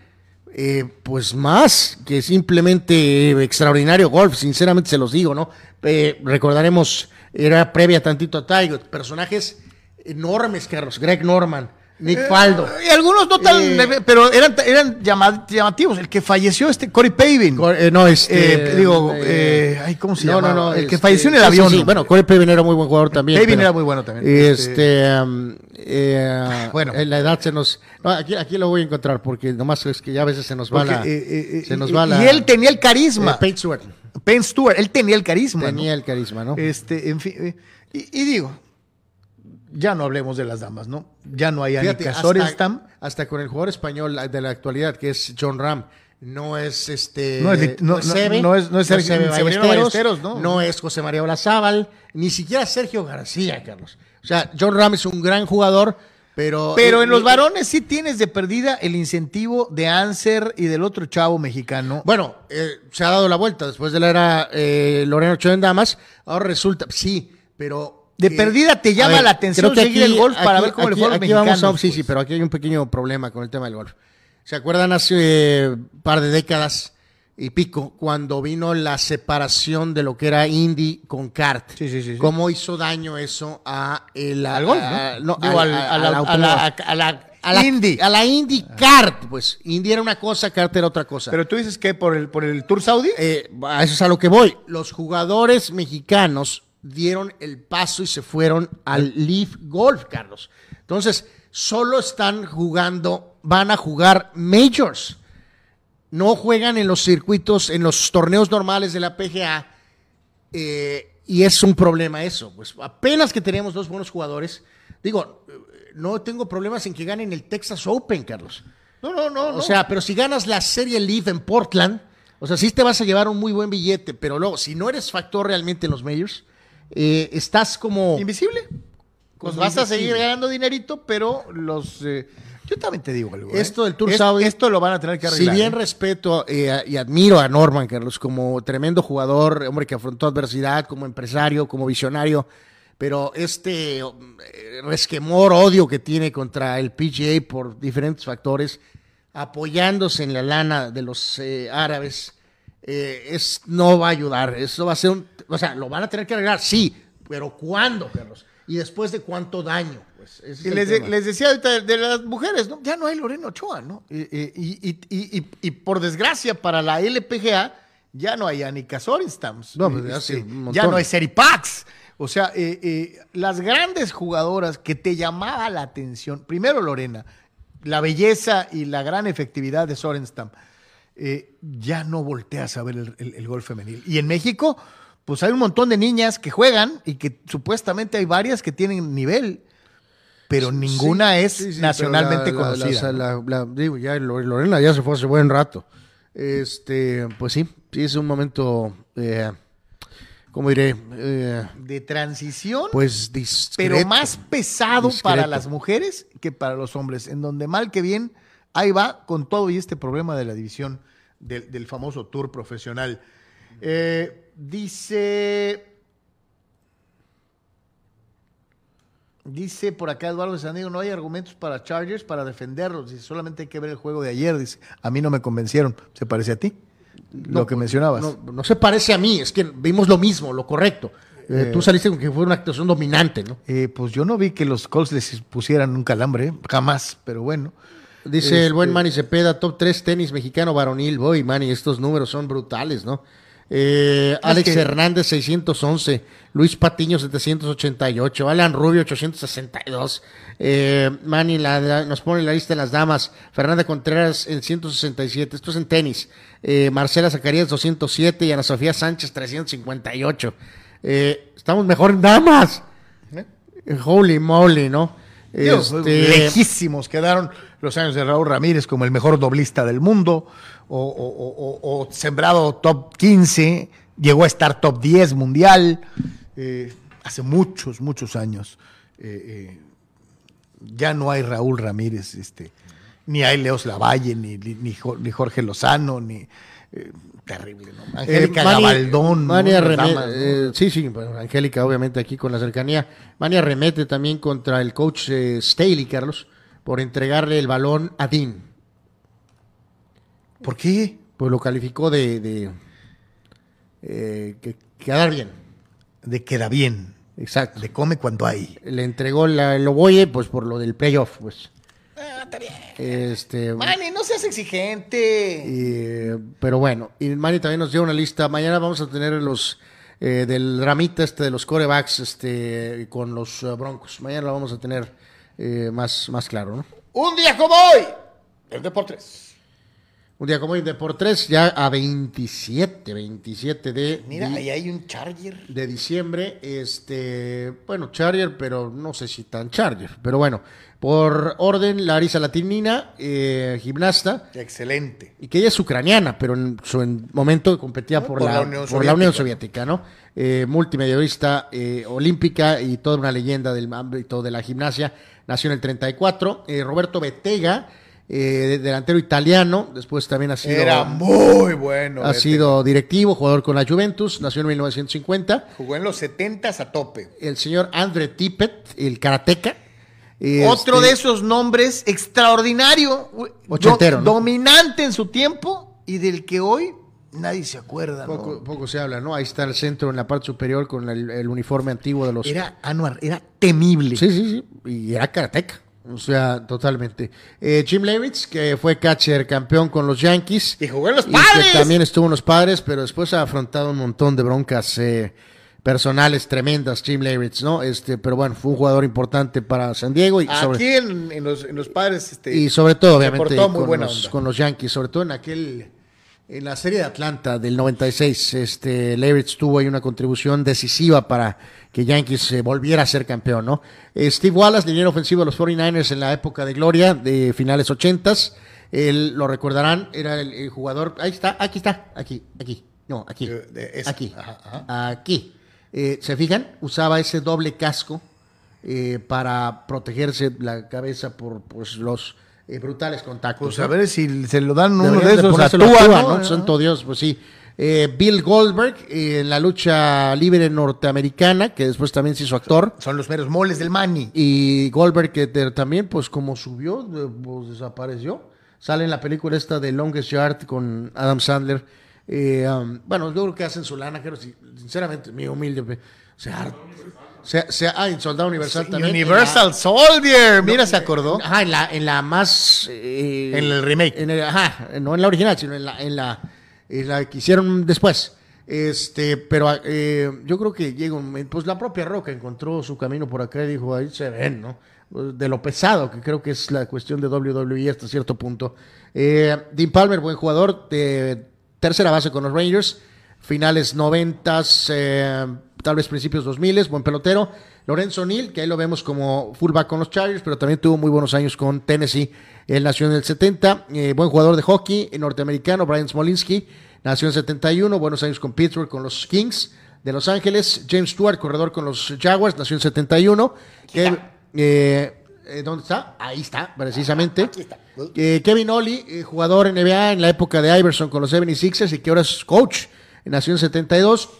eh, pues más que simplemente eh, extraordinario golf, sinceramente se los digo, ¿no? Recordaremos, era previa tantito a Tiger, personajes enormes, Carlos, Greg Norman, Nick Faldo. Y algunos no tan, Eh, pero eran, eran llama- llamativos. El que falleció, este Corey Pavin. Cor- eh, no, este, Eh, digo, ay, ¿cómo se No, llama? no, no. El que este, falleció en el sí, avión. sí, bueno, Corey Pavin era muy buen jugador también. Pavin era muy bueno también. Este, um, eh, Bueno. en la edad se nos. no, aquí, aquí lo voy a encontrar porque nomás es que ya a veces se nos va Porque, la. se nos y, va la. y él tenía el carisma. Payne Stewart Penn Stewart, él tenía el carisma. tenía ¿no? el carisma, ¿no? Este, en fin. Y, y digo, ya no hablemos de las damas, ¿no? Ya no hay Fíjate, Annika Sorenstam. hasta con el jugador español de la actualidad, que es John Ram. No es este. No es no- no- no es- no es Sergio- Ballesteros, ¿no? es José María Olazábal, ni siquiera Sergio García, Carlos. O sea, John Ram es un gran jugador, pero. Pero en los eh, varones sí tienes de perdida el incentivo de Anser y del otro chavo mexicano. Bueno, eh, se ha dado la vuelta después de la era eh, Lorena Ochoa en Damas. Ahora resulta, sí, pero. De que- perdida te llama la atención seguir el golf para ver cómo le fue a los aquí vamos mexicanos, a- sí, pues. sí, pero aquí hay un pequeño problema con el tema del golf. ¿Se acuerdan hace eh, un par de décadas y pico cuando vino la separación de lo que era Indy con kart? Sí, sí, sí, sí. ¿Cómo hizo daño eso a el Al golf, a- ¿no? a la a la Indy. A la Indy Kart, pues. Indy era una cosa, Kart era otra cosa. Pero tú dices que por el, por el Tour Saudi. Eh, a eso es a lo que voy. Los jugadores mexicanos dieron el paso y se fueron al Leaf Golf, Carlos. Entonces, solo están jugando, van a jugar majors. No juegan en los circuitos, en los torneos normales de la PGA. eh, y es un problema eso. Pues apenas que tenemos dos buenos jugadores. Digo, no tengo problemas en que ganen el Texas Open, Carlos. no, no, no. O sea, pero si ganas la serie Leaf en Portland, o sea, sí te vas a llevar un muy buen billete, pero luego, si no eres factor realmente en los majors, eh, estás como... invisible. Pues vas a seguir ganando dinerito, pero los. eh, yo también te digo algo. ¿eh? Esto del Tour Es- Saudi- Esto lo van a tener que Si arreglar. bien ¿eh? respeto eh, y admiro a Norman, Carlos, como tremendo jugador, hombre que afrontó adversidad, como empresario, como visionario, pero este resquemor, odio que tiene contra el PGA por diferentes factores, apoyándose en la lana de los árabes, es, no va a ayudar. Eso va a ser un. O sea, lo van a tener que arreglar, sí, pero ¿cuándo, Carlos? ¿Y después de cuánto daño? Pues, Y les, de- les decía ahorita de, de las mujeres, ¿no? Ya no hay Lorena Ochoa, ¿no? Y, y- y- y- por desgracia para la LPGA, ya no hay Annika Sorenstam. No, pues, ya Este, ya no hay Seri Pax. O sea, eh, eh, las grandes jugadoras que te llamaba la atención, primero Lorena, la belleza y la gran efectividad de Sorenstam, eh, ya no volteas a ver el, el- el golf femenil. Y en México, pues hay un montón de niñas que juegan y que supuestamente hay varias que tienen nivel, pero ninguna es sí, sí, nacionalmente la- conocida. la- digo, ya Lore- Lorena ya se fue hace buen rato. Este, pues sí, sí es un momento, eh, ¿cómo diré? Eh, de transición, pues discreto. pero más pesado Discreto. para las mujeres que para los hombres, en donde mal que bien, ahí va con todo y este problema de la división del, del famoso tour profesional. Eh, dice... Dice por acá Eduardo de San Diego, no hay argumentos para Chargers para defenderlos, dice, solamente hay que ver el juego de ayer, dice, a mí no me convencieron, ¿se parece a ti? lo que mencionabas. No, no se parece a mí, es que vimos lo mismo, lo correcto. Eh, tú saliste con que fue una actuación dominante, ¿no? Eh, pues yo no vi que los Colts les pusieran un calambre, ¿eh? jamás, pero bueno. Dice el buen Este- Manny Cepeda, top 3 tenis mexicano varonil. Voy, Manny, estos números son brutales, ¿no? Eh, Alex que- Hernández, 611. Luis Patiño, 788. Alan Rubio, 862. Eh, Manny la- la- nos pone la lista de las damas. Fernanda Contreras, en 167. Esto es en tenis. Eh, Marcela Zacarías, 207. Y Ana Sofía Sánchez, 358. Eh, estamos mejor en damas. Eh, Holy moly, ¿no? Este, lejísimos quedaron los años de Raúl Ramírez como el mejor doblista del mundo, o, o- o- o- o sembrado top 15, llegó a estar top 10 mundial, eh, hace muchos, muchos años. eh, eh, ya no hay Raúl Ramírez, este, ni hay Leos Lavalle, ni, ni, ni Jo- ni Jorge Lozano, ni... eh, terrible, ¿no? Angélica Eh, Mani- Gabaldón. Mani Las arreme- damas, ¿no? eh, sí, sí, bueno, Angélica, obviamente, aquí con la cercanía. Mani arremete también contra el coach Staley, Carlos, por entregarle el balón a Dean. ¿Por qué? Pues lo calificó de, de eh, que quedar bien. De queda bien, Exacto. de come cuando hay. Le entregó la, el oboye, pues por lo del playoff, pues. Ah, está bien. Este, Manny, no seas exigente. y, pero bueno, y Manny también nos dio una lista. Mañana vamos a tener los eh, del ramita este de los corebacks este, con los eh, Broncos. Mañana lo vamos a tener eh, más, más claro, ¿no? Un día como hoy, el Deportes. Un día como hoy de por tres, ya a 27, 27 de, Mira, di- ahí hay un Charger. de diciembre. Este, bueno, Charger, pero no sé si tan Charger. Pero bueno, por orden, Larisa Latinina, eh, gimnasta. Excelente. y que ella es ucraniana, pero en su en momento competía por, la, por la Unión Soviética, ¿no? Eh, multimedialista eh, olímpica y toda una leyenda del ámbito de la gimnasia. Nació en el 34. Eh, Roberto Betega, eh, delantero italiano, después también ha sido, Era muy bueno. ha sido directivo, jugador con la Juventus, nació en 1950. Jugó en los 70 a tope. El señor Andre Tippett, el karateca. Otro Este, de esos nombres extraordinario. Ochentero, do- ¿no? Dominante en su tiempo y del que hoy nadie se acuerda. ¿no? Poco, poco se habla, ¿no? Ahí está el centro en la parte superior con el, el uniforme antiguo de los Era Anuar, era temible. Sí, sí, sí. Y era karateca. O sea, totalmente. Eh, Jim Levitz, que fue catcher campeón con los Yankees. Y jugó en los y padres. que también estuvo en los padres, pero después ha afrontado un montón de broncas eh, personales tremendas, Jim Levitz, ¿no? Este, pero bueno, fue un jugador importante para San Diego y Aquí sobre, en, en los, en los padres. Este, y sobre todo, obviamente, muy con, buena los, onda. con los Yankees, sobre todo en aquel. En la serie de Atlanta del 96, este, Levitz tuvo ahí una contribución decisiva para que Yankees eh, volviera a ser campeón, ¿no? Eh, Steve Wallace, liniero ofensivo de los 49ers en la época de gloria, de finales 80s. Él, lo recordarán, era el, el jugador. Ahí está, aquí está, aquí, aquí. No, aquí. Esa. aquí. Ajá, ajá. Aquí. Eh, ¿Se fijan? Usaba ese doble casco eh, para protegerse la cabeza por pues, los eh, brutales contactos. Pues a ver si se lo dan uno de esos ponérselo a Tua, ¿no? ¿no? Santo Dios, pues sí. Eh, Bill Goldberg eh, en la lucha libre norteamericana, que después también se hizo actor. Son los meros moles del Manny. Y Goldberg que te- también, pues como subió, de- pues, desapareció. Sale en la película esta de Longest Yard con Adam Sandler. Eh, um, bueno, yo creo que hacen su lana, pero sí, sinceramente, mi humilde. pe- Se har- se, se, ah, en Soldado Universal también. Universal Soldier. Mira, se acordó. Ajá, en la, en la más. eh, En el remake. en el- ajá, no en la original, sino en la, en la, en la que hicieron después. Este, pero eh, yo creo que llega pues la propia Roca encontró su camino por acá y dijo, ahí se ven, ¿no? De lo pesado, que creo que es la cuestión de WWE hasta cierto punto. Eh, Dean Palmer, buen jugador, de tercera base con los Rangers, finales noventas, eh, tal vez principios 2000, buen pelotero. Lorenzo Neal, que ahí lo vemos como fullback con los Chargers, pero también tuvo muy buenos años con Tennessee. Él nació en el 70, eh, buen jugador de hockey eh, norteamericano, Brian Smolinski, nació en el 71, buenos años con Pittsburgh, con los Kings de Los Ángeles. James Stewart, corredor con los Jaguars, nació en el 71. Que, eh, eh, ¿Dónde está? Ahí está, precisamente. Kevin Ollie, jugador NBA en la época de Iverson con los 76ers y que ahora es coach, nació en 72.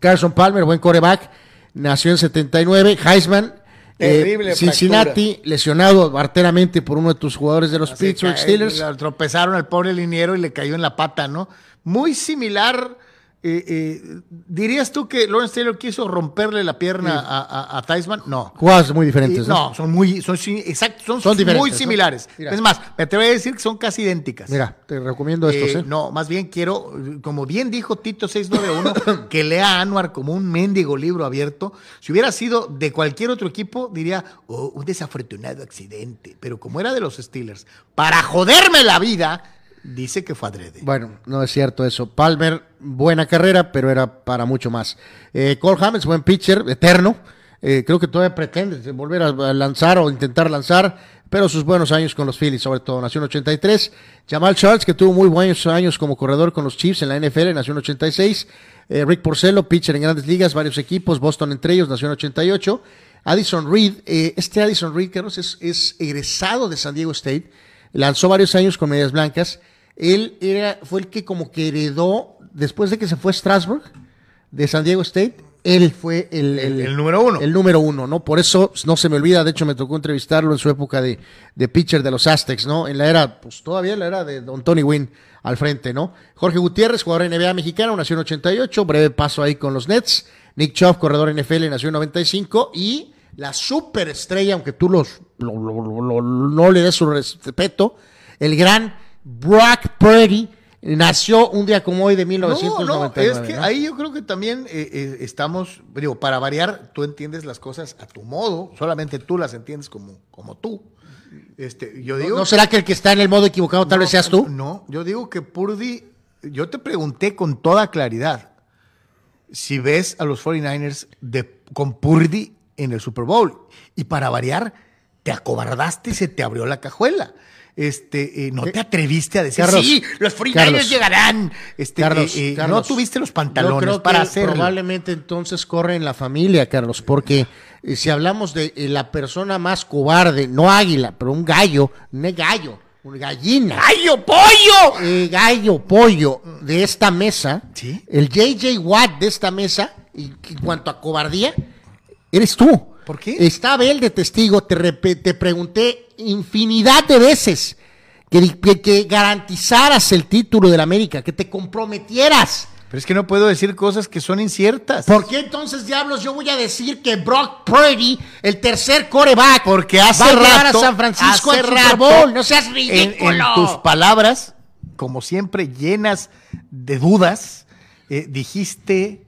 Carson Palmer, buen coreback, nació en 79. Heisman, eh, Terrible Cincinnati, lesionado arteramente por uno de tus jugadores de los Así Pittsburgh que, Steelers. eh, Tropezaron al pobre liniero y le cayó en la pata, ¿no? Muy similar. Eh, eh, ¿Dirías tú que Lawrence Taylor quiso romperle la pierna a, a? No. Jugadas muy diferentes, ¿no? no, son muy, son, exacto, son, muy similares. Es más, me atrevo a decir que son casi idénticas. Mira, te recomiendo estos, Eh, ¿eh? No, más bien quiero, como bien dijo Tito 691, que lea a Anuar como un mendigo libro abierto. Si hubiera sido de cualquier otro equipo, diría, oh, un desafortunado accidente. Pero como era de los Steelers, para joderme la vida, dice que fue adrede. Bueno, no es cierto eso. Palmer, buena carrera, pero era para mucho más. Eh, Cole Hamels, buen pitcher, eterno. Eh, creo que todavía pretende volver a lanzar o intentar lanzar, pero sus buenos años con los Phillies, sobre todo, nació en 83. Jamal Charles, que tuvo muy buenos años como corredor con los Chiefs en la NFL, nació en 86. Eh, Rick Porcello, pitcher en grandes ligas, varios equipos, Boston entre ellos, nació en 88. Addison Reed, eh, este Addison Reed, Carlos, es, es egresado de San Diego State, lanzó varios años con medias blancas. Él era, fue el que como que heredó, después de que se fue a Strasbourg, de San Diego State, él fue el, El- el número uno. El número uno, ¿no? Por eso no se me olvida, de hecho me tocó entrevistarlo en su época de, de pitcher de los Aztecs, ¿no? En la era, pues todavía en la era de Don Tony Wynn al frente, ¿no? Jorge Gutiérrez, jugador NBA mexicano, nació en 88, breve paso ahí con los Nets. Nick Chubb, corredor NFL, nació en 95 y la superestrella, aunque tú los lo- lo- lo- lo- no le dé su respeto, el gran Brock Purdy nació un día como hoy de No, 1999. no, es que ¿no? ahí yo creo que también eh, eh, estamos, digo, para variar, tú entiendes las cosas a tu modo, solamente tú las entiendes como, como tú. Este, yo digo, ¿No será que el que está en el modo equivocado tal vez seas tú? No, yo digo que Purdy, yo te pregunté con toda claridad si ves a los 49ers de, con Purdy en el Super Bowl. Y para variar, te acobardaste y se te abrió la cajuela. Este, eh, no te atreviste a decir, Carlos, sí, los 49ers Carlos, llegarán. Este, Carlos, eh, eh, Carlos, no tuviste los Yo pantalones creo para que hacerlo. Probablemente entonces corre en la familia, Carlos, porque si hablamos de la persona más cobarde, no águila, pero un gallo, no es gallo, una gallina. ¡Gallo, pollo! gallo, pollo de esta mesa, Sí. el JJ Watt de esta mesa, y en cuanto a cobardía, eres tú. ¿Por qué? Está Abel de testigo, te, te pregunté infinidad de veces que, que- que garantizaras el título del América, que te comprometieras. Pero es que no puedo decir cosas que son inciertas. ¿Por qué entonces, diablos, yo voy a decir que Brock Purdy, el tercer coreback, Porque hace va a llegar rato, a San Francisco hace al Super rato, Bowl? No seas en, ridículo. en tus palabras, como siempre llenas de dudas, eh, dijiste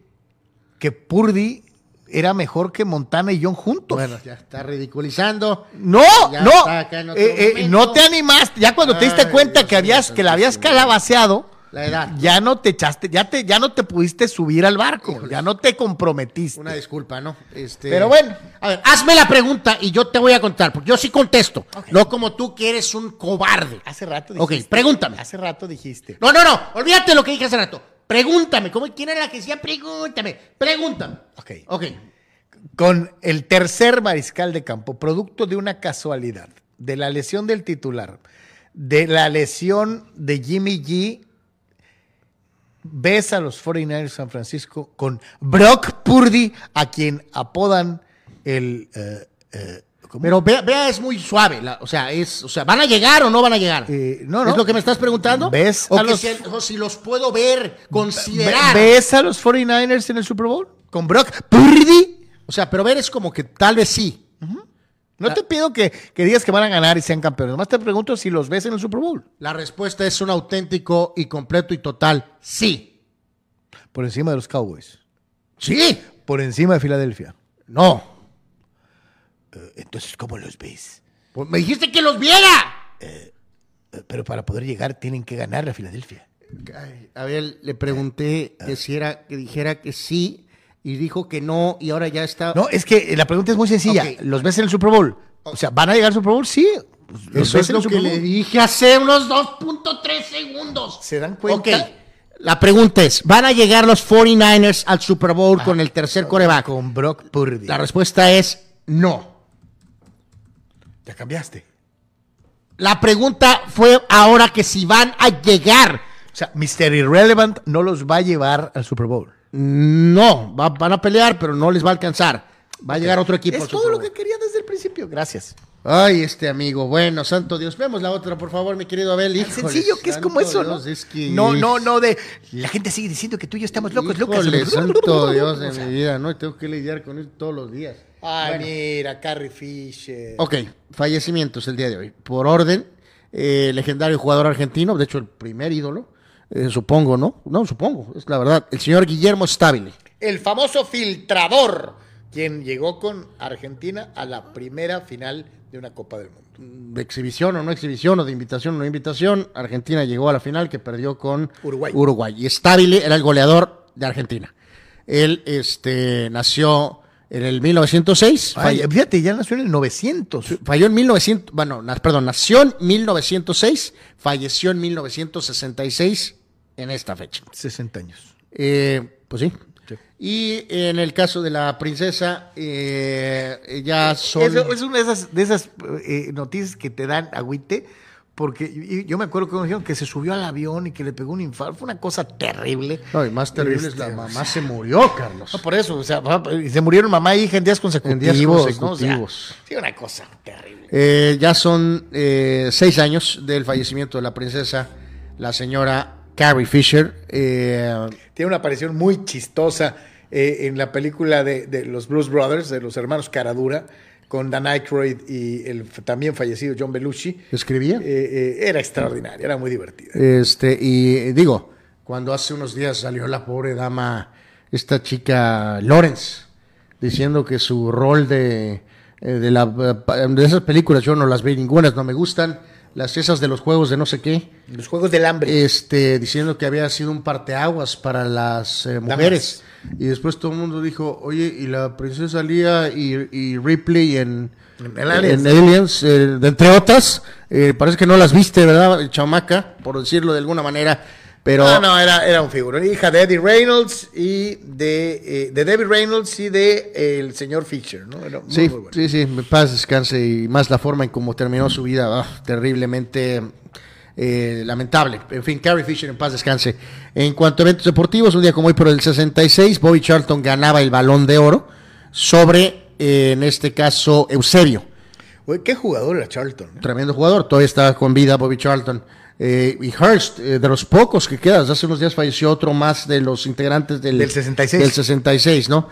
que Purdy era mejor que Montana y John juntos. Bueno, ya está ridiculizando. no, ya no, eh, eh, no te animaste. Ya cuando te diste cuenta Dios que habías que la habías calabaceado, La edad. ya no te echaste, ya te, ya no te pudiste subir al barco, ya no te comprometiste. Una disculpa, ¿no? Este, Pero bueno. A ver, hazme la pregunta y yo te voy a contar, porque yo sí contesto. No como tú que eres un cobarde. Hace rato Ok, dijiste. pregúntame. Hace rato dijiste. No, no, no. Olvídate lo que dije hace rato. Pregúntame. ¿Cómo, ¿Quién era la que decía? Pregúntame. Pregúntame. Ok. Ok. con el tercer mariscal de campo, producto de una casualidad, de la lesión del titular, de la lesión de Jimmy G, ves a los 49ers San Francisco con Brock Purdy, a quien apodan el... eh, eh, ¿cómo? Pero vea, es muy suave. la- o sea, es, o sea, ¿van a llegar o no van a llegar? Eh, no, no. ¿Es lo que me estás preguntando? ¿Ves O, a que los- si, o si los puedo ver, Ve- considerar. ¿Ves a los 49ers en el Super Bowl? ¿Con Brock Purdy? O sea, pero ver es como que tal vez sí. No te pido que, que digas que van a ganar y sean campeones. Nomás te pregunto si los ves en el Super Bowl. La respuesta es un auténtico y completo y total sí. Por encima de los Cowboys. Sí. Por encima de Filadelfia. No. Eh, Entonces, ¿cómo los ves? Pues me dijiste que los viera. Eh, Pero para poder llegar tienen que ganar a Filadelfia. Ay, a ver, le pregunté que si era, que dijera que sí y dijo que no y ahora ya está. No, es que la pregunta es muy sencilla. ¿Los ves en el Super Bowl? O sea, ¿van a llegar al Super Bowl? Sí. ¿Los Eso ves es en lo el que Super le Bowl? dije hace unos 2.3 segundos. ¿Se dan cuenta? Ok. La pregunta es, ¿van a llegar los 49ers al Super Bowl con el tercer coreback? Con Brock Purdy. La respuesta es no. Ya cambiaste. La pregunta fue ahora que si van a llegar. O sea, Mr. Irrelevant no los va a llevar al Super Bowl. No, va- van a pelear, pero no les va a alcanzar. Va a llegar otro equipo. Es todo lo que quería desde el principio. Gracias. Ay, este amigo, bueno, santo Dios. Vemos la otra, por favor, mi querido Abel. Híjoles, sencillo que es como eso, ¿no? Dios, es que- No, no, no, de... La gente sigue diciendo que tú y yo estamos locos, locos. Híjole, santo Dios de O sea, mi vida, ¿no? Y tengo que lidiar con él todos los días. Ay, mira, Carrie Fisher. Ok, fallecimientos el día de hoy. Por orden, eh, legendario jugador argentino, de hecho el primer ídolo, eh, supongo, ¿no? No, supongo, es la verdad. El señor Guillermo Stabile. El famoso filtrador, quien llegó con Argentina a la primera final de una Copa del Mundo. De exhibición o no exhibición, o de invitación o no invitación, Argentina llegó a la final que perdió con Uruguay. Uruguay. Y Stabile era el goleador de Argentina. Él este, nació en el 1906. Ay, falle- fíjate, ya nació en el 900. Falló en 1900, bueno, perdón, nació en 1906, falleció en 1966 en esta fecha. 60 años. Eh, pues sí. Sí. Y en el caso de la princesa, eh, ya son... Eso es una de esas, de esas eh, noticias que te dan agüite, porque yo me acuerdo que dijeron que se subió al avión y que le pegó un infarto. Fue una cosa terrible. No, y más terrible es la Este, mamá se murió, Carlos. No, por eso, o sea, se murieron mamá e hija en días consecutivos. días ¿no? O sea, consecutivos. sí, una cosa terrible. Eh, ya son eh, seis años del fallecimiento de la princesa, la señora Carrie Fisher. Eh, Tiene una aparición muy chistosa eh, en la película de, de los Blues Brothers, de los hermanos Caradura, con Dan Aykroyd y el también fallecido John Belushi. ¿Escribía? Eh, eh, era extraordinaria, era muy divertida. Este, y eh, digo, cuando hace unos días salió la pobre dama, esta chica Lawrence, diciendo que su rol de, eh, de, la, de esas películas, yo no las vi ninguna, no me gustan, las esas de los juegos de no sé qué, Los Juegos del Hambre. este, diciendo que había sido un parteaguas para las eh, mujeres. Y después todo el mundo dijo, oye, y la princesa Lía y, y Ripley en, En Aliens. en Aliens, eh, de entre otras, eh, parece que no las viste, ¿verdad, chamaca? Por decirlo de alguna manera. Pero no, no, era, era un figurón. Hija de Eddie Reynolds y de, eh, de David Reynolds y de eh, el señor Fisher, ¿no? Era muy, sí, muy bueno. sí, sí, paz descanse y más la forma en cómo terminó su vida, terriblemente eh, lamentable. En fin, Carrie Fisher en paz descanse. En cuanto a eventos deportivos, un día como hoy por el 66, Bobby Charlton ganaba el balón de oro sobre, eh, en este caso, Eusebio. Güey, qué jugador era Charlton. ¿eh? Tremendo jugador, todavía está con vida Bobby Charlton. Y eh, de los pocos que quedan, hace unos días falleció otro más de los integrantes del, Del 66. Del 66, ¿no?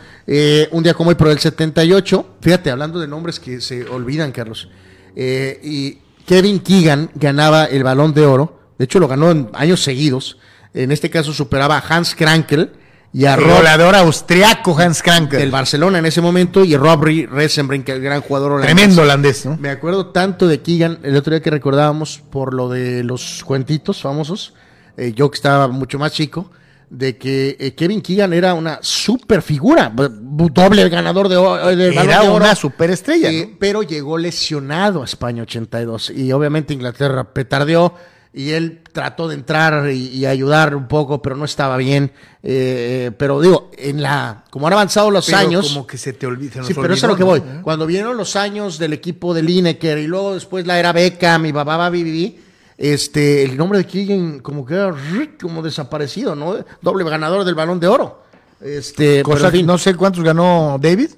Un día como hoy, por el 78, fíjate, hablando de nombres que se olvidan, Carlos. y Kevin Keegan ganaba el balón de oro, de hecho lo ganó en años seguidos. En este caso superaba a Hans Krankel y a El Rob goleador austriaco Hans Krankel. del Barcelona en ese momento y Rob Resenbrink, el gran jugador holandés. Tremendo holandés, ¿no? Me acuerdo tanto de Keegan el otro día que recordábamos por lo de los cuentitos famosos, eh, yo que estaba mucho más chico, de que eh, Kevin Keegan era una super figura, doble ganador de, Era de Oro, una superestrella, eh, ¿no? pero llegó lesionado a España 82 y obviamente Inglaterra petardeó y él trató de entrar y, y ayudar un poco, pero no estaba bien. eh, pero digo, en la como han avanzado los Pero años, como que se te olvida. Sí, pero eso es lo que voy. ¿no? Cuando vinieron los años del equipo de Lineker y luego después la era Beckham y bababa BBB, este, el nombre de Keegan como que era como desaparecido, ¿no? Doble ganador del Balón de Oro. Este, Cosa que no sé cuántos ganó David.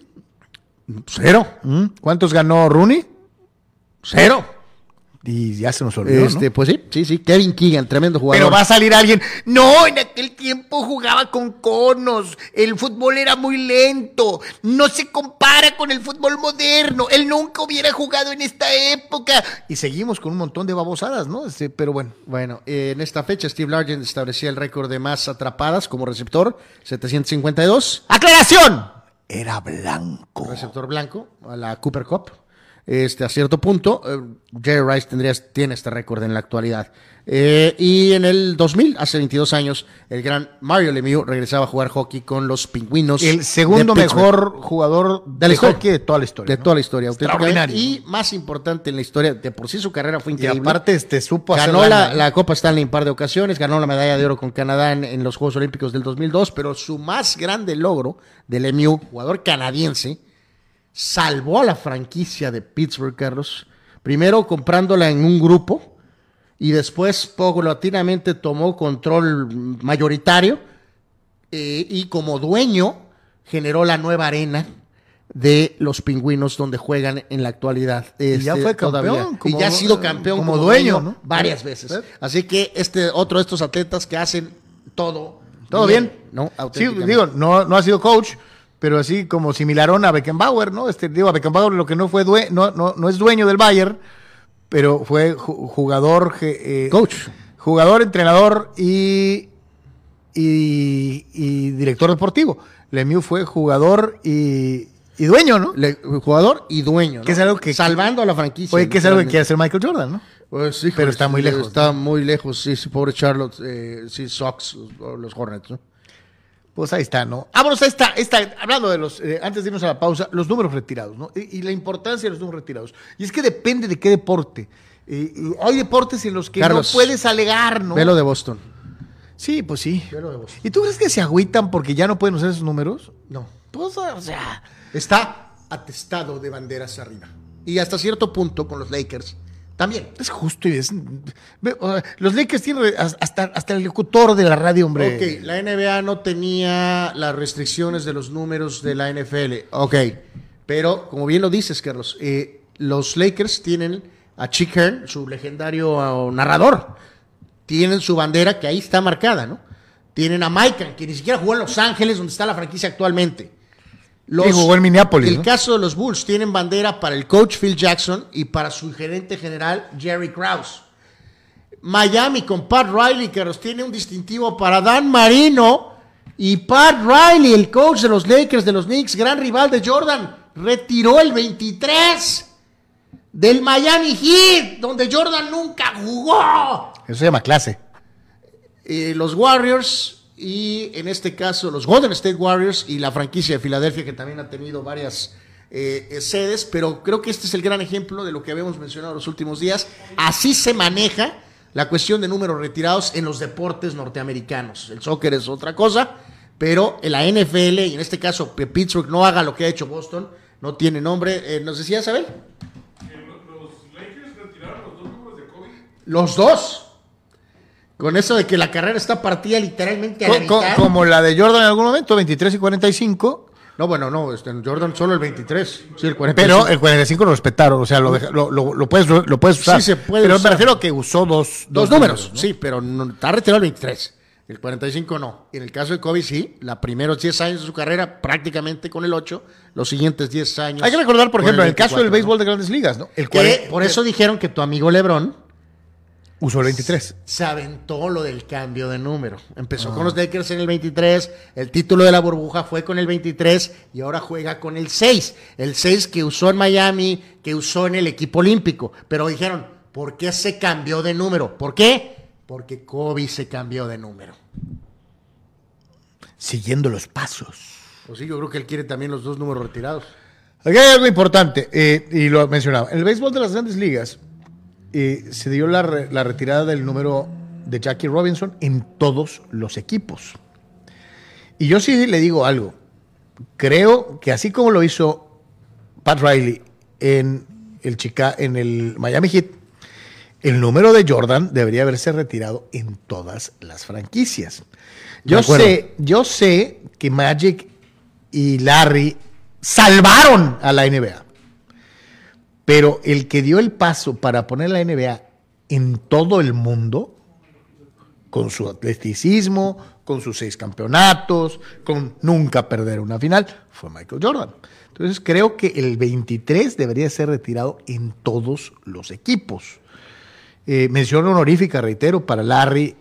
cero, ¿Mm? ¿Cuántos ganó Rooney? cero. Y ya se nos olvidó, ¿no? Este, pues sí, sí, sí, Kevin Keegan, tremendo jugador. Pero va a salir alguien. No, en aquel tiempo jugaba con conos. El fútbol era muy lento. No se compara con el fútbol moderno. Él nunca hubiera jugado en esta época. Y seguimos con un montón de babosadas, ¿no? Este, pero bueno. Bueno, eh, en esta fecha Steve Largent establecía el récord de más atrapadas como receptor, 752. ¡Aclaración! Era blanco. receptor blanco a la Cooper Cup. Este, a cierto punto, eh, Jerry Rice tendría, tiene este récord en la actualidad. Eh, y en el 2000, hace 22 años, el gran Mario Lemieux regresaba a jugar hockey con los pingüinos. El segundo mejor jugador De de, la historia. hockey de toda la historia. De ¿no? toda la historia. Extraordinario. Y más importante en la historia, de por sí su carrera fue Y increíble. aparte, este, supo hacer Ganó la, ¿eh? la Copa Stanley en par de ocasiones, ganó la medalla de oro con Canadá en, en los Juegos Olímpicos del 2002, pero su más grande logro de Lemieux, jugador canadiense, salvó a la franquicia de Pittsburgh, Carlos. Primero comprándola en un grupo y después paulatinamente tomó control mayoritario eh, y como dueño generó la nueva arena de los pingüinos donde juegan en la actualidad. Y ya Este, fue campeón, como- y ya ha sido campeón como dueño, ¿no? varias veces. Así que este otro de estos atletas que hacen todo Todo bien. ¿no? Sí, Auténticamente. digo, no, no ha sido coach, pero así como similarón a Beckenbauer, ¿no? Este, digo, a Beckenbauer lo que no fue due- no, no, no es dueño del Bayern, pero fue ju- jugador, eh, Coach. jugador, entrenador y, y, y director deportivo. Lemieux fue jugador y, y dueño, ¿no? Le- jugador y dueño. ¿no? Que es algo que- Salvando a la franquicia. Oye, que es algo que quiere hacer Michael Jordan, ¿no? Pues, híjole, Pero está muy lejos, Está muy lejos, sí, sí, pobre Charlotte, eh, sí, Sox, los Hornets, ¿no? Pues ahí está, ¿no? Vámonos a esta, esta hablando de los, eh, antes de irnos a la pausa, los números retirados, ¿no? Y, y la importancia de los números retirados. Y es que depende de qué deporte. Eh, y hay deportes en los que Carlos, no puedes alegar, ¿no? Velo de Boston. Sí, pues sí. Velo de Boston. ¿Y tú crees que se agüitan porque ya no pueden usar esos números? No. Pues, o sea, Está atestado de banderas arriba. Y hasta cierto punto con los Lakers también. es justo y es... los Lakers tienen hasta, hasta el locutor de la radio, hombre. Ok, la NBA no tenía las restricciones de los números de la NFL. Ok, pero como bien lo dices, Carlos, eh, los Lakers tienen a Chick Hearn, su legendario ah, narrador. Tienen su bandera que ahí está marcada, ¿no? Tienen a Maikan, que ni siquiera jugó en Los Ángeles, donde está la franquicia actualmente. Los- Sí, jugó en Minneapolis, El ¿no? caso de los Bulls tienen bandera para el coach Phil Jackson y para su gerente general Jerry Krause. Miami con Pat Riley, que nos tiene un distintivo para Dan Marino. Y Pat Riley, el coach de los Lakers, de los Knicks, gran rival de Jordan, retiró el 23 del Miami Heat, donde Jordan nunca jugó. Eso se llama clase. Eh, los Warriors y en este caso los Golden State Warriors y la franquicia de Filadelfia que también ha tenido varias eh, eh, sedes, pero creo que este es el gran ejemplo de lo que habíamos mencionado los últimos días. Así se maneja la cuestión de números retirados en los deportes norteamericanos. El soccer es otra cosa, pero en la NFL y en este caso que Pittsburgh no haga lo que ha hecho Boston, no tiene nombre. Eh, ¿Nos decía Isabel? Los Lakers retiraron los dos números de COVID. Los dos. Con eso de que la carrera está partida literalmente a la mitad. como la de Jordan en algún momento, 23 y 45. No, bueno, no, este, Jordan solo el 23. Sí, el 45. Pero el 45 lo respetaron, o sea, lo, deja- lo, lo- lo puedes, lo puedes usar. Sí, se puede Pero usar. me refiero a que usó dos, Dos números, ¿no? sí, pero no, está retirado el 23. El 45 no. En el caso de Kobe, sí. Los primeros 10 años de su carrera, prácticamente con el 8. Los siguientes 10 años. Hay que recordar, por ejemplo, en el caso del 24, béisbol de grandes ligas, ¿no? El ¿no? Que por eso dijeron que tu amigo Lebron usó el 23. se aventó lo del cambio de número. Empezó Ah. con los Lakers en el 23, el título de la burbuja fue con el 23 y ahora juega con el 6. El 6 que usó en Miami, que usó en el equipo olímpico. Pero dijeron, ¿por qué se cambió de número? ¿Por qué? Porque Kobe se cambió de número. Siguiendo los pasos. Pues sí, yo creo que él quiere también los dos números retirados. Aquí hay algo importante, eh, y lo mencionaba. En el béisbol de las grandes ligas eh, se dio la, re- la retirada del número de Jackie Robinson en todos los equipos. Y yo sí le digo algo. Creo que así como lo hizo Pat Riley en el, Chica, en el Miami Heat, el número de Jordan debería haberse retirado en todas las franquicias. Yo sé, yo sé que Magic y Larry salvaron a la NBA. Pero el que dio el paso para poner la NBA en todo el mundo, con su atleticismo, con sus seis campeonatos, con nunca perder una final, fue Michael Jordan. Entonces creo que el 23 debería ser retirado en todos los equipos. Eh, mención honorífica, reitero, para Larry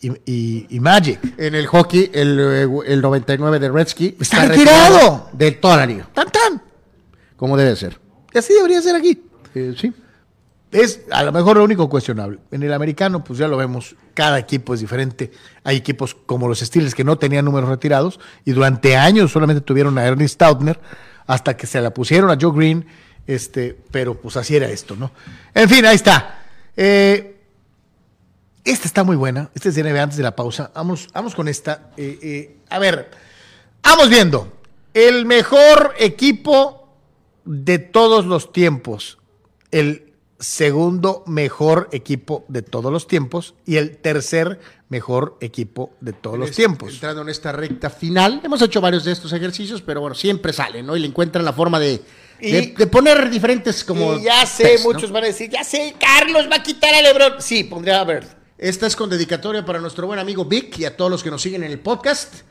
y, y- y Magic. En el hockey, el, eh, el 99 de Redsky Está retirado. de toda la liga, ¡Tan, tan! como debe ser. Y así debería ser aquí. Sí. Es a lo mejor lo único cuestionable. En el americano, pues ya lo vemos, cada equipo es diferente. Hay equipos como los Steelers que no tenían números retirados y durante años solamente tuvieron a Ernie Stautner hasta que se la pusieron a Joe Green, este, pero pues así era esto, ¿no? En fin, ahí está. Eh, esta está muy buena. Esta es de NBA antes de la pausa. Vamos, vamos con esta. Eh, eh, a ver, vamos viendo. El mejor equipo de todos los tiempos. El segundo mejor equipo de todos los tiempos y el tercer mejor equipo de todos los tiempos. Entrando en esta recta final, hemos hecho varios de estos ejercicios, pero bueno, siempre salen, ¿no? Y le encuentran la forma de, Y- de, de poner diferentes como... y ya sé, muchos van a decir, ya sé, Carlos va a quitar a Lebron. Sí, pondría a ver. Esta es con dedicatoria para nuestro buen amigo Vic y a todos los que nos siguen en el podcast.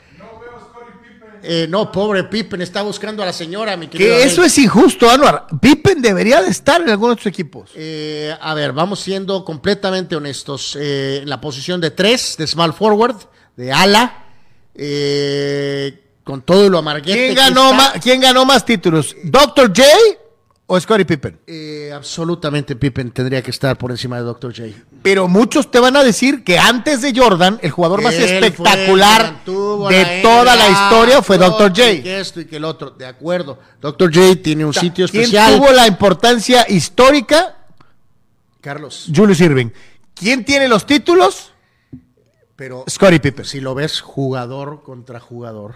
Eh, no, pobre Pippen está buscando a la señora, mi querido. Que Abel. eso es injusto, Anuar. Pippen debería de estar en alguno de estos equipos. Eh, a ver, vamos siendo completamente honestos. Eh, en la posición de tres, de small forward, de ala, eh, con todo lo amarguete ¿Quién que ganó, está, más, ¿Quién ganó más títulos? ¿Dr. J o Scottie Pippen? eh, absolutamente Pippen tendría que estar por encima de Dr. J. Pero muchos te van a decir que antes de Jordan, el jugador más Él espectacular de la toda la NBA, historia fue Dr. J. y Que esto y que el otro, de acuerdo. Dr. J tiene un sitio ¿Quién especial. tuvo la importancia histórica? Carlos, Julius Irving. ¿Quién tiene los títulos? pero Scottie Pippen. si lo ves jugador contra jugador,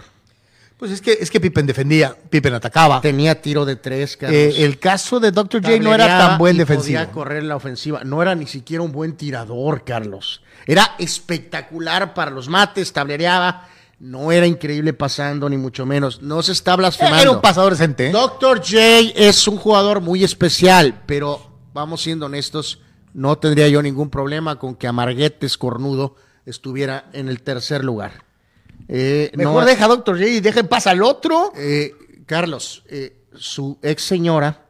Pues es que, es que Pippen defendía, Pippen atacaba. tenía tiro de tres, Carlos. Eh, el caso de Dr. J no era tan buen defensivo. Podía correr la ofensiva. No era ni siquiera un buen tirador, Carlos. Era espectacular para los mates, tablereaba. No era increíble pasando, ni mucho menos. No se está blasfemando. Era un pasador decente. ¿eh? Dr. J es un jugador muy especial, pero vamos siendo honestos, no tendría yo ningún problema con que Amarguetes Cornudo estuviera en el tercer lugar. Eh, Mejor no- deja a Dr. J y deja en paz al otro. eh, Carlos, eh, su ex señora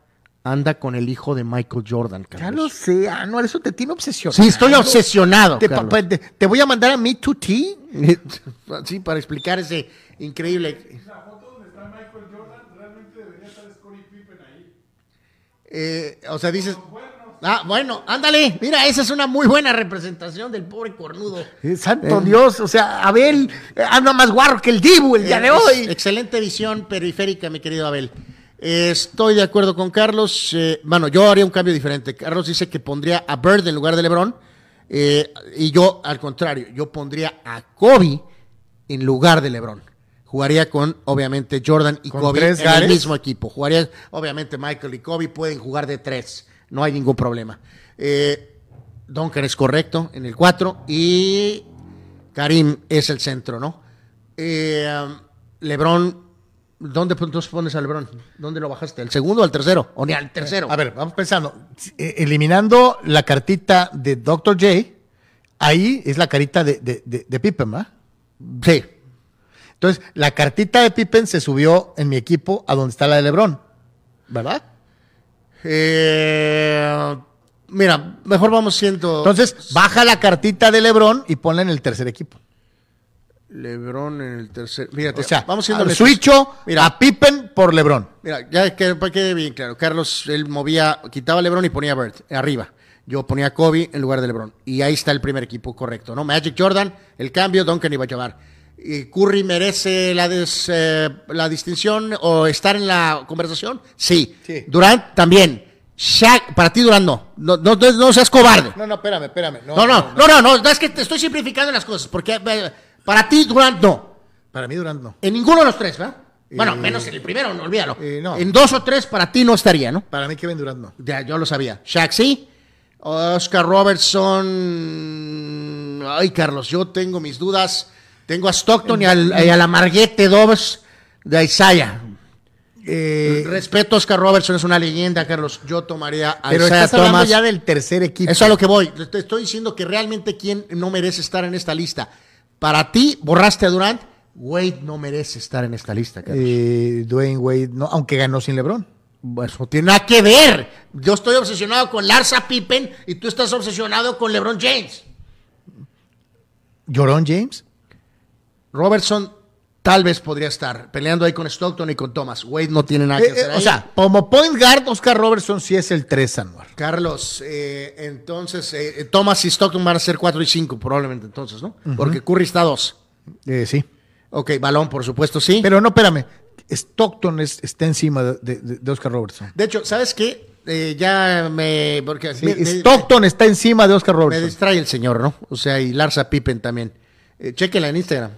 anda con el hijo de Michael Jordan, Ya Carlos. lo sé, Anuar, eso te tiene obsesionado. Sí, estoy obsesionado. Te, Carlos. pa- te- te voy a mandar a Me to Tea. Sí, para explicar ese increíble. La foto donde está Michael Jordan realmente debería estar Scottie Pippen ahí. Eh, o sea, dices. Ah, bueno, ándale. Mira, esa es una muy buena representación del pobre cornudo. Eh, Santo Dios, o sea, Abel eh, anda más guarro que el Dibu el día de Eh, hoy. Excelente visión periférica, mi querido Abel. Eh, estoy de acuerdo con Carlos. eh, bueno, yo haría un cambio diferente. Carlos dice que pondría a Bird en lugar de LeBron. eh, y yo, al contrario, yo pondría a Kobe en lugar de LeBron. Jugaría con, obviamente, Jordan y ¿Con Kobe en el mismo equipo. Jugaría, obviamente, Michael y Kobe pueden jugar de tres. No hay ningún problema. Eh, Duncan es correcto en el 4 y Karim es el centro, ¿no? Eh, um, Lebron, ¿dónde entonces pones a Lebron? ¿Dónde lo bajaste? ¿El segundo o el tercero? ¿O ni al tercero? A ver, vamos pensando. Eh, eliminando la cartita de Dr. J, ahí es la carita de, de, de- de Pippen, ¿va? Sí. Entonces, la cartita de Pippen se subió en mi equipo a donde está la de LeBron, ¿verdad? Eh, mira, mejor vamos siendo. Entonces, baja la cartita de LeBron y ponla en el tercer equipo. Lebron en el tercer. Fíjate, O sea, vamos siendo al Mira. a Pippen por LeBron. Mira, ya que quede bien claro, Carlos, él movía, quitaba a LeBron y ponía a Bird arriba. Yo ponía a Kobe en lugar de LeBron. Y ahí está el primer equipo correcto, ¿no? Magic Jordan, el cambio, Duncan iba a llevar. ¿Y ¿Curry merece la, des- eh, la distinción o estar en la conversación? Sí. Sí. Durant también. Shaq, para ti Durant no. No, no, no- no seas cobarde. No, no, espérame, espérame. No, no, no, no, no, no, es que te estoy simplificando las cosas. Porque eh, para ti Durant no. Para mí Durant no. En ninguno de los tres, ¿verdad? Bueno, Eh, menos en el primero, no olvídalo. eh, no. En dos o tres para ti no estaría, ¿no? Para mí Kevin Durant no. Ya, yo lo sabía. Shaq sí. Oscar Robertson. Ay, Carlos, yo tengo mis dudas. Tengo a Stockton y al, y a la Marguete Dobbs de Isaiah. Eh, Respeto a Oscar Robertson, es una leyenda, Carlos. Yo tomaría a pero Isaiah estás hablando Thomas. ya del tercer equipo. Eso es a lo que voy. Te estoy diciendo que realmente quién no merece estar en esta lista. Para ti, borraste a Durant. Wade no merece estar en esta lista, Carlos. Eh, Dwayne Wade, no, aunque ganó sin LeBron. Bueno, eso no tiene nada que ver. Yo estoy obsesionado con Larsa Pippen y tú estás obsesionado con LeBron James. ¿Llorón James? Robertson tal vez podría estar peleando ahí con Stockton y con Thomas. Wade no tiene nada Eh, que eh, hacer. o ahí. sea, como point guard, Oscar Robertson sí es el 3 anual. Carlos, eh, entonces eh, Thomas y Stockton van a ser 4 y 5 probablemente entonces, ¿no? Porque Curry está a 2. Eh, sí. Ok, balón, por supuesto, sí. Pero no, espérame. Stockton es- está encima de, de- de Oscar Robertson. de hecho, ¿sabes qué? Eh, ya me... Porque Sí, me- me- Stockton está encima de Oscar Me Robertson. distrae el señor, ¿no? O sea, y Larsa Pippen también. Eh, chéquenla en Instagram.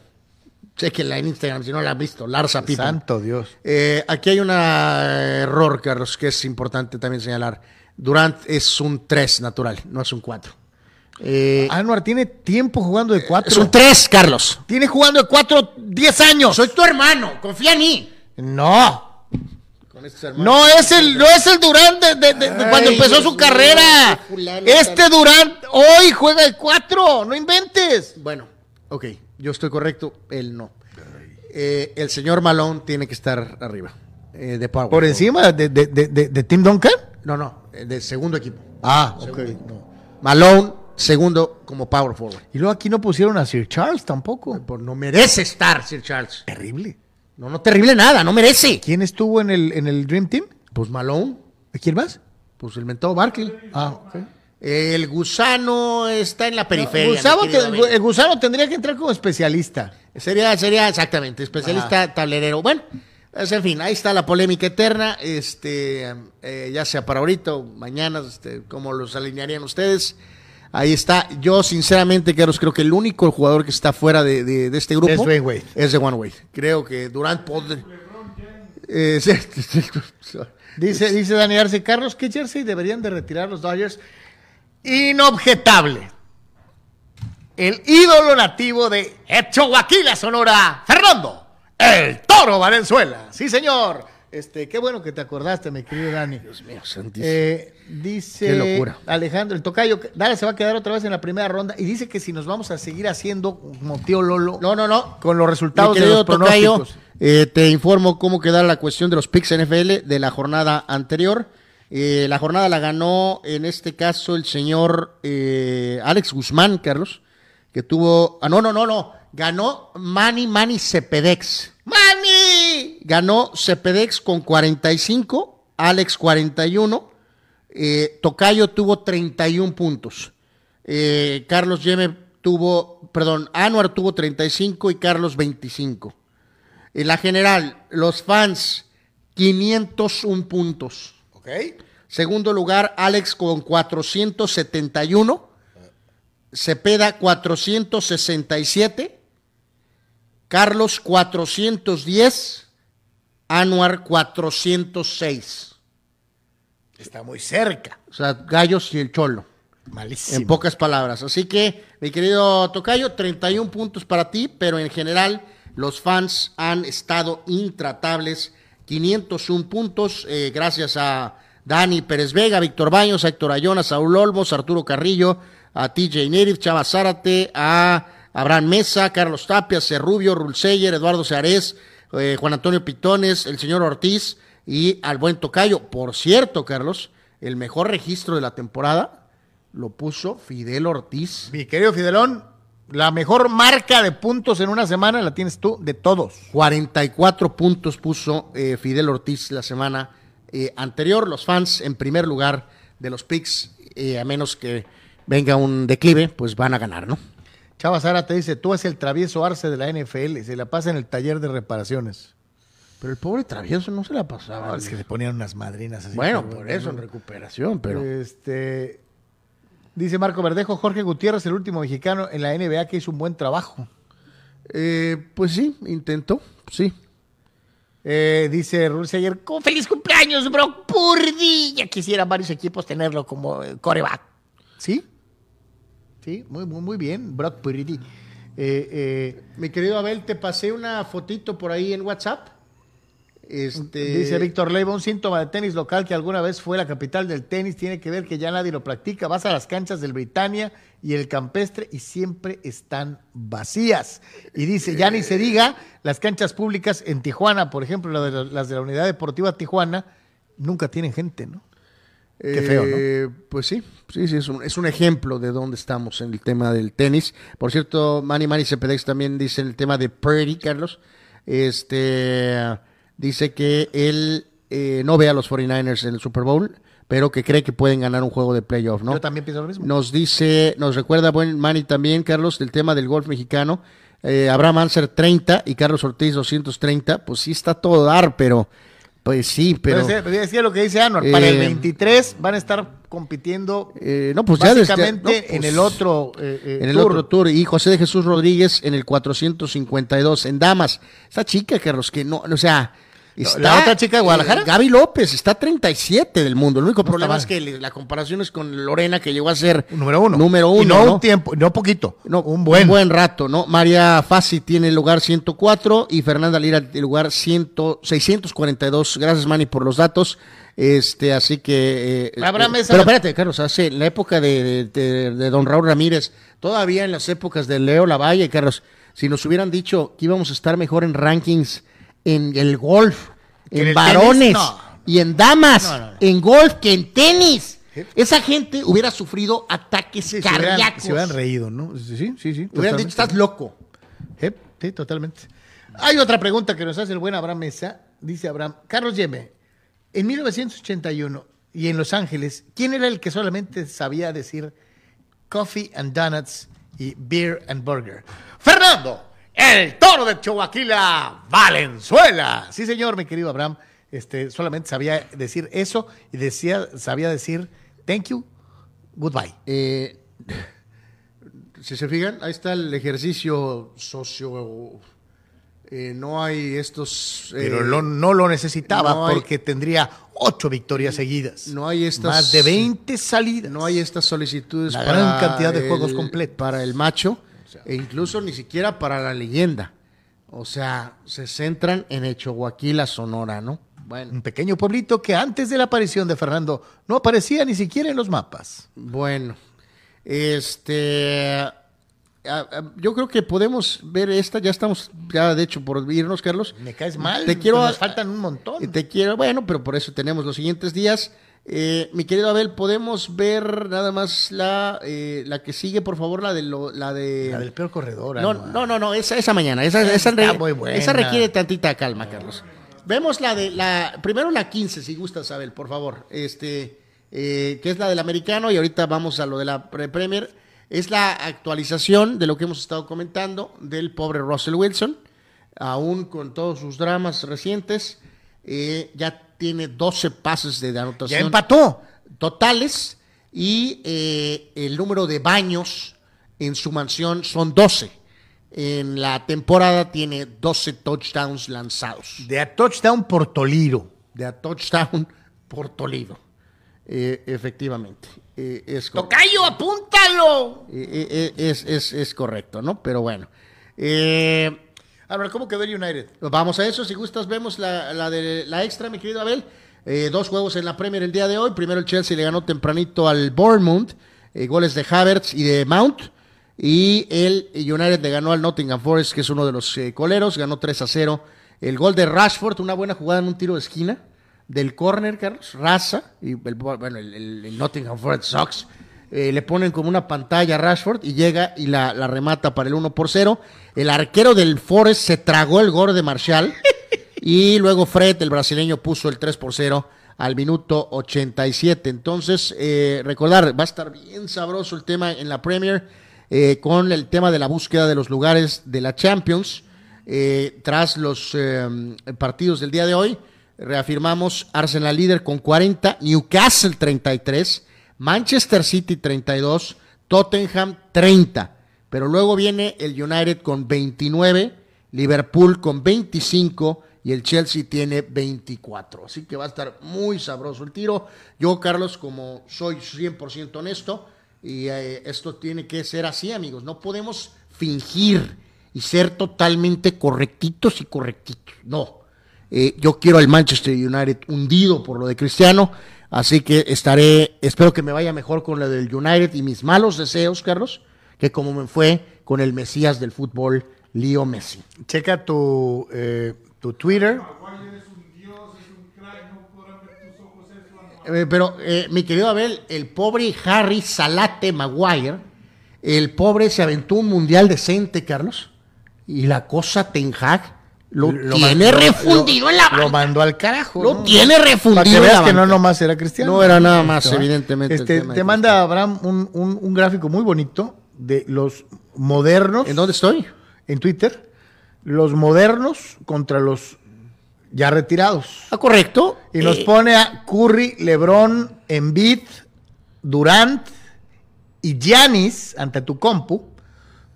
Chéquenla en Instagram si no la han visto. Larsa Pippen. Santo Dios. Eh, aquí hay un error, Carlos, que es importante también señalar. Durant es un 3 natural, no es un 4. Eh, Anuar tiene tiempo jugando de 4. es un 3, Carlos. Tiene jugando de 4 10 años. Soy tu hermano, confía en mí. No. Con estos hermanos. No es el, no es el Durant de, de- de- de Ay, cuando empezó Dios su mío, carrera. este fulano Este Durant hoy juega de 4. No inventes. Bueno, ok, yo estoy correcto, él no. Eh, el señor Malone tiene que estar arriba. eh, de power Por encima de, de, de, de- de Tim Duncan. No, no, eh, de segundo equipo. Ah, ok. no. Malone, segundo como power forward. Y luego aquí no pusieron a Sir Charles tampoco. Pues no merece estar, Sir Charles. Terrible. No, no terrible nada, no merece. ¿Quién estuvo en el, en el Dream Team? Pues Malone, ¿Quién más? pues el mentado Barkley. Ah, ok. El gusano está en la periferia. Gusano te- el gusano tendría que entrar como especialista. Sería, sería exactamente, especialista tablerero. Bueno, pues, en fin, ahí está la polémica eterna. Este, eh, ya sea para ahorita o mañana, este, como los alinearían ustedes. Ahí está. Yo, sinceramente, Carlos, creo que el único jugador que está fuera de, de- de este grupo Es Dwayne Wade. es de One Wade. Creo que Durant podría. Eh. Dice, dice Dani Arce, Carlos, ¿qué jersey deberían de retirar los Dodgers? Inobjetable. El ídolo nativo de Etchoaquila, Sonora, Fernando, el Toro Valenzuela. Sí, señor. Este, qué bueno que te acordaste, mi querido Dani. Dios mío, santísimo. Eh, dice Qué locura. Alejandro, el tocayo, Dallas se va a quedar otra vez en la primera ronda y dice que si nos vamos a seguir haciendo como tío Lolo No, no, no. con los resultados Mi de los Tocayo, pronósticos. Eh, te informo cómo queda la cuestión de los picks NFL de la jornada anterior. Eh, la jornada la ganó en este caso el señor eh, Alex Guzmán, Carlos, que tuvo. Ah, no, no, no, no. Ganó Manny Manny Cepedex. ¡Manny! Ganó Cepedex con 45, Alex 41. Eh, Tocayo tuvo 31 puntos. Eh, Carlos Yeme tuvo, perdón, Anuar tuvo 35 y Carlos 25. En la general, los fans, 501 puntos. Ok. Segundo lugar, Alex con 471. Cepeda 467. Carlos 410. Anuar 406. Está muy cerca. O sea, Gallos y el Cholo. Malísimo. En pocas palabras. Así que, mi querido Tocayo, 31 puntos para ti, pero en general los fans han estado intratables. 501 puntos, eh, gracias a Dani Pérez Vega, Víctor Baños, a Héctor Ayona, Saúl Olmos, Arturo Carrillo, a TJ Nerif, Chava Zárate, a Abraham Mesa, Carlos Tapia, Cerrubio, Rulseyer, Eduardo Searés, eh, Juan Antonio Pitones, el señor Ortiz y al buen Tocayo. Por cierto, Carlos, el mejor registro de la temporada lo puso Fidel Ortiz. Mi querido Fidelón, la mejor marca de puntos en una semana la tienes tú de todos. 44 puntos puso eh, Fidel Ortiz la semana eh, anterior. Los fans en primer lugar de los picks, eh, a menos que venga un declive, pues van a ganar, ¿no? Chava Sara te dice, tú es el travieso arce de la NFL, se la pasa en el taller de reparaciones. Pero el pobre travieso no se la pasaba. No, es que le ponían unas madrinas así. bueno, por eso en recuperación, pero Este, dice Marco Verdejo, Jorge Gutiérrez, el último mexicano en la NBA que hizo un buen trabajo. eh, pues sí, intentó, sí. Eh, dice Rulce ayer, "Cu- feliz cumpleaños, Brock Purdy. Ya quisieran varios equipos tenerlo como eh, coreback. ¿Sí? Sí, muy, muy, muy bien, Brock Purdy. Eh, Mi querido Abel, te pasé una fotito por ahí en WhatsApp. Este, Dice Víctor Leiva, un síntoma de tenis local que alguna vez fue la capital del tenis tiene que ver que ya nadie lo practica. Vas a las canchas del Britannia y el campestre y siempre están vacías. Y dice, ya ni se diga, las canchas públicas en Tijuana, por ejemplo, la de la- las de la Unidad Deportiva Tijuana, nunca tienen gente, ¿no? Qué feo, ¿no? Eh, Pues sí, sí, sí, es un, es un ejemplo de dónde estamos en el tema del tenis. Por cierto, Manny Manny Cepedex también dice el tema de Purdy, Carlos. Este dice que él eh, no ve a los 49ers en el Super Bowl, pero que cree que pueden ganar un juego de playoff, ¿no? Yo también pienso lo mismo. Nos dice, nos recuerda buen Manny también, Carlos, del tema del golf mexicano. Eh, Abraham Anser 30 y Carlos Ortiz 230. Pues sí está todo dar, pero pues sí, pero. Pero decía, decía lo que dice Anuar, para el Eh, 23 van a estar compitiendo eh, no, pues ya desde- básicamente no, pues, en el otro eh, eh, En el tour. otro tour. Y José de Jesús Rodríguez en el 452. En Damas. Esta chica, Carlos, que no, o sea. Está, ¿La otra chica de Guadalajara? eh, Gaby López, está 37 del mundo. El único problema es que la comparación es con Lorena, que llegó a ser Número uno. Número uno. Y no, ¿no? un tiempo, no poquito. No, un buen. rato, ¿no? María Fassi tiene el lugar 104 y Fernanda Lira el lugar 100, 642. Gracias, Manny, por los datos. Este, así que. eh, eh, pero espérate, Carlos, hace en la época de, de- de- de don Raúl Ramírez, todavía en las épocas de Leo Lavalle, Carlos, si nos hubieran dicho que íbamos a estar mejor en rankings en el golf, ¿Que en varones? No. y en damas, No, no, no. en golf, que en tenis. Esa gente hubiera sufrido ataques Sí, se, hubieran, cardíacos. se hubieran reído, ¿no? Sí, sí, sí. sí Hubieran dicho, estás loco. Eh, Sí, totalmente. Hay otra pregunta que nos hace el buen Abraham Mesa. Dice Abraham, Carlos Yeme, en 1981 y en Los Ángeles, ¿quién era el que solamente sabía decir coffee and donuts y beer and burger? Fernando, el toro de Chihuahua, Valenzuela. Sí, señor, mi querido Abraham, este, solamente sabía decir eso y decía, sabía decir thank you, goodbye. Eh, si se fijan, ahí está el ejercicio socio. eh, no hay estos. eh, Pero lo- no lo necesitaba no hay- porque tendría ocho victorias seguidas. no hay estas. Más de 20 salidas. No hay estas solicitudes La para gran cantidad de el- juegos completos. Para el macho, e incluso ni siquiera para la leyenda. O sea, se centran en Echoaquila, Sonora, ¿no? Bueno, Un pequeño pueblito que antes de la aparición de Fernando no aparecía ni siquiera en los mapas. bueno. Este. yo creo que podemos ver esta, ya estamos, ya de hecho por irnos, Carlos. Me caes mal. Te quiero, Nos faltan un montón. Te quiero, bueno, pero por eso tenemos los siguientes días. Eh, mi querido Abel, podemos ver nada más la, eh, la que sigue, por favor, la de lo, la de. La del peor corredor. No, no, no, no, esa, esa mañana. Esa, esa, Está re- muy buena. esa requiere tantita calma, Carlos. Vemos la de la. Primero la 15, si gustas, Abel, por favor. Este, eh, que es la del americano, y ahorita vamos a lo de la pre- Premier. Es la actualización de lo que hemos estado comentando del pobre Russell Wilson, aún con todos sus dramas recientes. eh, ya tiene 12 pases de Ya anotación empató. totales y eh, el número de baños en su mansión son 12. En la temporada tiene 12 touchdowns lanzados. De a touchdown por Toliro. De a touchdown por Toledo. Eh, efectivamente. Eh, es, ¡Tocayo, apúntalo! eh, es, es- es correcto, ¿no? Pero bueno. Eh, A ¿cómo quedó el United? Vamos a eso, si gustas vemos la, la de la extra, mi querido Abel. Eh, dos juegos en la Premier el día de hoy. Primero el Chelsea le ganó tempranito al Bournemouth, eh, goles de Havertz y de Mount. Y el United le ganó al Nottingham Forest, que es uno de los eh, coleros, ganó 3 a 0. El gol de Rashford, una buena jugada en un tiro de esquina del córner, Carlos, raza, y el, bueno, el Nottingham Forest Sox, eh, le ponen como una pantalla a Rashford y llega y la, remata para el 1 por 0. El arquero del Forest se tragó el gol de Marshall y luego Fred, el brasileño, puso el 3 por 0 al minuto 87. Entonces, eh, recordar, va a estar bien sabroso el tema en la Premier eh, con el tema de la búsqueda de los lugares de la Champions. Eh, tras los eh, partidos del día de hoy, reafirmamos Arsenal líder con 40, Newcastle 33, Manchester City 32, Tottenham 30. Pero luego viene el United con 29, Liverpool con 25 y el Chelsea tiene 24. Así que va a estar muy sabroso el tiro. Yo, Carlos, como soy 100% honesto, y eh, esto tiene que ser así, amigos. No podemos fingir y ser totalmente correctitos y correctitos. No. Eh, yo quiero al Manchester United hundido por lo de Cristiano. Así que estaré, espero que me vaya mejor con lo del United y mis malos deseos, Carlos, que como me fue con el Mesías del fútbol, Leo Messi. Checa tu, eh, tu Twitter. Eh, pero, eh, mi querido Abel, el pobre Harry Salate Maguire, el pobre se aventó un mundial decente, Carlos, y la cosa Ten Hag lo, Lo tiene mandó- refundido lo- en la Lo mandó al carajo. Lo ¿no? tiene refundido Para que en veas la que no nomás era cristiano. No era nada más, Este, evidentemente, Este, te manda Abraham un, un- un gráfico muy bonito de los modernos ¿En dónde estoy? en Twitter. Los modernos contra los ya retirados. Ah, correcto. Y nos Eh, pone a Curry, LeBron, Embiid, Durant y Giannis ante tu compu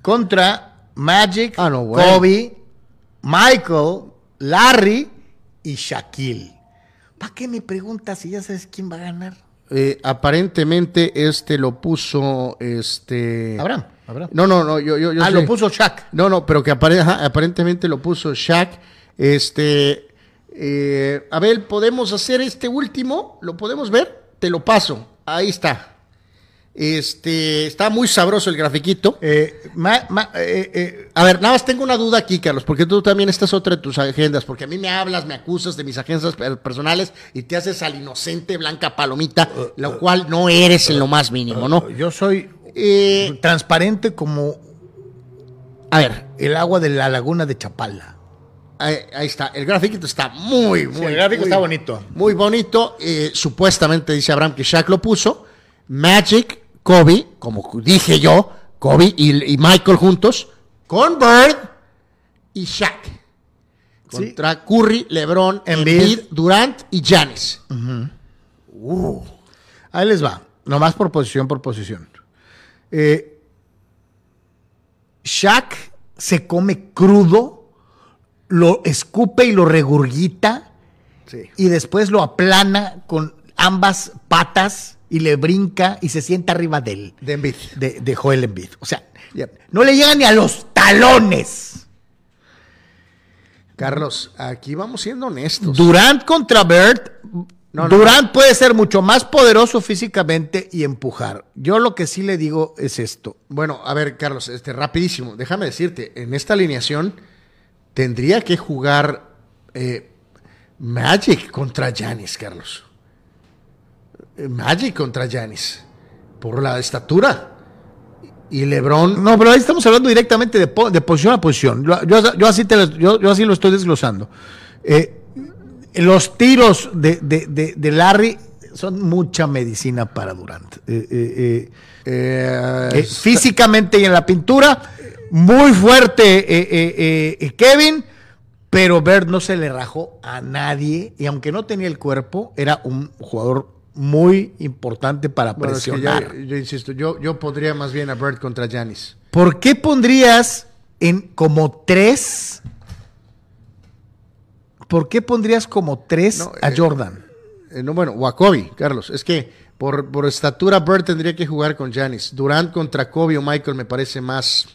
contra Magic, Ah, no, bueno. Kobe, Michael, Larry y Shaquille. ¿Para qué me preguntas si ya sabes quién va a ganar? eh, aparentemente este lo puso este Abraham, Abraham. No, no, no, yo, yo, yo ah, sé. lo puso Shaq. No, no, pero que apare- ajá, aparentemente lo puso Shaq. Este, eh, Abel, ¿podemos hacer este último? ¿Lo podemos ver? Te lo paso. Ahí está. Este, está muy sabroso el grafiquito. Eh, ma- ma- eh, eh, A ver, nada más tengo una duda aquí, Carlos, porque tú también estás otra de tus agendas, porque a mí me hablas, me acusas de mis agendas per- personales y te haces al inocente blanca palomita, lo cual no eres en lo más mínimo, ¿no? yo soy transparente como a ver, el agua de la laguna de Chapala. ahí, ahí está, el grafiquito está muy, muy, el gráfico muy- está bonito. Muy bonito, eh, supuestamente dice Abraham que Shaq lo puso, Magic, Kobe, como dije yo, Kobe y, y Michael juntos, con Bird y Shaq. Contra Curry, LeBron, Embiid. Embiid, Durant y Giannis. Ahí les va, nomás por posición por posición. Eh, Shaq se come crudo, lo escupe y lo regurgita y después lo aplana con ambas patas y le brinca y se sienta arriba de él. De Embiid. De, de Joel Embiid. O sea, no le llega ni a los talones. Carlos, aquí vamos siendo honestos. Durant contra Bird, No, no, Durant puede ser mucho más poderoso físicamente y empujar. Yo lo que sí le digo es esto. Bueno, a ver, Carlos, este, rapidísimo. Déjame decirte, en esta alineación tendría que jugar eh, Magic contra Janis, Carlos. Eh, Magic contra Janis. Por la estatura. Y LeBron. No, pero ahí estamos hablando directamente de, po- de posición a posición. Yo, yo- yo así te lo, yo, yo así lo estoy desglosando. Eh, los tiros de, de- de- Larry son mucha medicina para Durant. Eh, físicamente y en la pintura, muy fuerte Kevin, pero Bird no se le rajó a nadie y aunque no tenía el cuerpo, era un jugador muy importante para bueno, es que presionar. yo, yo insisto, yo, yo pondría más bien a Bird contra Janis. ¿Por qué pondrías en como tres? ¿Por qué pondrías como tres No, a eh, Jordan? Eh, no, bueno, o a Kobe, Carlos. Es que por, por estatura Bird tendría que jugar con Janis. Durant contra Kobe o Michael me parece más.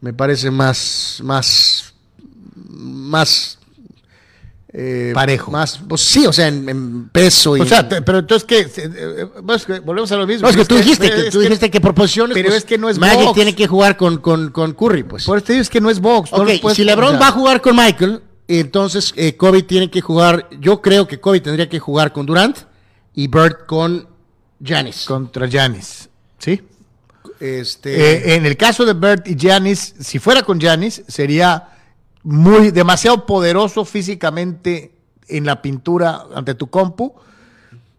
Me parece más. Más. Más. Eh, Parejo. Más. Pues sí, o sea, en, en peso y. O sea, pero entonces que, eh, pues, que volvemos a lo mismo. no, es que tú dijiste que, tú dijiste que por posiciones. pero pues, es que no es Magic box. tiene que jugar con, con, con Curry, pues. Por eso te digo es que no es box. no puedes- si LeBron o sea, va a jugar con Michael, entonces eh, Kobe tiene que jugar. Yo creo que Kobe tendría que jugar con Durant y Bird con Janis. contra Giannis, ¿sí? Este, en el caso de Bert y Giannis, si fuera con Giannis, sería muy demasiado poderoso físicamente en la pintura ante tu compu.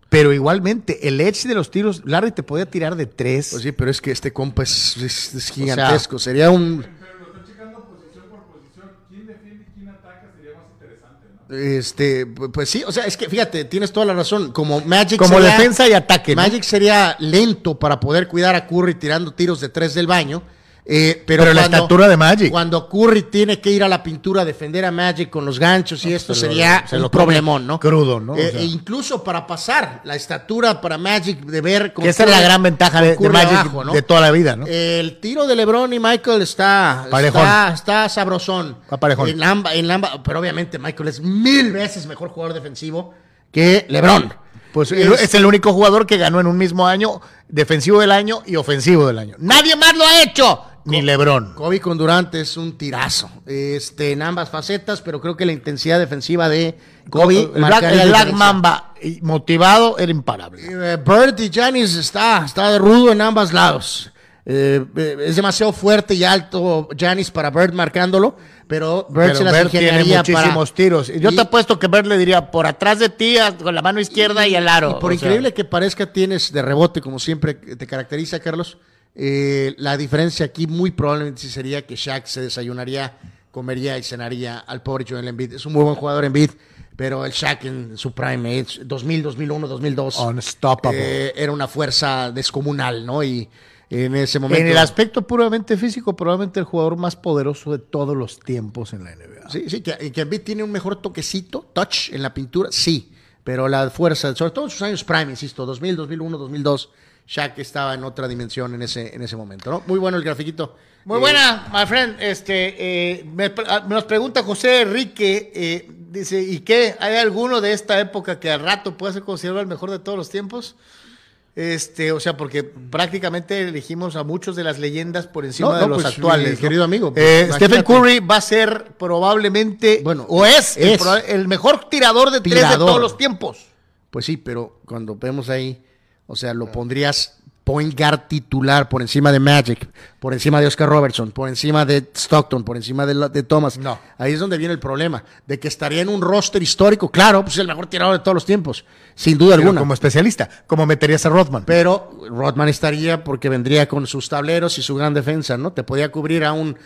Pero igualmente, el edge de los tiros, Larry te podía tirar de tres. pues sí, pero es que este compa es, es- es gigantesco. Sería un. Pero lo están checando posición por posición. ¿Quién defiende y quién ataca? Sería más interesante, ¿no? Este, pu- pues sí, o sea, es que fíjate, tienes toda la razón. Como Magic Como sería- defensa y ataque. ¿no? Magic sería lento para poder cuidar a Curry tirando tiros de tres del baño. Eh, pero Pero la estatura de Magic. Cuando Curry tiene que ir a la pintura a defender a Magic con los ganchos y esto se lo- sería se un lo problemón, ¿no? crudo, ¿no? O Eh, sea. e incluso para pasar la estatura para Magic de ver. con Que esa es la gran ventaja de, de Magic abajo, ¿no? de toda la vida, ¿no? El tiro de LeBron y Michael está Parejón. está, está sabrosón. Está parejón. En amba- en amba- pero obviamente Michael es mil veces mejor jugador defensivo que LeBron. Pues Es- es, el único jugador que ganó en un mismo año defensivo del año y ofensivo del año. Nadie más lo ha hecho, ni LeBron. Kobe con Durant es un tirazo este, en ambas facetas, pero creo que la intensidad defensiva de Kobe. el Black, el. Mamba y motivado era imparable. Eh, Bird y Janis está, está de rudo en ambos lados. Eh, eh, es demasiado fuerte y alto Janis para Bird marcándolo, pero Bird Pero se las Bird tiene muchísimos para- tiros. Yo Y- te apuesto que Bird le diría por atrás de ti con la mano izquierda y, el aro. Y por O sea, increíble que parezca, tienes de rebote, como siempre te caracteriza, Carlos. Eh, la diferencia aquí muy probablemente sí sería que Shaq se desayunaría, comería y cenaría al pobre Joel Embiid. Es un muy buen jugador Embiid, pero el Shaq en su prime, eh, 2000, 2001, 2002, Unstoppable. eh, era una fuerza descomunal, ¿no? Y en ese momento... en el aspecto puramente físico, probablemente el jugador más poderoso de todos los tiempos en la NBA. Sí, sí, que, que Embiid tiene un mejor toquecito, touch en la pintura, sí, pero la fuerza, sobre todo en sus años prime, insisto, 2000, 2001, 2002, Shaq estaba en otra dimensión en ese, en ese momento, ¿no? Muy bueno el grafiquito. Muy Eh, buena, my friend. Este, eh, me, ah, nos pregunta José Enrique, eh, dice, ¿y qué? ¿Hay alguno de esta época que al rato pueda ser considerado el mejor de todos los tiempos? Este, o sea, porque prácticamente elegimos a muchos de las leyendas por encima No, de los pues, actuales. mi ¿no? querido amigo, pues, Eh. Stephen Curry va a ser probablemente, Bueno, o es, El, es. el mejor tirador de tres de todos los tiempos. Pues sí, pero cuando vemos ahí, o sea, lo pondrías point guard titular por encima de Magic, por encima de Oscar Robertson, por encima de Stockton, por encima de, de Thomas. No. Ahí es donde viene el problema, de que estaría en un roster histórico, claro, pues es el mejor tirador de todos los tiempos, sin duda Pero alguna. como especialista, como meterías a Rodman. Pero Rodman estaría porque vendría con sus tableros y su gran defensa, ¿no? Te podía cubrir a un...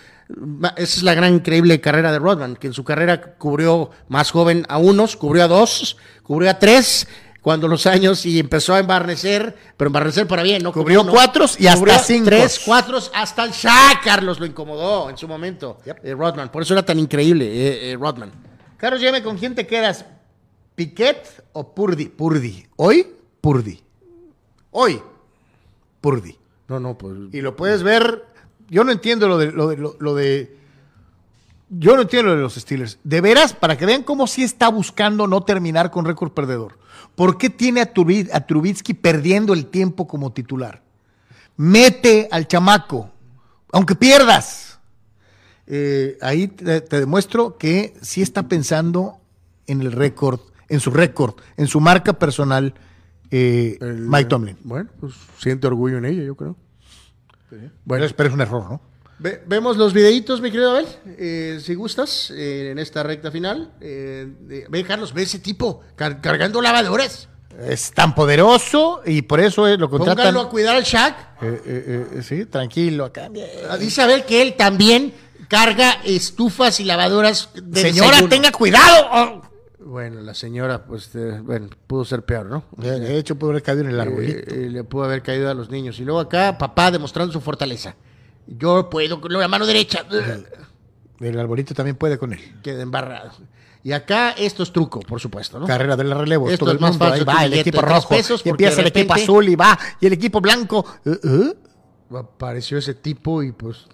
Esa es la gran increíble carrera de Rodman, que en su carrera cubrió más joven a unos, cubrió a dos, cubrió a tres, cuando los años y empezó a embarnecer, pero embarnecer para bien, ¿no? Cubrió uno. cuatros y hasta cincos. Tres, cuatro, hasta el Shaq, Carlos, lo incomodó en su momento, eh, Rodman. Por eso era tan increíble, eh, eh, Rodman. Carlos, dime con quién te quedas, Piquet o Purdy. Purdy. Hoy, Purdy. Hoy, Purdy. No, no, pues... Y lo puedes ver. Yo no entiendo lo de, lo de, lo- lo de- Yo no entiendo lo de los Steelers. De veras, para que vean cómo sí está buscando no terminar con récord perdedor. ¿Por qué tiene a, Turbi- a Trubitsky perdiendo el tiempo como titular? Mete al chamaco, aunque pierdas. Eh, ahí te, te demuestro que sí está pensando en el récord, en su récord, en su marca personal, eh, El- Mike Tomlin. Bueno, pues siente orgullo en ella, yo creo. Bueno, pero es un error, ¿no? Ve- vemos los videitos, mi querido Abel, eh, si gustas, eh, en esta recta final. Eh, ve, Carlos, ve ese tipo car- cargando lavadoras. Es tan poderoso y por eso eh, lo contratan. Pónganlo a cuidar al Shaq. Eh, eh, eh, sí, tranquilo, acá. Ah, Dice Abel que él también carga estufas y lavadoras. Señora, tenga cuidado. Bueno, la señora, pues, eh, bueno, pudo ser peor, ¿no? De hecho, puede haber caído en el arbolito. Eh, eh, le pudo haber caído a los niños. Y luego acá, papá demostrando su fortaleza. Yo puedo con la mano derecha. El arbolito también puede con él. Queda embarrado. Y acá esto es truco, por supuesto, ¿no? Carrera de la relevo. Esto todo es el más mundo. falso Ahí va el equipo rojo. y empieza el equipo azul y va. Y el equipo blanco. eh, eh. Apareció ese tipo y pues.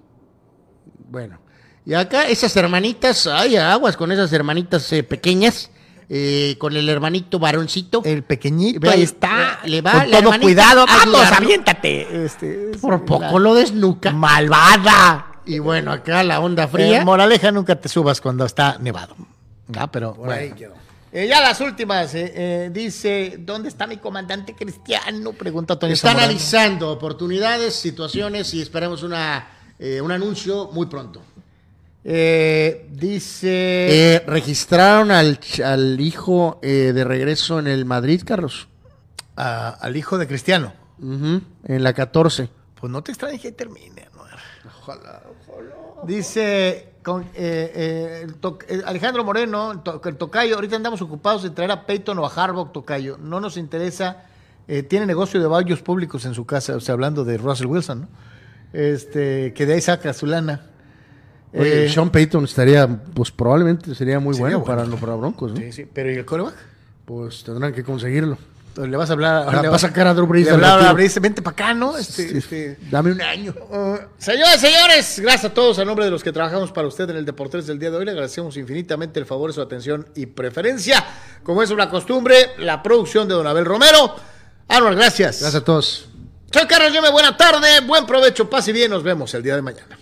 Bueno. Y acá esas hermanitas, ay, aguas con esas hermanitas eh, pequeñas, eh, con el hermanito varoncito. El pequeñito ahí está. le va con todo cuidado. a Vamos, ayudarlo. aviéntate. Este, Por poco la- lo desnuca. Malvada. Y bueno, acá la onda fría. Eh, moraleja, nunca te subas cuando está nevado. Ah, pero Por ahí bueno. quedó. Eh, ya las últimas. eh, eh, dice, ¿dónde está mi comandante cristiano? Pregunta Toño Está Zamorano. analizando oportunidades, situaciones y esperemos una, eh, un anuncio muy pronto. Eh, dice... Eh, registraron al, al hijo eh, de regreso en el Madrid, Carlos. a- al hijo de Cristiano. Ujú, En la 14. Pues no te extrañes que termine. ¿no? Dice con, eh, eh, el to- eh, Alejandro Moreno, el, to- el tocayo, ahorita andamos ocupados de traer a Peyton o a Harbaugh tocayo. No nos interesa. eh, tiene negocio de baños públicos en su casa, o sea, hablando de Russell Wilson, ¿no? Este, que de ahí saca su lana. Oye, Eh, Sean Payton estaría, pues probablemente sería muy Sería bueno, bueno. Para, para Broncos, ¿no? Sí, sí, pero ¿y el coreback? Pues tendrán que conseguirlo. Entonces, Le vas a hablar Le va a sacar a Drew Brees Le del hablar a retiro. Brees, vente para acá, ¿no? Este, Sí, este, Dame un año. Uh, señores, señores, gracias a todos a nombre de los que trabajamos para usted en el Deportes del día de hoy. Le agradecemos infinitamente el favor su atención y preferencia. Como es una costumbre, la producción de Don Abel Romero. Anual, gracias. Gracias a todos. Soy Carlos Yeme, buena tarde, buen provecho, paz y bien. Nos vemos el día de mañana.